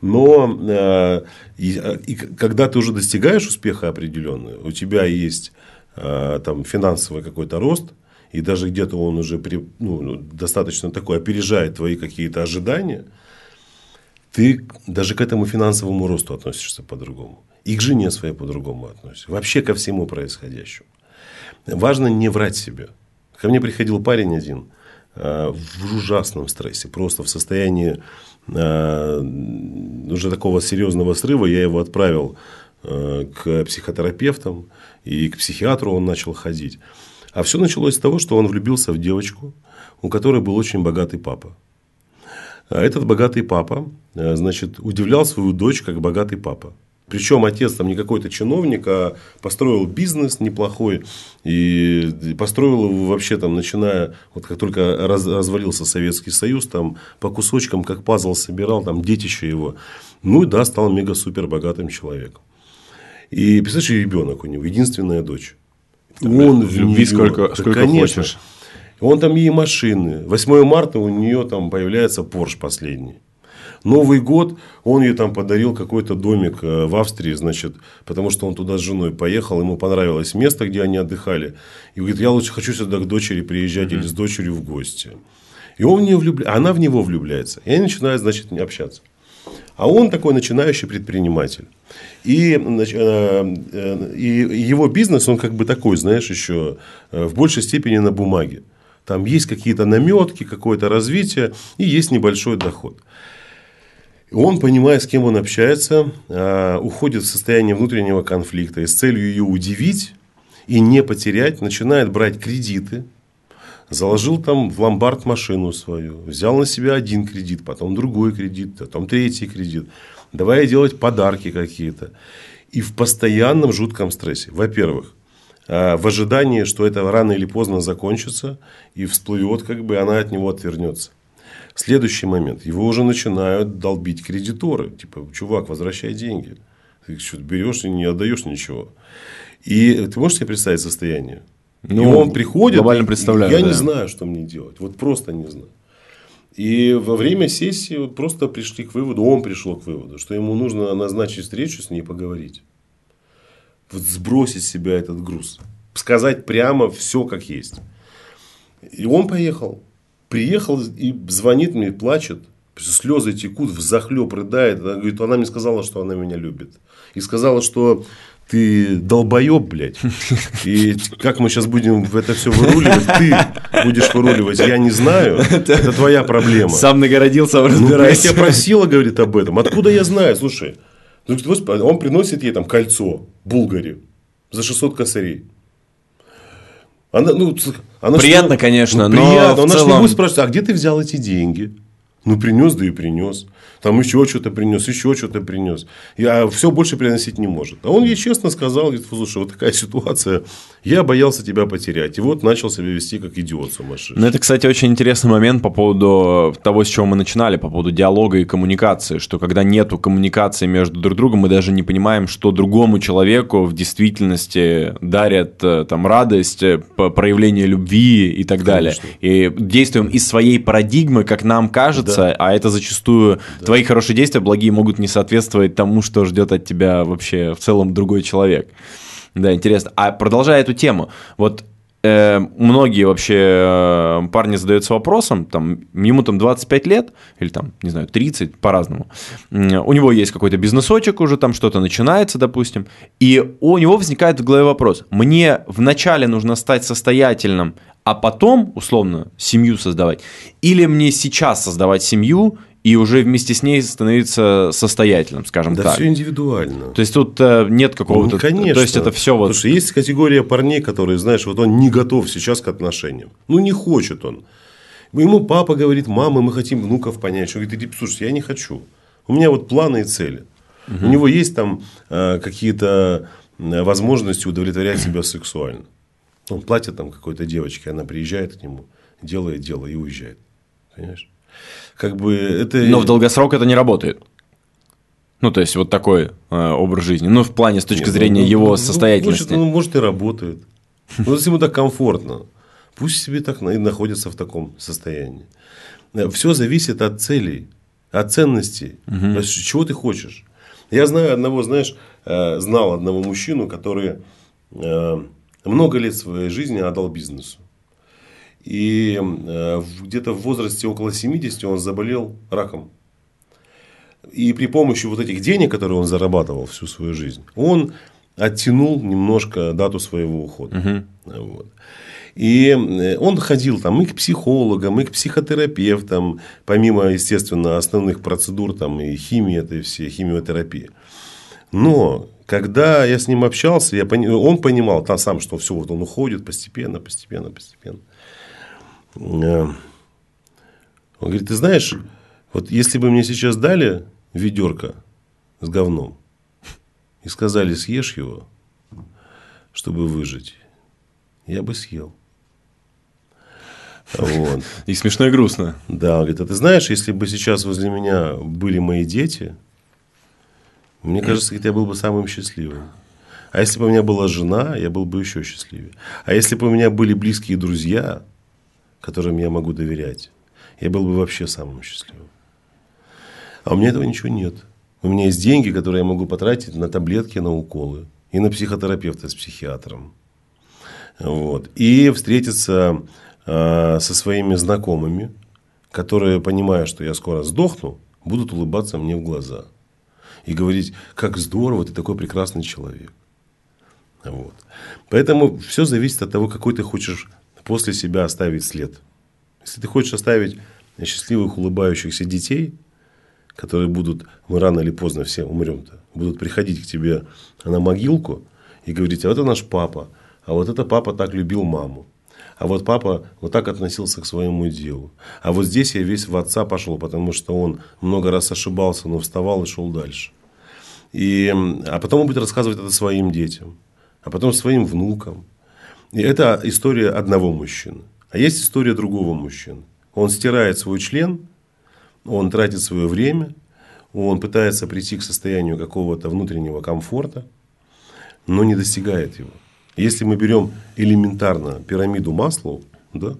Но э, и, и когда ты уже достигаешь успеха определенного, у тебя есть э, там финансовый какой-то рост, и даже где-то он уже при, ну достаточно такой опережает твои какие-то ожидания, ты даже к этому финансовому росту относишься по-другому. И к жене своей по-другому относишься. Вообще ко всему происходящему. Важно не врать себе. Ко мне приходил парень один, Э, в ужасном стрессе, просто в состоянии э, уже такого серьезного срыва. Я его отправил э, к психотерапевтам и к психиатру он начал ходить. А все началось с того, что он влюбился в девочку, у которой был очень богатый папа. А этот богатый папа, значит, удивлял свою дочь как богатый папа. Причем отец там не какой-то чиновник, а построил бизнес неплохой. И построил его вообще там, начиная, вот как только раз, развалился Советский Союз, там по кусочкам, как пазл собирал, там детище его. Ну и да, стал мега-супер богатым человеком. И представляешь, ребенок у него, единственная дочь. Он в любви сколько, сколько конечно. хочешь. Он там ей машины. 8 марта у нее там появляется Порш последний. Новый год он ей там подарил какой-то домик э, в Австрии, значит, потому что он туда с женой поехал, ему понравилось место, где они отдыхали. И говорит, я лучше хочу сюда к дочери приезжать mm-hmm. или с дочерью в гости. И он в нее влюбля... она в него влюбляется. И они начинают, значит, не общаться. А он такой начинающий предприниматель. И, э, э, и его бизнес, он как бы такой, знаешь, еще в большей степени на бумаге. Там есть какие-то наметки, какое-то развитие и есть небольшой доход. Он, понимая, с кем он общается, а, уходит в состояние внутреннего конфликта и с целью ее удивить и не потерять, начинает брать кредиты, заложил там в ломбард машину свою, взял на себя один кредит, потом другой кредит, потом третий кредит. Давай делать подарки какие-то. И в постоянном жутком стрессе. Во-первых, в ожидании, что это рано или поздно закончится и всплывет, как бы она от него отвернется. Следующий момент. Его уже начинают долбить кредиторы. Типа, чувак, возвращай деньги. Ты что-то берешь и не отдаешь ничего. И ты можешь себе представить состояние? Ну, и он приходит, глобально представляю, я да. не знаю, что мне делать. Вот просто не знаю. И во время сессии просто пришли к выводу, он пришел к выводу, что ему нужно назначить встречу с ней и поговорить. Вот сбросить с себя этот груз. Сказать прямо все как есть. И он поехал приехал и звонит мне, плачет, слезы текут, в захлеб рыдает. Она говорит, она мне сказала, что она меня любит. И сказала, что ты долбоеб, блядь. И как мы сейчас будем в это все выруливать, ты будешь выруливать, я не знаю. Это твоя проблема. Сам нагородил, сам разбирайся. Ну, я тебя просила, говорит, об этом. Откуда я знаю? Слушай, ну, он приносит ей там кольцо Булгари за 600 косарей. Она, ну, она приятно, что, конечно, ну, приятно. но она целом... же не будет спрашивать, а где ты взял эти деньги? Ну, принес, да и принес. Там еще что-то принес, еще что-то принес. Я все больше приносить не может. А он ей честно сказал, говорит, слушай, вот такая [laughs] ситуация, я боялся тебя потерять. И вот начал себя вести как идиот сумасшедший. Ну, это, кстати, очень интересный момент по поводу того, с чего мы начинали, по поводу диалога и коммуникации, что когда нету коммуникации между друг другом, мы даже не понимаем, что другому человеку в действительности дарят э, там радость, э, проявление любви и так Конечно. далее. И действуем из своей парадигмы, как нам кажется, да. а это зачастую да твои хорошие действия, благие, могут не соответствовать тому, что ждет от тебя вообще в целом другой человек. Да, интересно. А продолжая эту тему, вот э, многие вообще э, парни задаются вопросом, там, ему там 25 лет, или там, не знаю, 30, по-разному. У него есть какой-то бизнесочек уже, там что-то начинается, допустим, и у него возникает в голове вопрос, мне вначале нужно стать состоятельным, а потом, условно, семью создавать, или мне сейчас создавать семью и уже вместе с ней становиться состоятельным, скажем да так. Да все индивидуально. То есть тут э, нет какого-то... Ну, конечно. То есть это все вот... Слушай, есть категория парней, которые, знаешь, вот он не готов сейчас к отношениям. Ну, не хочет он. Ему папа говорит, мама, мы хотим внуков понять. Он говорит, слушай, я не хочу. У меня вот планы и цели. Угу. У него есть там э, какие-то э, возможности удовлетворять себя сексуально. Он платит там какой-то девочке, она приезжает к нему, делает дело и уезжает. Понимаешь? Как бы это... Но в долгосрок это не работает. Ну, то есть, вот такой э, образ жизни. Ну, в плане, с точки Нет, зрения ну, его ну, состоятельности. Может, ну, может, и работает. Ну, если ему так комфортно, пусть себе так и находится в таком состоянии. Все зависит от целей, от ценностей. Угу. Чего ты хочешь? Я знаю одного, знаешь, э, знал одного мужчину, который э, много лет своей жизни отдал бизнесу. И э, где-то в возрасте около 70 он заболел раком. И при помощи вот этих денег, которые он зарабатывал всю свою жизнь, он оттянул немножко дату своего ухода. Угу. Вот. И э, он ходил там и к психологам, и к психотерапевтам, помимо, естественно, основных процедур там и химии этой всей, химиотерапии. Но когда я с ним общался, я пони... он понимал там сам, что все, вот он уходит постепенно, постепенно, постепенно. Э, он говорит, ты знаешь, вот если бы мне сейчас дали ведерко с говном и сказали, съешь его, чтобы выжить, я бы съел. Вот. И смешно и грустно. Да, он говорит, а ты знаешь, если бы сейчас возле меня были мои дети, мне кажется, я был бы самым счастливым. А если бы у меня была жена, я был бы еще счастливее. А если бы у меня были близкие друзья, которым я могу доверять, я был бы вообще самым счастливым. А у меня этого ничего нет. У меня есть деньги, которые я могу потратить на таблетки, на уколы. И на психотерапевта с психиатром. Вот. И встретиться э, со своими знакомыми, которые, понимая, что я скоро сдохну, будут улыбаться мне в глаза. И говорить, как здорово, ты такой прекрасный человек. Вот. Поэтому все зависит от того, какой ты хочешь после себя оставить след. Если ты хочешь оставить счастливых, улыбающихся детей, которые будут, мы рано или поздно все умрем-то, будут приходить к тебе на могилку и говорить, а вот это наш папа, а вот это папа так любил маму. А вот папа вот так относился к своему делу. А вот здесь я весь в отца пошел, потому что он много раз ошибался, но вставал и шел дальше. И, а потом он будет рассказывать это своим детям, а потом своим внукам. И это история одного мужчины. А есть история другого мужчины. Он стирает свой член, он тратит свое время, он пытается прийти к состоянию какого-то внутреннего комфорта, но не достигает его. Если мы берем элементарно пирамиду масла, да,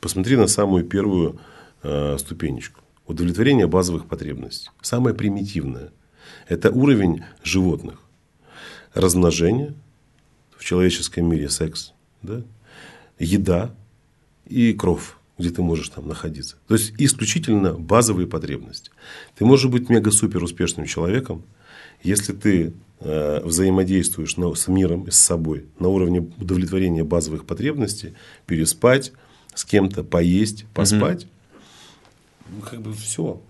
посмотри на самую первую э, ступенечку. Удовлетворение базовых потребностей. Самое примитивное. Это уровень животных. Размножение, в человеческом мире секс, да? еда и кровь, где ты можешь там находиться. То есть исключительно базовые потребности. Ты можешь быть мега-супер успешным человеком, Если ты э, взаимодействуешь на, с миром и с собой на уровне удовлетворения базовых потребностей, переспать с кем-то, поесть, поспать, угу. ну, как бы все.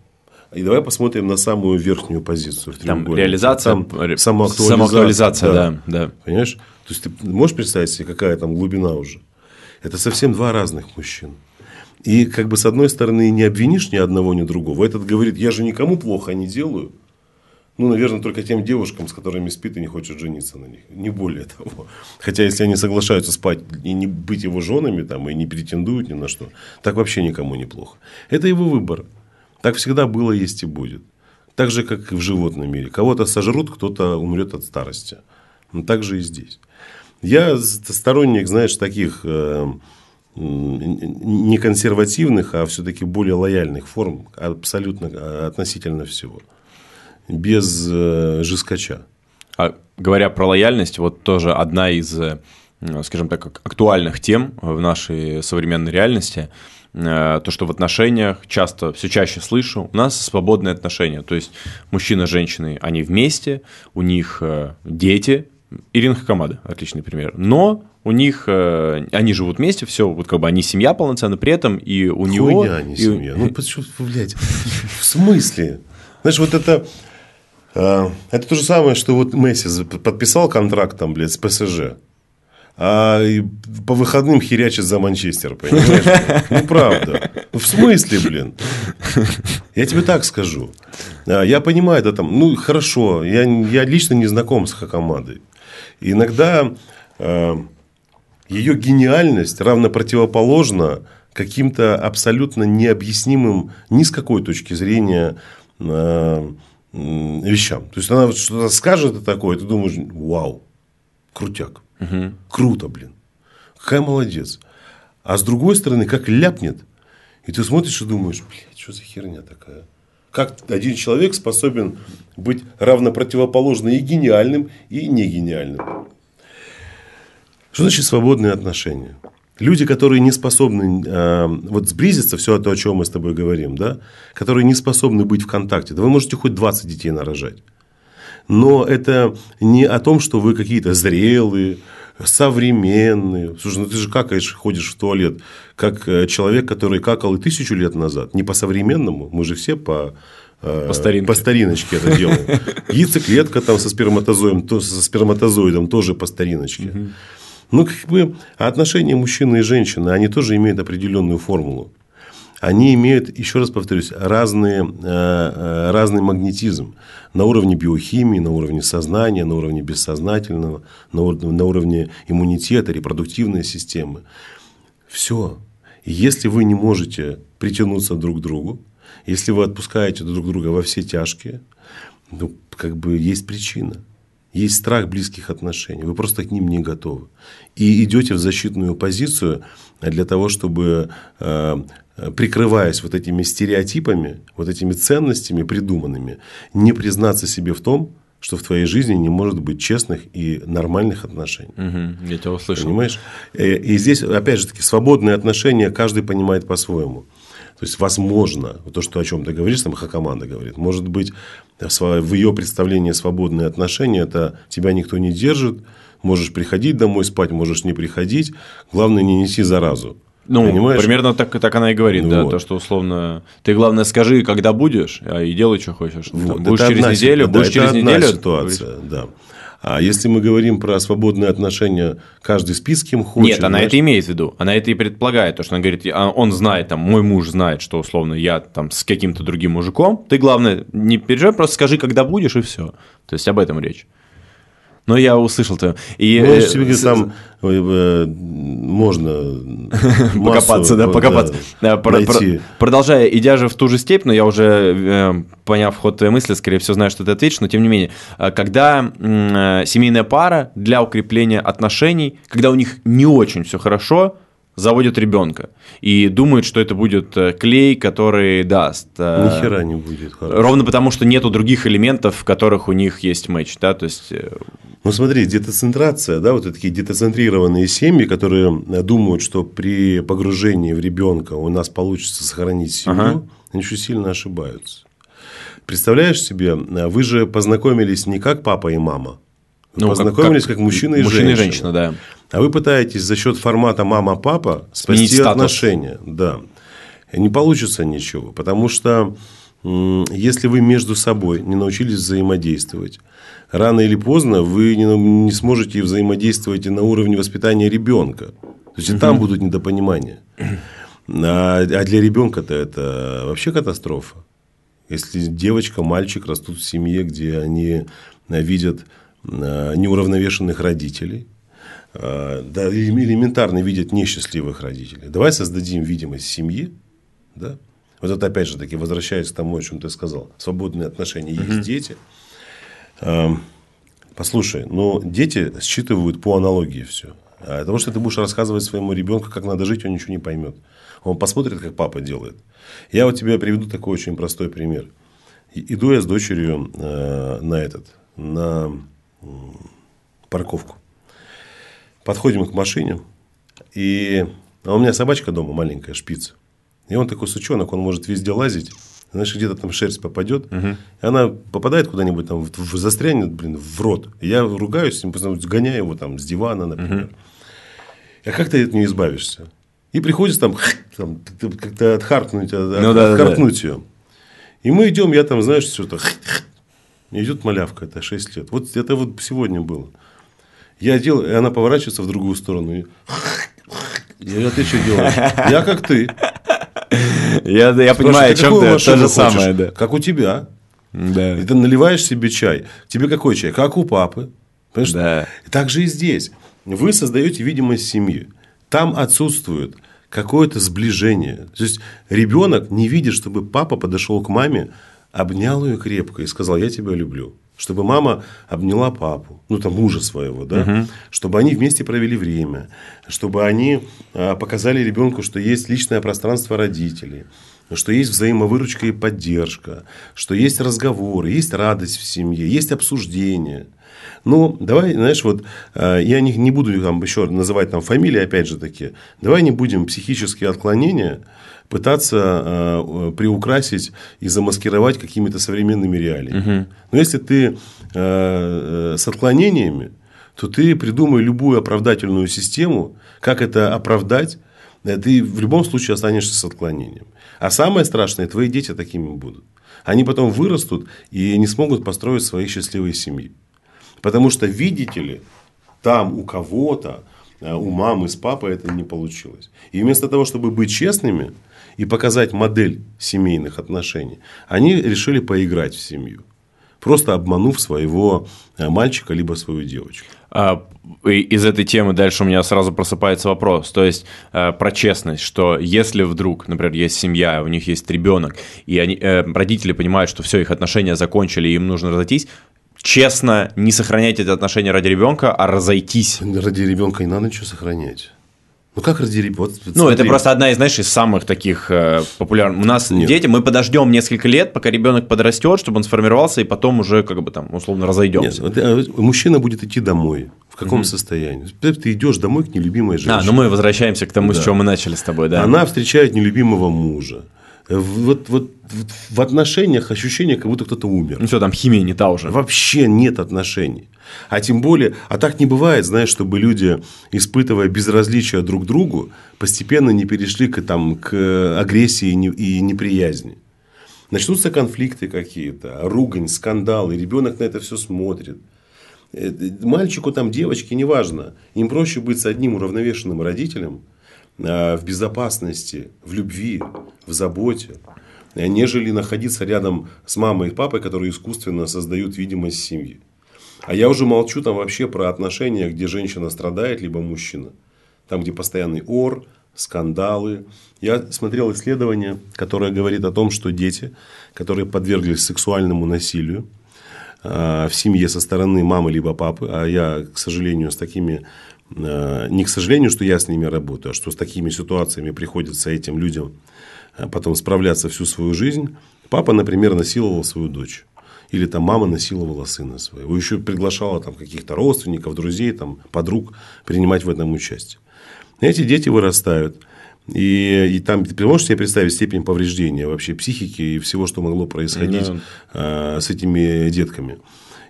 И давай посмотрим на самую верхнюю позицию. В Там реализация, Там самоактуализация. самоактуализация да. да, да. Понимаешь? То есть, ты можешь представить себе, какая там глубина уже? Это совсем два разных мужчин. И как бы с одной стороны не обвинишь ни одного, ни другого. Этот говорит, я же никому плохо не делаю. Ну, наверное, только тем девушкам, с которыми спит и не хочет жениться на них. Не более того. Хотя, если они соглашаются спать и не быть его женами, там, и не претендуют ни на что, так вообще никому не плохо. Это его выбор. Так всегда было, есть и будет. Так же, как и в животном мире. Кого-то сожрут, кто-то умрет от старости. Но так же и здесь. Я сторонник, знаешь, таких э, не консервативных, а все-таки более лояльных форм абсолютно а, относительно всего. Без э, жескача. А говоря про лояльность, вот тоже одна из, э, скажем так, актуальных тем в нашей современной реальности – Э, то, что в отношениях часто, все чаще слышу, у нас свободные отношения. То есть мужчина с женщиной, они вместе, у них э, дети, Ирина Хакамада, отличный пример. Но у них, э, они живут вместе, все, вот как бы они семья полноценная, при этом и у Хуйня, него... не и... семья. Ну, почему, блядь, в смысле? Знаешь, вот это... Это то же самое, что вот Месси подписал контракт там, блядь, с ПСЖ а по выходным херячит за Манчестер, понимаешь? Ну, правда. Ну, в смысле, блин? Я тебе так скажу. А, я понимаю, да, там, ну, хорошо, я, я лично не знаком с Хакамадой. Иногда э, ее гениальность равно противоположна каким-то абсолютно необъяснимым ни с какой точки зрения э, вещам. То есть, она что-то скажет такое, ты думаешь, вау, крутяк. Угу. Круто, блин. Какая молодец. А с другой стороны, как ляпнет, и ты смотришь и думаешь, блядь, что за херня такая? Как один человек способен быть равно противоположно и гениальным, и не гениальным? Что значит свободные отношения? Люди, которые не способны э, вот сблизиться, все то, о чем мы с тобой говорим, да, которые не способны быть в контакте, да вы можете хоть 20 детей нарожать. Но это не о том, что вы какие-то зрелые, современные. Слушай, ну ты же какаешь, ходишь в туалет, как э, человек, который какал и тысячу лет назад. Не по-современному, мы же все по э, по, старинке. по стариночке это делаем. Яйцеклетка там со сперматозоидом, то, со сперматозоидом тоже по стариночке. Ну, как бы отношения мужчины и женщины, они тоже имеют определенную формулу они имеют, еще раз повторюсь, разные, э, э, разный магнетизм на уровне биохимии, на уровне сознания, на уровне бессознательного, на уровне, на уровне иммунитета, репродуктивной системы. Все. И если вы не можете притянуться друг к другу, если вы отпускаете друг друга во все тяжкие, ну, как бы есть причина. Есть страх близких отношений. Вы просто к ним не готовы. И идете в защитную позицию для того, чтобы э, прикрываясь вот этими стереотипами, вот этими ценностями придуманными, не признаться себе в том, что в твоей жизни не может быть честных и нормальных отношений. Угу, я тебя услышал. Понимаешь? Э, и здесь, опять же таки, свободные отношения каждый понимает по-своему. То есть, возможно, то, что о чем ты говоришь, там команда говорит, может быть, в ее представлении свободные отношения, это тебя никто не держит, можешь приходить домой спать, можешь не приходить, главное, не неси заразу. Ну, Понимаешь? примерно так, так она и говорит, ну, да, вот. то, что условно, ты главное скажи, когда будешь, а и делай, что хочешь. Вот. будешь это через неделю, да, будешь через одна неделю. ситуация, да. А если мы говорим про свободные отношения, каждый спит с кем хочет. Нет, она знаешь... это имеет в виду. Она это и предполагает. То, что она говорит, а, он знает, там, мой муж знает, что условно я там с каким-то другим мужиком. Ты, главное, не переживай, просто скажи, когда будешь, и все. То есть об этом речь. Но я услышал то. И, ну, э, тебе там можно покопаться, да, покопаться. Да, про, про, продолжая, идя же в ту же степь, но я уже, э, поняв ход твоей мысли, скорее всего, знаю, что ты ответишь, но тем не менее, э, когда э, семейная пара для укрепления отношений, когда у них не очень все хорошо, заводят ребенка и думают, что это будет э, клей, который даст. Э, Ни хера не будет. Хорошо. Ровно потому, что нету других элементов, в которых у них есть матч, да, то есть ну, смотри, детоцентрация, да, вот такие детоцентрированные семьи, которые э, думают, что при погружении в ребенка у нас получится сохранить семью, ага. они очень сильно ошибаются. представляешь себе, вы же познакомились не как папа и мама. Ну, познакомились как, как, как мужчина и мужчина женщина. и женщина, да. А вы пытаетесь за счет формата мама-папа спасти отношения. Да. Не получится ничего, потому что если вы между собой не научились взаимодействовать, рано или поздно вы не, не сможете взаимодействовать и на уровне воспитания ребенка. То есть, и там будут недопонимания. А, а для ребенка-то это вообще катастрофа. Если девочка, мальчик растут в семье, где они видят а, неуравновешенных родителей, а, да, элементарно видят несчастливых родителей. Давай создадим видимость семьи, да? Вот это опять же таки возвращаясь к тому, о чем ты сказал. Свободные отношения. Есть угу. дети. Послушай, ну дети считывают по аналогии все. А потому что ты будешь рассказывать своему ребенку, как надо жить, он ничего не поймет. Он посмотрит, как папа делает. Я вот тебе приведу такой очень простой пример. Иду я с дочерью э, на этот, на парковку. Подходим к машине, и а у меня собачка дома маленькая, шпиц. И он такой сучонок, он может везде лазить. Знаешь, где-то там шерсть попадет, угу. и она попадает куда-нибудь, там, в, застрянет, блин, в рот. я ругаюсь, сгоняю его там с дивана, например. Угу. А как ты от нее избавишься? И приходится там, там как-то отхаркнуть, ну, да, отхаркнуть да, ее. И мы идем, я там, знаешь, что-то... Идет малявка, это 6 лет. Вот это вот сегодня было. Я делаю, и она поворачивается в другую сторону. И... Я а ты что делаешь? Я как ты. Я, я понимаю, о чем ты. То же самое, да. Как у тебя. Да. И ты наливаешь себе чай. Тебе какой чай? Как у папы. Понимаешь? Да. Так же и здесь. Вы создаете видимость семьи. Там отсутствует какое-то сближение. То есть ребенок не видит, чтобы папа подошел к маме, обнял ее крепко и сказал: Я тебя люблю чтобы мама обняла папу, ну там мужа своего, да, угу. чтобы они вместе провели время, чтобы они а, показали ребенку, что есть личное пространство родителей, что есть взаимовыручка и поддержка, что есть разговоры, есть радость в семье, есть обсуждение. Ну, давай, знаешь, вот а, я не, не буду там еще называть там фамилии, опять же таки, давай не будем психические отклонения пытаться э, приукрасить и замаскировать какими-то современными реалиями. Угу. Но если ты э, э, с отклонениями, то ты придумай любую оправдательную систему, как это оправдать, э, ты в любом случае останешься с отклонением. А самое страшное, твои дети такими будут. Они потом вырастут и не смогут построить свои счастливые семьи. Потому что, видите ли, там у кого-то, э, у мамы с папой это не получилось. И вместо того, чтобы быть честными, и показать модель семейных отношений, они решили поиграть в семью. Просто обманув своего э, мальчика либо свою девочку. А, из этой темы дальше у меня сразу просыпается вопрос. То есть э, про честность, что если вдруг, например, есть семья, у них есть ребенок, и они, э, родители понимают, что все, их отношения закончили, им нужно разойтись, честно не сохранять эти отношения ради ребенка, а разойтись. Ради ребенка не надо ничего сохранять. Ну как разделить? Вот, ну, смотри. это просто одна из, знаешь, из самых таких э, популярных. У нас Нет. дети, мы подождем несколько лет, пока ребенок подрастет, чтобы он сформировался, и потом уже, как бы там, условно, разойдемся. Нет, э, мужчина будет идти домой. В каком угу. состоянии? Ты идешь домой к нелюбимой женщине. А, ну мы возвращаемся к тому, да. с чего мы начали с тобой, да. Она встречает нелюбимого мужа. Вот, вот, вот в отношениях ощущение, как будто кто-то умер. Ну все, там химия не та уже. Вообще нет отношений. А тем более, а так не бывает, знаешь, чтобы люди, испытывая безразличие друг к другу, постепенно не перешли к, там, к агрессии и неприязни. Начнутся конфликты какие-то, ругань, скандалы, ребенок на это все смотрит. Э, мальчику, там, девочке, неважно. Им проще быть с одним уравновешенным родителем – Э, в безопасности, в любви, в заботе, нежели находиться рядом с мамой и папой, которые искусственно создают видимость семьи. А я уже молчу там вообще про отношения, где женщина страдает, либо мужчина. Там, где постоянный ор, скандалы. Я смотрел исследование, которое говорит о том, что дети, которые подверглись сексуальному насилию э, в семье со стороны мамы либо папы, а я, к сожалению, с такими Э, не к сожалению, что я с ними работаю, а что с такими ситуациями приходится этим людям э, потом справляться всю свою жизнь. Папа, например, насиловал свою дочь. Или там мама насиловала сына своего. Еще приглашала там каких-то родственников, друзей, там, подруг принимать в этом участие. Эти дети вырастают. И, и там ты можешь себе представить степень повреждения вообще психики и всего, что могло происходить да. э, с этими детками.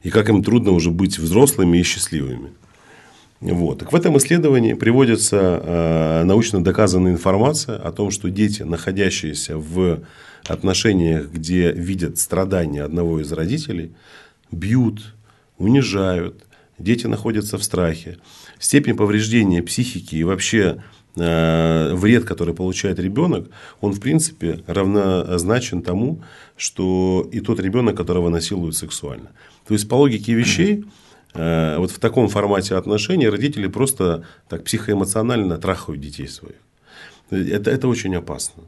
И как им трудно уже быть взрослыми и счастливыми. Вот. Так в этом исследовании приводится э, научно доказанная информация о том, что дети, находящиеся в отношениях, где видят страдания одного из родителей, бьют, унижают, дети находятся в страхе. Степень повреждения психики и вообще э, вред, который получает ребенок, он в принципе равнозначен тому, что и тот ребенок, которого насилуют сексуально. То есть по логике вещей Э, вот в таком формате отношений родители просто так психоэмоционально трахают детей своих. Это, это очень опасно.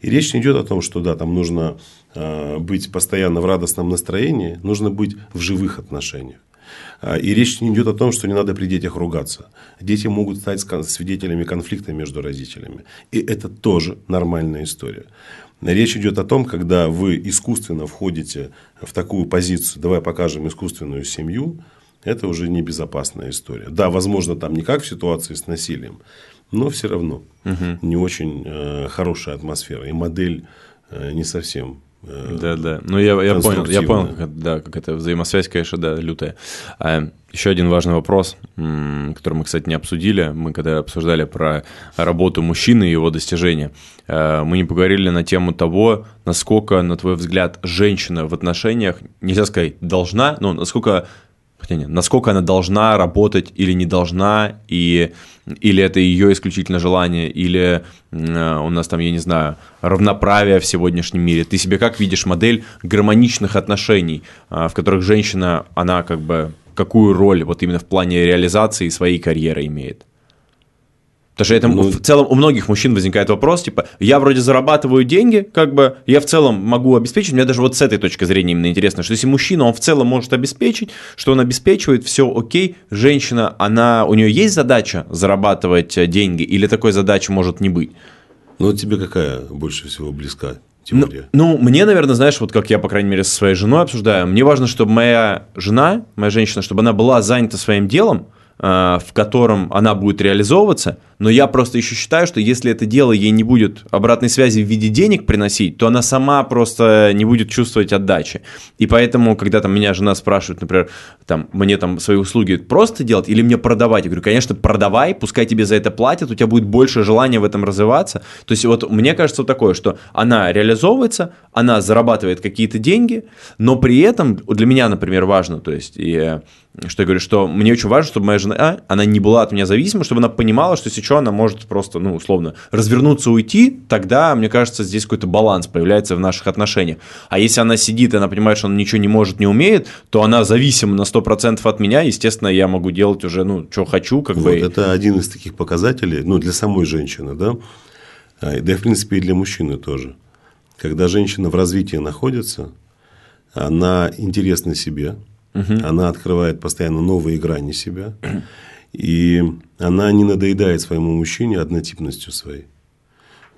И речь не идет о том, что да, там нужно э, быть постоянно в радостном настроении, нужно быть в живых отношениях. А, и речь не идет о том, что не надо при детях ругаться. Дети могут стать свидетелями конфликта между родителями. И это тоже нормальная история. Речь идет о том, когда вы искусственно входите в такую позицию, давай покажем искусственную семью, это уже небезопасная история. Да, возможно, там не как в ситуации с насилием, но все равно угу. не очень э, хорошая атмосфера. И модель э, не совсем э, да, да. Ну, я, я понял, я понял, как, да, как это взаимосвязь, конечно, да, лютая. А, еще один важный вопрос, который мы, кстати, не обсудили. Мы когда обсуждали про работу мужчины и его достижения, э, мы не поговорили на тему того, насколько, на твой взгляд, женщина в отношениях, нельзя сказать, должна, но насколько хотя насколько она должна работать или не должна, и, или это ее исключительно желание, или э, у нас там, я не знаю, равноправие в сегодняшнем мире. Ты себе как видишь модель гармоничных отношений, э, в которых женщина, она как бы какую роль вот именно в плане реализации своей карьеры имеет? Потому что это ну, в целом у многих мужчин возникает вопрос, типа, я вроде зарабатываю деньги, как бы, я в целом могу обеспечить, мне даже вот с этой точки зрения именно интересно, что если мужчина, он в целом может обеспечить, что он обеспечивает, все окей, женщина, она, у нее есть задача зарабатывать э, деньги, или такой задачи может не быть? Ну, тебе какая больше всего близка? Ну, ну, мне, наверное, знаешь, вот как я, по крайней мере, со своей женой обсуждаю, мне важно, чтобы моя жена, моя женщина, чтобы она была занята своим делом, в котором она будет реализовываться, но я просто еще считаю, что если это дело ей не будет обратной связи в виде денег приносить, то она сама просто не будет чувствовать отдачи. И поэтому, когда там меня жена спрашивает, например, там, мне там свои услуги просто делать или мне продавать, я говорю, конечно, продавай, пускай тебе за это платят, у тебя будет больше желания в этом развиваться. То есть вот мне кажется такое, что она реализовывается, она зарабатывает какие-то деньги, но при этом для меня, например, важно, то есть и что я говорю, что мне очень важно, чтобы моя жена, она не была от меня зависима, чтобы она понимала, что если что, она может просто, ну, условно, развернуться, уйти, тогда, мне кажется, здесь какой-то баланс появляется в наших отношениях. А если она сидит, и она понимает, что она ничего не может, не умеет, то она зависима на 100% от меня, естественно, я могу делать уже, ну, что хочу, как вот, бы. Это один из таких показателей, ну, для самой женщины, да, а, да и, в принципе, и для мужчины тоже. Когда женщина в развитии находится, она интересна себе, Угу. Она открывает постоянно новые грани себя. И она не надоедает своему мужчине однотипностью своей.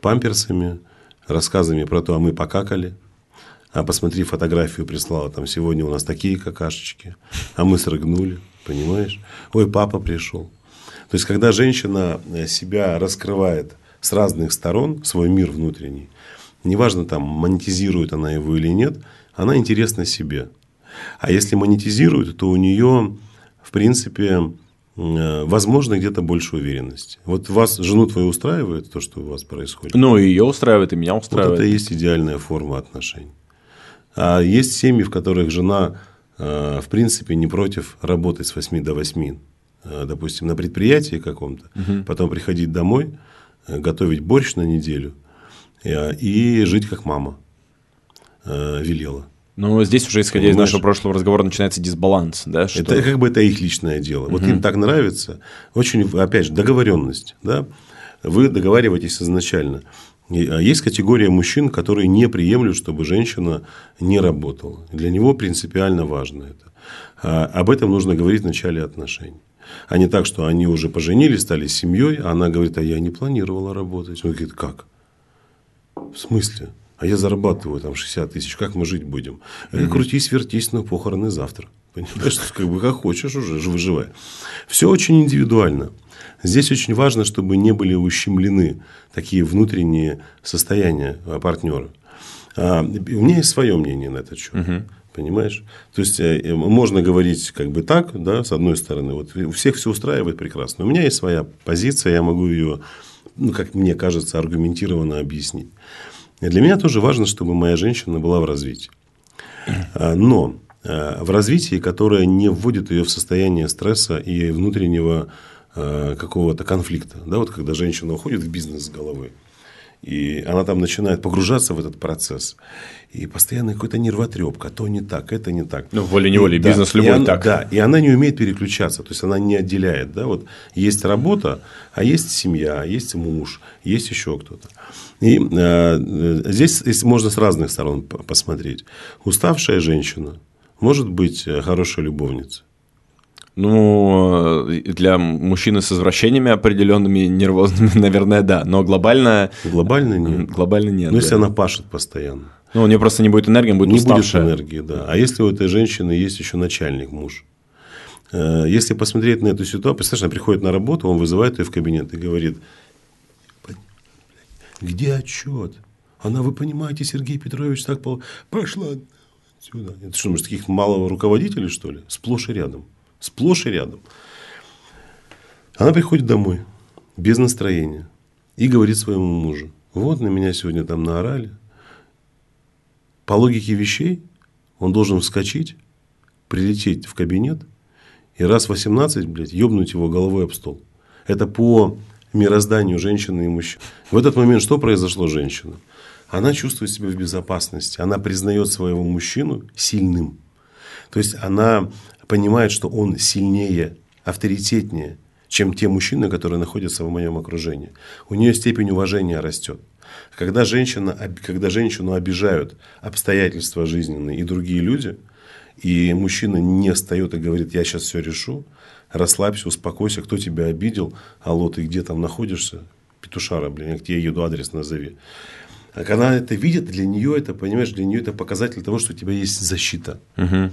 Памперсами, рассказами про то, а мы покакали. А посмотри, фотографию прислала, там сегодня у нас такие какашечки, а мы срыгнули, понимаешь? Ой, папа пришел. То есть, когда женщина себя раскрывает с разных сторон, свой мир внутренний, неважно там, монетизирует она его или нет, она интересна себе. А если монетизирует, то у нее, в принципе, э, возможно, где-то больше уверенности. Вот вас, жену твою устраивает то, что у вас происходит? Ну, и ее устраивает, и меня устраивает. Вот это и есть идеальная форма отношений. А есть семьи, в которых жена, э, в принципе, не против работать с 8 до 8, э, допустим, на предприятии каком-то, угу. потом приходить домой, готовить борщ на неделю и жить как мама велела. Ну, здесь уже, исходя Понимаешь? из нашего прошлого разговора, начинается дисбаланс. Да, что... Это как бы это их личное дело. Вот угу. им так нравится. Очень, опять же, договоренность. Да? Вы договариваетесь изначально. А есть категория мужчин, которые не приемлют, чтобы женщина не работала. Для него принципиально важно это. А об этом нужно говорить в начале отношений. А не так, что они уже поженились, стали семьей, а она говорит, а я не планировала работать. Он говорит, как? В смысле? А я зарабатываю там 60 тысяч, как мы жить будем? Mm-hmm. Крутись, вертись, но похороны завтра. Понимаешь, как бы как хочешь уже, выживай. Все очень индивидуально. Здесь очень важно, чтобы не были ущемлены такие внутренние состояния партнера. А, у меня есть свое мнение на этот счет. Угу. Понимаешь? То есть э, можно говорить как бы так, да, с одной стороны, вот у всех все устраивает прекрасно. У меня есть своя позиция, я могу ее, ну, как мне кажется, аргументированно объяснить. Для меня тоже важно, чтобы моя женщина была в развитии. А, но э, в развитии, которое не вводит ее в состояние стресса и внутреннего э, какого-то конфликта. Да, вот когда женщина уходит в бизнес с головы, и она там начинает погружаться в этот процесс. И постоянно какой-то нервотрепка. То не так, это не так. Ну, волей-неволей, да, бизнес любой она, так. Да, и она не умеет переключаться. То есть, она не отделяет. Да? Вот есть работа, а есть семья, есть муж, есть еще кто-то. И э, здесь, здесь можно с разных сторон посмотреть. Уставшая женщина может быть э, хорошая любовница. Ну, для мужчины с извращениями определенными нервозными, [laughs] наверное, да. Но глобально... Глобально нет. Глобально нет. Ну, да. если она пашет постоянно. Ну, у нее просто не будет энергии, будет Не уставшая. будет энергии, да. А если у этой женщины есть еще начальник, муж? Э, если посмотреть на эту ситуацию, представляешь, она приходит на работу, он вызывает ее в кабинет и говорит, где отчет? Она, вы понимаете, Сергей Петрович так пошла сюда. Это что, может, таких малого руководителей, что ли? Сплошь и рядом. Сплошь и рядом. Она приходит домой без настроения и говорит своему мужу, вот на меня сегодня там наорали. По логике вещей он должен вскочить, прилететь в кабинет и раз 18, блядь, ебнуть его головой об стол. Это по мирозданию женщины и мужчины. В этот момент что произошло женщина? Она чувствует себя в безопасности. Она признает своего мужчину сильным. То есть она понимает, что он сильнее, авторитетнее, чем те мужчины, которые находятся в моем окружении. У нее степень уважения растет. Когда, женщина, когда женщину обижают обстоятельства жизненные и другие люди, и мужчина не встает и говорит, я сейчас все решу, расслабься, успокойся, кто тебя обидел, алло, ты где там находишься, петушара, блин, я тебе еду, адрес назови. А когда это видит, для нее это, понимаешь, для нее это показатель того, что у тебя есть защита. Угу.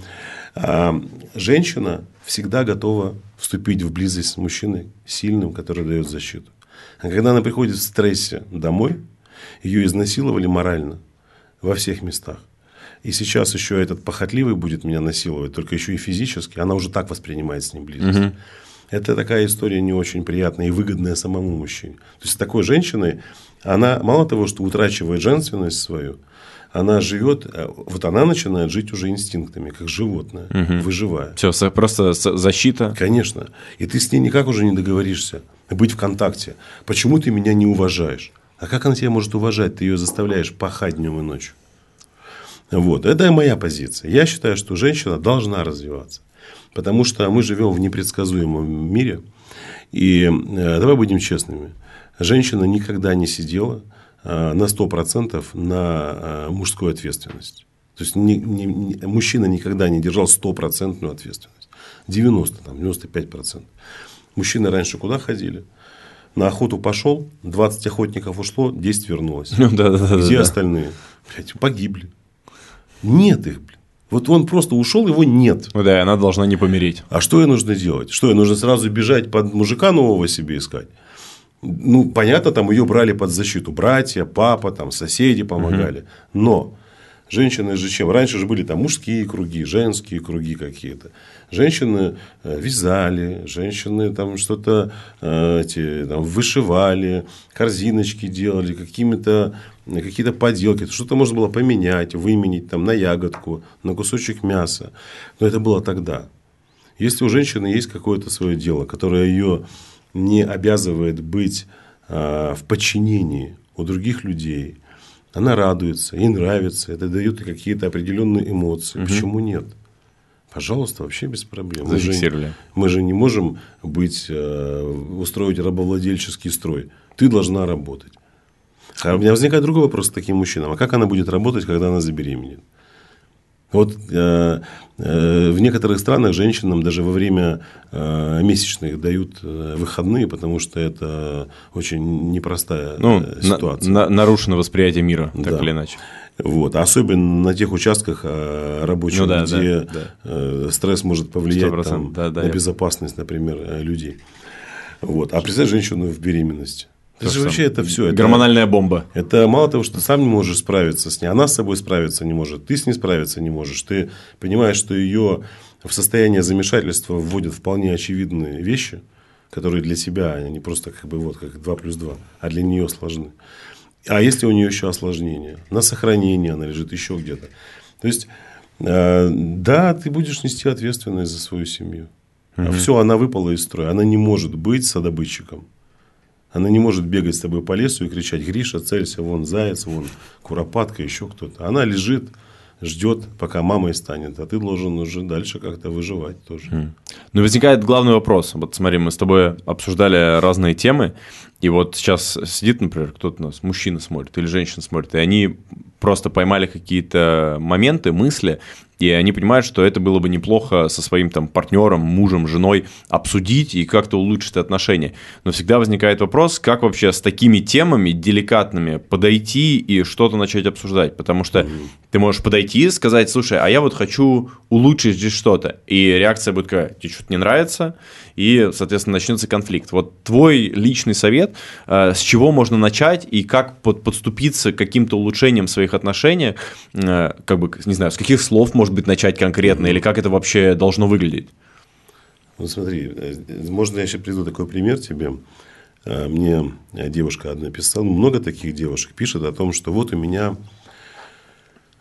А, женщина всегда готова вступить в близость с мужчиной сильным, который дает защиту. А когда она приходит в стрессе домой, ее изнасиловали морально во всех местах. И сейчас еще этот похотливый будет меня насиловать, только еще и физически, она уже так воспринимает с ним близость. Угу. Это такая история не очень приятная и выгодная самому мужчине. То есть, такой женщиной она мало того, что утрачивает женственность свою, она живет, э, вот она начинает жить уже инстинктами, как животное, угу. выживая. Все, просто защита. Конечно. И ты с ней никак уже не договоришься быть в контакте. Почему ты меня не уважаешь? А как она тебя может уважать? Ты ее заставляешь пахать днем и ночью. Вот. Это моя позиция. Я считаю, что женщина должна развиваться. Потому что мы живем в непредсказуемом мире. И э, давай будем честными женщина никогда не сидела на 100% на э, мужскую ответственность. То есть, не, не, не, мужчина никогда не держал стопроцентную ответственность. 90, там, 95%. Мужчины раньше куда ходили? На охоту пошел, 20 охотников ушло, 10 вернулось. [laughs] Ну, да, остальные? Блядь, погибли. Нет их, блин. Вот он просто ушел, его нет. Ну да, она должна не помереть. А что ей нужно делать? Что ей нужно сразу бежать под мужика нового себе искать? Ну, понятно, там ее брали под защиту братья, папа, там, соседи помогали. Угу. Но женщины же чем? Раньше же были там мужские круги, женские круги какие-то. Женщины э, вязали, женщины там что-то э, эти, там, вышивали, корзиночки делали, какими-то какие-то поделки, что-то можно было поменять, выменить там, на ягодку, на кусочек мяса. Но это было тогда. Если у женщины есть какое-то свое дело, которое ее не обязывает быть э, в подчинении у других людей. Она радуется, ей нравится, это дает какие-то определенные эмоции. Угу. Почему нет? Пожалуйста, вообще без проблем. Мы же, мы же не можем быть, э, устроить рабовладельческий строй. Ты должна работать. А у меня возникает другой вопрос к таким мужчинам. А как она будет работать, когда она забеременеет? Вот э, э, в некоторых странах женщинам даже во время э, месячных дают э, выходные, потому что это очень непростая ну, э, ситуация. На, на, нарушено восприятие мира, так да. или иначе. Вот. Особенно на тех участках э, рабочих, ну, да, где да, да. стресс может повлиять там, да, да, на я... безопасность, например, людей. Вот. А представь женщину в беременности. Это же вообще это все. Это, Гормональная бомба. Это мало того, что ты сам не можешь справиться с ней, она с собой справиться не может, ты с ней справиться не можешь. Ты понимаешь, что ее в состояние замешательства вводят вполне очевидные вещи, которые для тебя, они просто как бы вот как 2 плюс 2, а для нее сложны. А если у нее еще осложнение? На сохранение она лежит еще где-то. То есть, э, да, ты будешь нести ответственность за свою семью. Угу. А все, она выпала из строя. Она не может быть садобытчиком. Она не может бегать с тобой по лесу и кричать, Гриша, целься, вон заяц, вон куропатка, еще кто-то. Она лежит, ждет, пока мамой станет, а ты должен уже дальше как-то выживать тоже. Mm. Ну, возникает главный вопрос. Вот смотри, мы с тобой обсуждали разные темы, и вот сейчас сидит, например, кто-то нас, мужчина смотрит или женщина смотрит, и они просто поймали какие-то моменты, мысли, и они понимают, что это было бы неплохо со своим там партнером, мужем, женой обсудить и как-то улучшить отношения. Но всегда возникает вопрос, как вообще с такими темами деликатными подойти и что-то начать обсуждать, потому что mm-hmm. ты можешь подойти и сказать, слушай, а я вот хочу улучшить здесь что-то, и реакция будет какая, тебе что-то не нравится, и, соответственно, начнется конфликт. Вот твой личный совет, э, с чего можно начать и как подступиться к каким-то улучшениям своих отношений, э, как бы, не знаю, с каких слов может быть, начать конкретно, или как это вообще должно выглядеть? Ну, смотри, э, можно я сейчас приведу такой пример тебе. Мне девушка одна писала, много таких девушек пишет о том, что вот у меня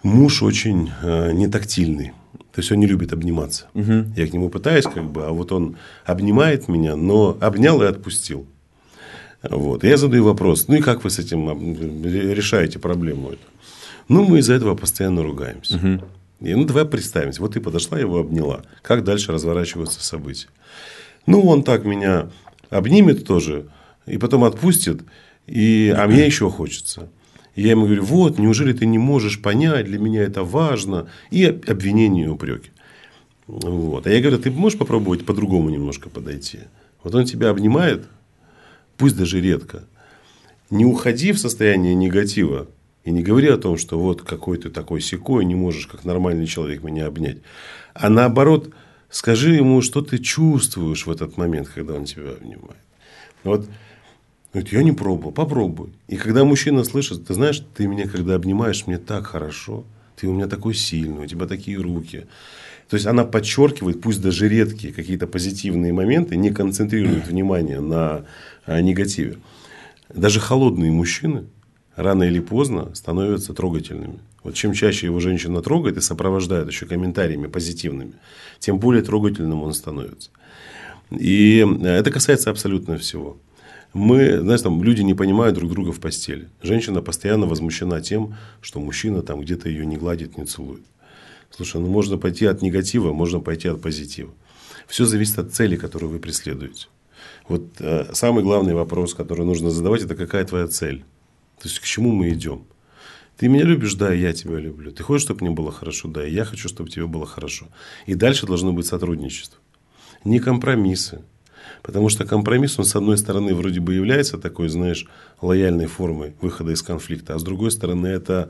муж очень нетактильный. То есть он не любит обниматься. Угу. Я к нему пытаюсь, как бы, а вот он обнимает меня, но обнял и отпустил. Вот. я задаю вопрос: ну и как вы с этим решаете проблему эту? Ну, мы из-за этого постоянно ругаемся. Угу. И, ну, давай представимся. Вот ты подошла, его обняла. Как дальше разворачиваются события? Ну, он так меня обнимет тоже, и потом отпустит, и, а мне [clears throat] еще хочется. Я ему говорю, вот, неужели ты не можешь понять, для меня это важно. И обвинение и упреки. Вот. А я говорю, ты можешь попробовать по-другому немножко подойти? Вот он тебя обнимает, пусть даже редко. Не уходи в состояние негатива, и не говори о том, что вот какой ты такой секой, не можешь как нормальный человек меня обнять. А наоборот, скажи ему, что ты чувствуешь в этот момент, когда он тебя обнимает. Вот Говорит, я не пробовал, попробуй. И когда мужчина слышит, ты знаешь, ты меня когда обнимаешь, мне так хорошо, ты у меня такой сильный, у тебя такие руки. То есть она подчеркивает, пусть даже редкие какие-то позитивные моменты, не концентрирует внимание на а, негативе. Даже холодные мужчины, рано или поздно становятся трогательными. Вот чем чаще его женщина трогает и сопровождает еще комментариями позитивными, тем более трогательным он становится. И это касается абсолютно всего. Мы, знаешь, там люди не понимают друг друга в постели. Женщина постоянно возмущена тем, что мужчина там где-то ее не гладит, не целует. Слушай, ну можно пойти от негатива, можно пойти от позитива. Все зависит от цели, которую вы преследуете. Вот э, самый главный вопрос, который нужно задавать, это какая твоя цель. То есть, к чему мы идем? Ты меня любишь, да, я тебя люблю. Ты хочешь, чтобы мне было хорошо, да, и я хочу, чтобы тебе было хорошо. И дальше должно быть сотрудничество. Не компромиссы. Потому что компромисс, он с одной стороны вроде бы является такой, знаешь, лояльной формой выхода из конфликта, а с другой стороны это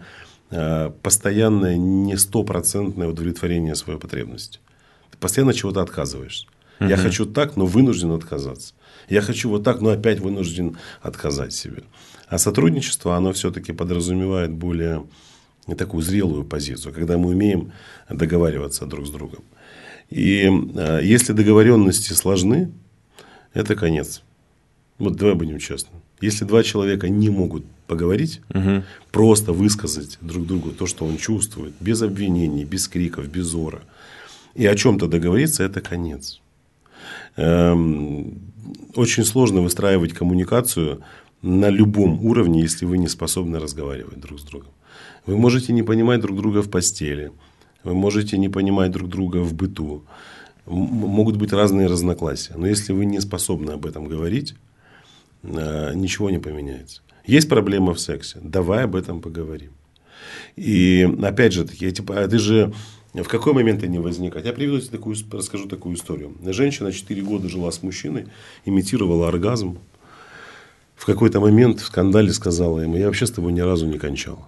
э, постоянное не стопроцентное удовлетворение своей потребности. Ты постоянно чего-то отказываешься. Угу. Я хочу так, но вынужден отказаться. Я хочу вот так, но опять вынужден отказать себе. А сотрудничество, оно все-таки подразумевает более такую зрелую позицию, когда мы умеем договариваться друг с другом. И э, если договоренности сложны, это конец. Вот давай будем честны. Если два человека не могут поговорить, угу. просто высказать друг другу то, что он чувствует, без обвинений, без криков, без ора, и о чем-то договориться, это конец. Эм, очень сложно выстраивать коммуникацию на любом уровне, если вы не способны разговаривать друг с другом. Вы можете не понимать друг друга в постели, вы можете не понимать друг друга в быту, могут быть разные разногласия, но если вы не способны об этом говорить, э, ничего не поменяется. Есть проблема в сексе, давай об этом поговорим. И опять же таки, эти, а ты же в какой момент они возникают? Я приведу тебе такую, расскажу такую историю. Женщина 4 года жила с мужчиной, имитировала оргазм, в какой-то момент в скандале сказала ему, я вообще с тобой ни разу не кончал.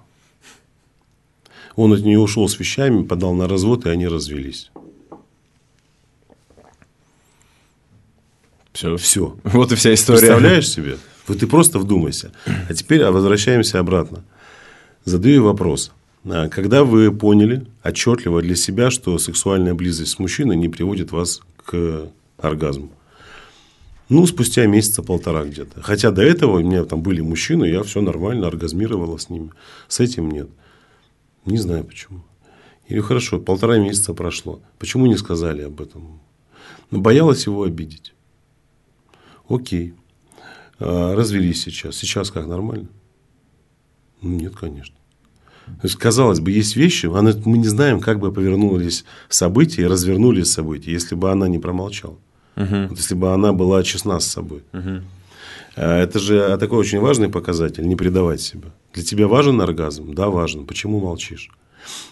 Он от нее ушел с вещами, подал на развод, и они развелись. Все. Все. Вот и вся история. Представляешь себе? Вот ты просто вдумайся. А теперь возвращаемся обратно. Задаю вопрос. А когда вы поняли отчетливо для себя, что сексуальная близость с мужчиной не приводит вас к оргазму? Ну, спустя месяца полтора где-то. Хотя до этого у меня там были мужчины, я все нормально оргазмировала с ними. С этим нет. Не знаю почему. Или хорошо, полтора месяца прошло. Почему не сказали об этом? Ну, боялась его обидеть. Окей. А, развелись сейчас. Сейчас как, нормально? Ну, нет, конечно. То есть, казалось бы, есть вещи, она, мы не знаем, как бы повернулись события и развернулись события, если бы она не промолчала. Угу. Вот если бы она была честна с собой. Угу. Это же такой очень важный показатель, не предавать себя. Для тебя важен оргазм? Да, важен. Почему молчишь?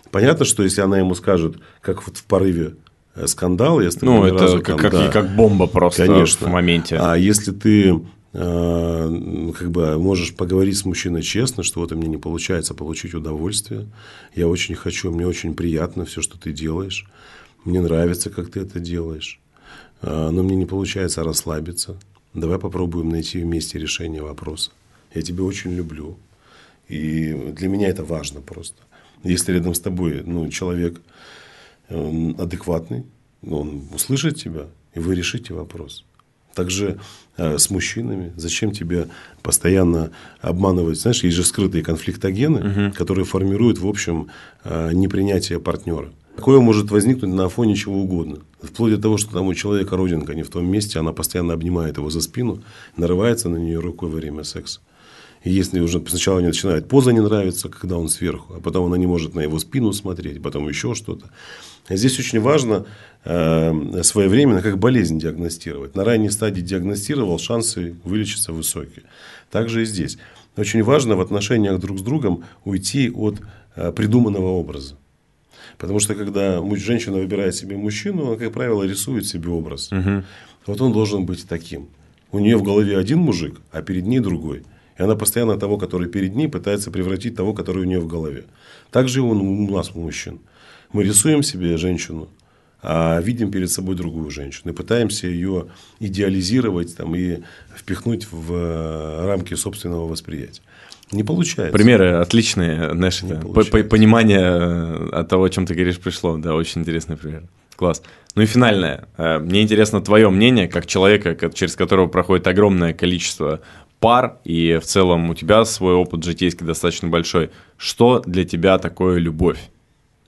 Понятно, что если она ему скажет, как вот в порыве скандал, если ну это разу, как, там, как, да, как бомба просто конечно. в моменте. А если ты э, как бы можешь поговорить с мужчиной честно, что вот у меня не получается получить удовольствие, я очень хочу, мне очень приятно все, что ты делаешь, мне нравится, как ты это делаешь, э, но мне не получается расслабиться. Давай попробуем найти вместе решение вопроса. Я тебя очень люблю. И для меня это важно просто. Если рядом с тобой ну, человек э, адекватный, он услышит тебя, и вы решите вопрос. Также э, с мужчинами. Зачем тебе постоянно обманывать? Знаешь, есть же скрытые конфликтогены, угу. которые формируют, в общем, э, непринятие партнера. Такое может возникнуть на фоне чего угодно. Вплоть до того, что там у человека родинка не в том месте, она постоянно обнимает его за спину, нарывается на нее рукой во время секса. И если уже сначала не начинает поза не нравится, когда он сверху, а потом она не может на его спину смотреть, потом еще что-то. Здесь очень важно э, своевременно как болезнь диагностировать. На ранней стадии диагностировал, шансы вылечиться высокие. Также и здесь. Очень важно в отношениях друг с другом уйти от э, придуманного образа. Потому что когда женщина выбирает себе мужчину, она, как правило, рисует себе образ. Угу. Вот он должен быть таким. У нее в голове один мужик, а перед ней другой. И она постоянно того, который перед ней, пытается превратить того, который у нее в голове. Так же и он у нас, у мужчин. Мы рисуем себе женщину, а видим перед собой другую женщину. И пытаемся ее идеализировать там, и впихнуть в э, рамки собственного восприятия. Не получается. Примеры отличные, знаешь, это, понимание э, от того, о чем ты говоришь, пришло. Да, очень интересный пример. Класс. Ну и финальное. Э, мне интересно твое мнение, как человека, через которого проходит огромное количество пар, и в целом у тебя свой опыт житейский достаточно большой. Что для тебя такое любовь?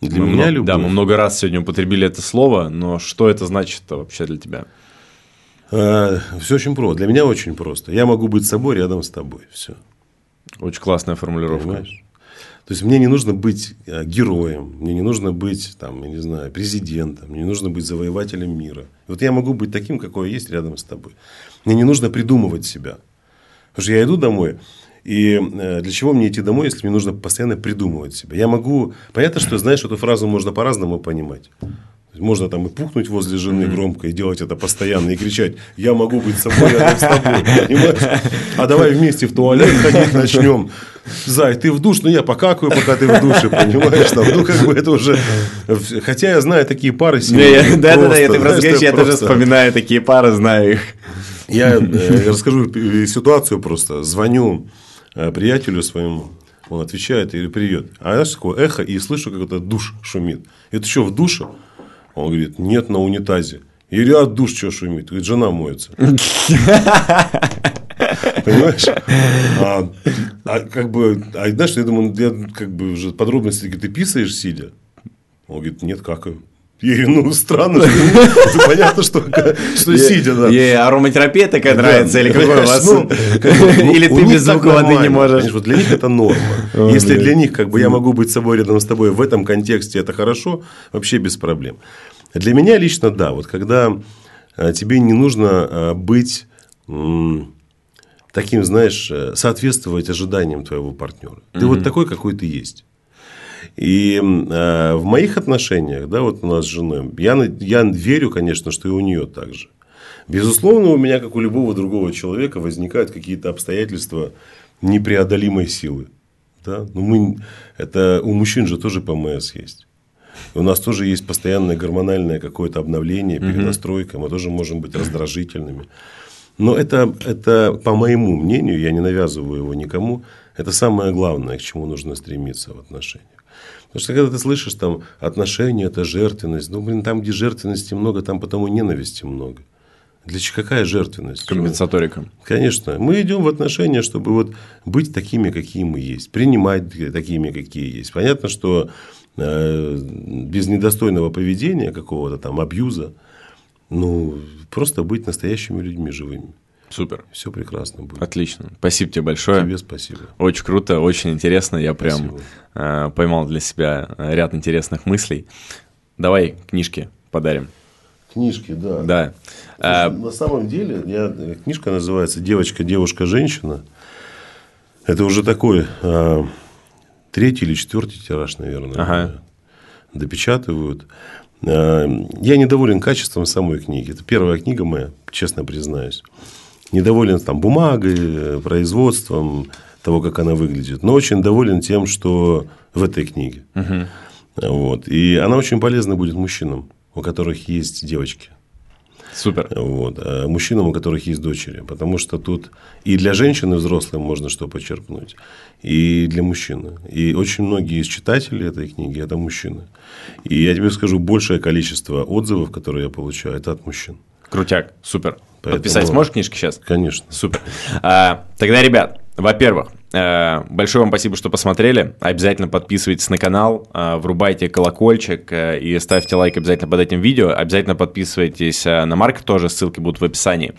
Для мы меня много, любовь? Да, мы много раз сегодня употребили это слово, но что это значит вообще для тебя? А, все очень просто. Для меня очень просто. Я могу быть собой рядом с тобой. Все. Очень классная формулировка. Понимаешь? То есть мне не нужно быть э, героем, мне не нужно быть, там, я не знаю, президентом, мне не нужно быть завоевателем мира. Вот я могу быть таким, какой я есть рядом с тобой. Мне не нужно придумывать себя. Потому что я иду домой, и э, для чего мне идти домой, если мне нужно постоянно придумывать себя? Я могу... Понятно, что, знаешь, эту фразу можно по-разному понимать. Можно там и пухнуть возле жены громко, и делать это постоянно, и кричать, я могу быть собой рядом с тобой, понимаешь? А давай вместе в туалет ходить начнем. Зай, ты в душ, ну я покакаю, пока ты в душе, понимаешь? Там, ну, как бы это уже... Хотя я знаю такие пары семьи. Да-да-да, я ты просто я тоже вспоминаю такие пары, знаю их. Я э, расскажу ситуацию просто. Звоню э, приятелю своему, он отвечает, или привет. А я такое эхо, и слышу, как это душ шумит. Это что, в душе? Он говорит, нет, на унитазе. Я говорю, а душ что шумит? Говорит, жена моется. Понимаешь? А, а как бы, а знаешь, я думаю, я как бы уже подробности, ты писаешь сидя? Он говорит, нет, какаю. Я говорю, ну, странно, что [laughs] понятно, что, что сидя, да. Ей ароматерапия такая нравится, или какой у вас? Ну, [laughs] или ты без звука воды не можешь? Вот для них это норма. [laughs] Если для них, как бы, я могу быть с собой рядом с тобой в этом контексте, это хорошо, вообще без проблем. Для меня лично, да, вот когда э, тебе не нужно э, быть таким, знаешь, э, соответствовать ожиданиям твоего партнера. Ты вот такой, какой ты есть. И э, в моих отношениях, да, вот у нас с женой, я, я верю, конечно, что и у нее так же. Безусловно, у меня, как у любого другого человека, возникают какие-то обстоятельства непреодолимой силы. Да? Но мы, это, у мужчин же тоже ПМС есть. У нас тоже есть постоянное гормональное какое-то обновление, перенастройка. Мы тоже можем быть раздражительными. Но это, это, по моему мнению, я не навязываю его никому, это самое главное, к чему нужно стремиться в отношениях. Потому что когда ты слышишь там отношения, это жертвенность, ну, блин, там, где жертвенности много, там потому ненависти много. Для чего какая жертвенность? Компенсаторика. Конечно. Мы идем в отношения, чтобы вот быть такими, какие мы есть, принимать такими, какие есть. Понятно, что э, без недостойного поведения какого-то там абьюза, ну, просто быть настоящими людьми живыми. Супер. Все прекрасно будет. Отлично. Спасибо тебе большое. Тебе спасибо. Очень круто, очень интересно. Я прям э, поймал для себя ряд интересных мыслей. Давай книжки подарим. Книжки, да. Да. А... На самом деле, я, книжка называется «Девочка, девушка, женщина». Это уже такой а, третий или четвертый тираж, наверное. Ага. Допечатывают. А, я недоволен качеством самой книги. Это первая книга моя, честно признаюсь. Недоволен там бумагой, производством, того, как она выглядит. Но очень доволен тем, что в этой книге. Угу. Вот. И она очень полезна будет мужчинам у которых есть девочки. Супер. Вот. А мужчинам, у которых есть дочери. Потому что тут и для женщины взрослым можно что почерпнуть, и для мужчины. И очень многие из читателей этой книги – это мужчины. И я тебе скажу, большее количество отзывов, которые я получаю, это от мужчин. Крутяк, супер. Поэтому... Подписать сможешь книжки сейчас? Конечно. Супер. А, тогда, ребят, во-первых, э, большое вам спасибо, что посмотрели. Обязательно подписывайтесь на канал, э, врубайте колокольчик э, и ставьте лайк обязательно под этим видео. Обязательно подписывайтесь на Марк, тоже ссылки будут в описании.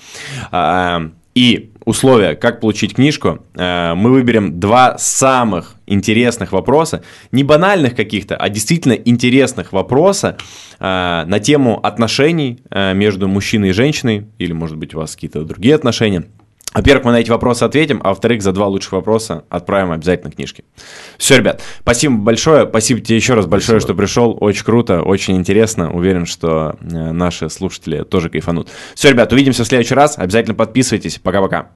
И условия, как получить книжку, мы выберем два самых интересных вопроса, не банальных каких-то, а действительно интересных вопроса на тему отношений между мужчиной и женщиной, или, может быть, у вас какие-то другие отношения – во-первых, мы на эти вопросы ответим, а во-вторых, за два лучших вопроса отправим обязательно книжки. Все, ребят, спасибо большое. Спасибо тебе еще раз большое, спасибо. что пришел. Очень круто, очень интересно. Уверен, что э, наши слушатели тоже кайфанут. Все, ребят, увидимся в следующий раз. Обязательно подписывайтесь. Пока-пока.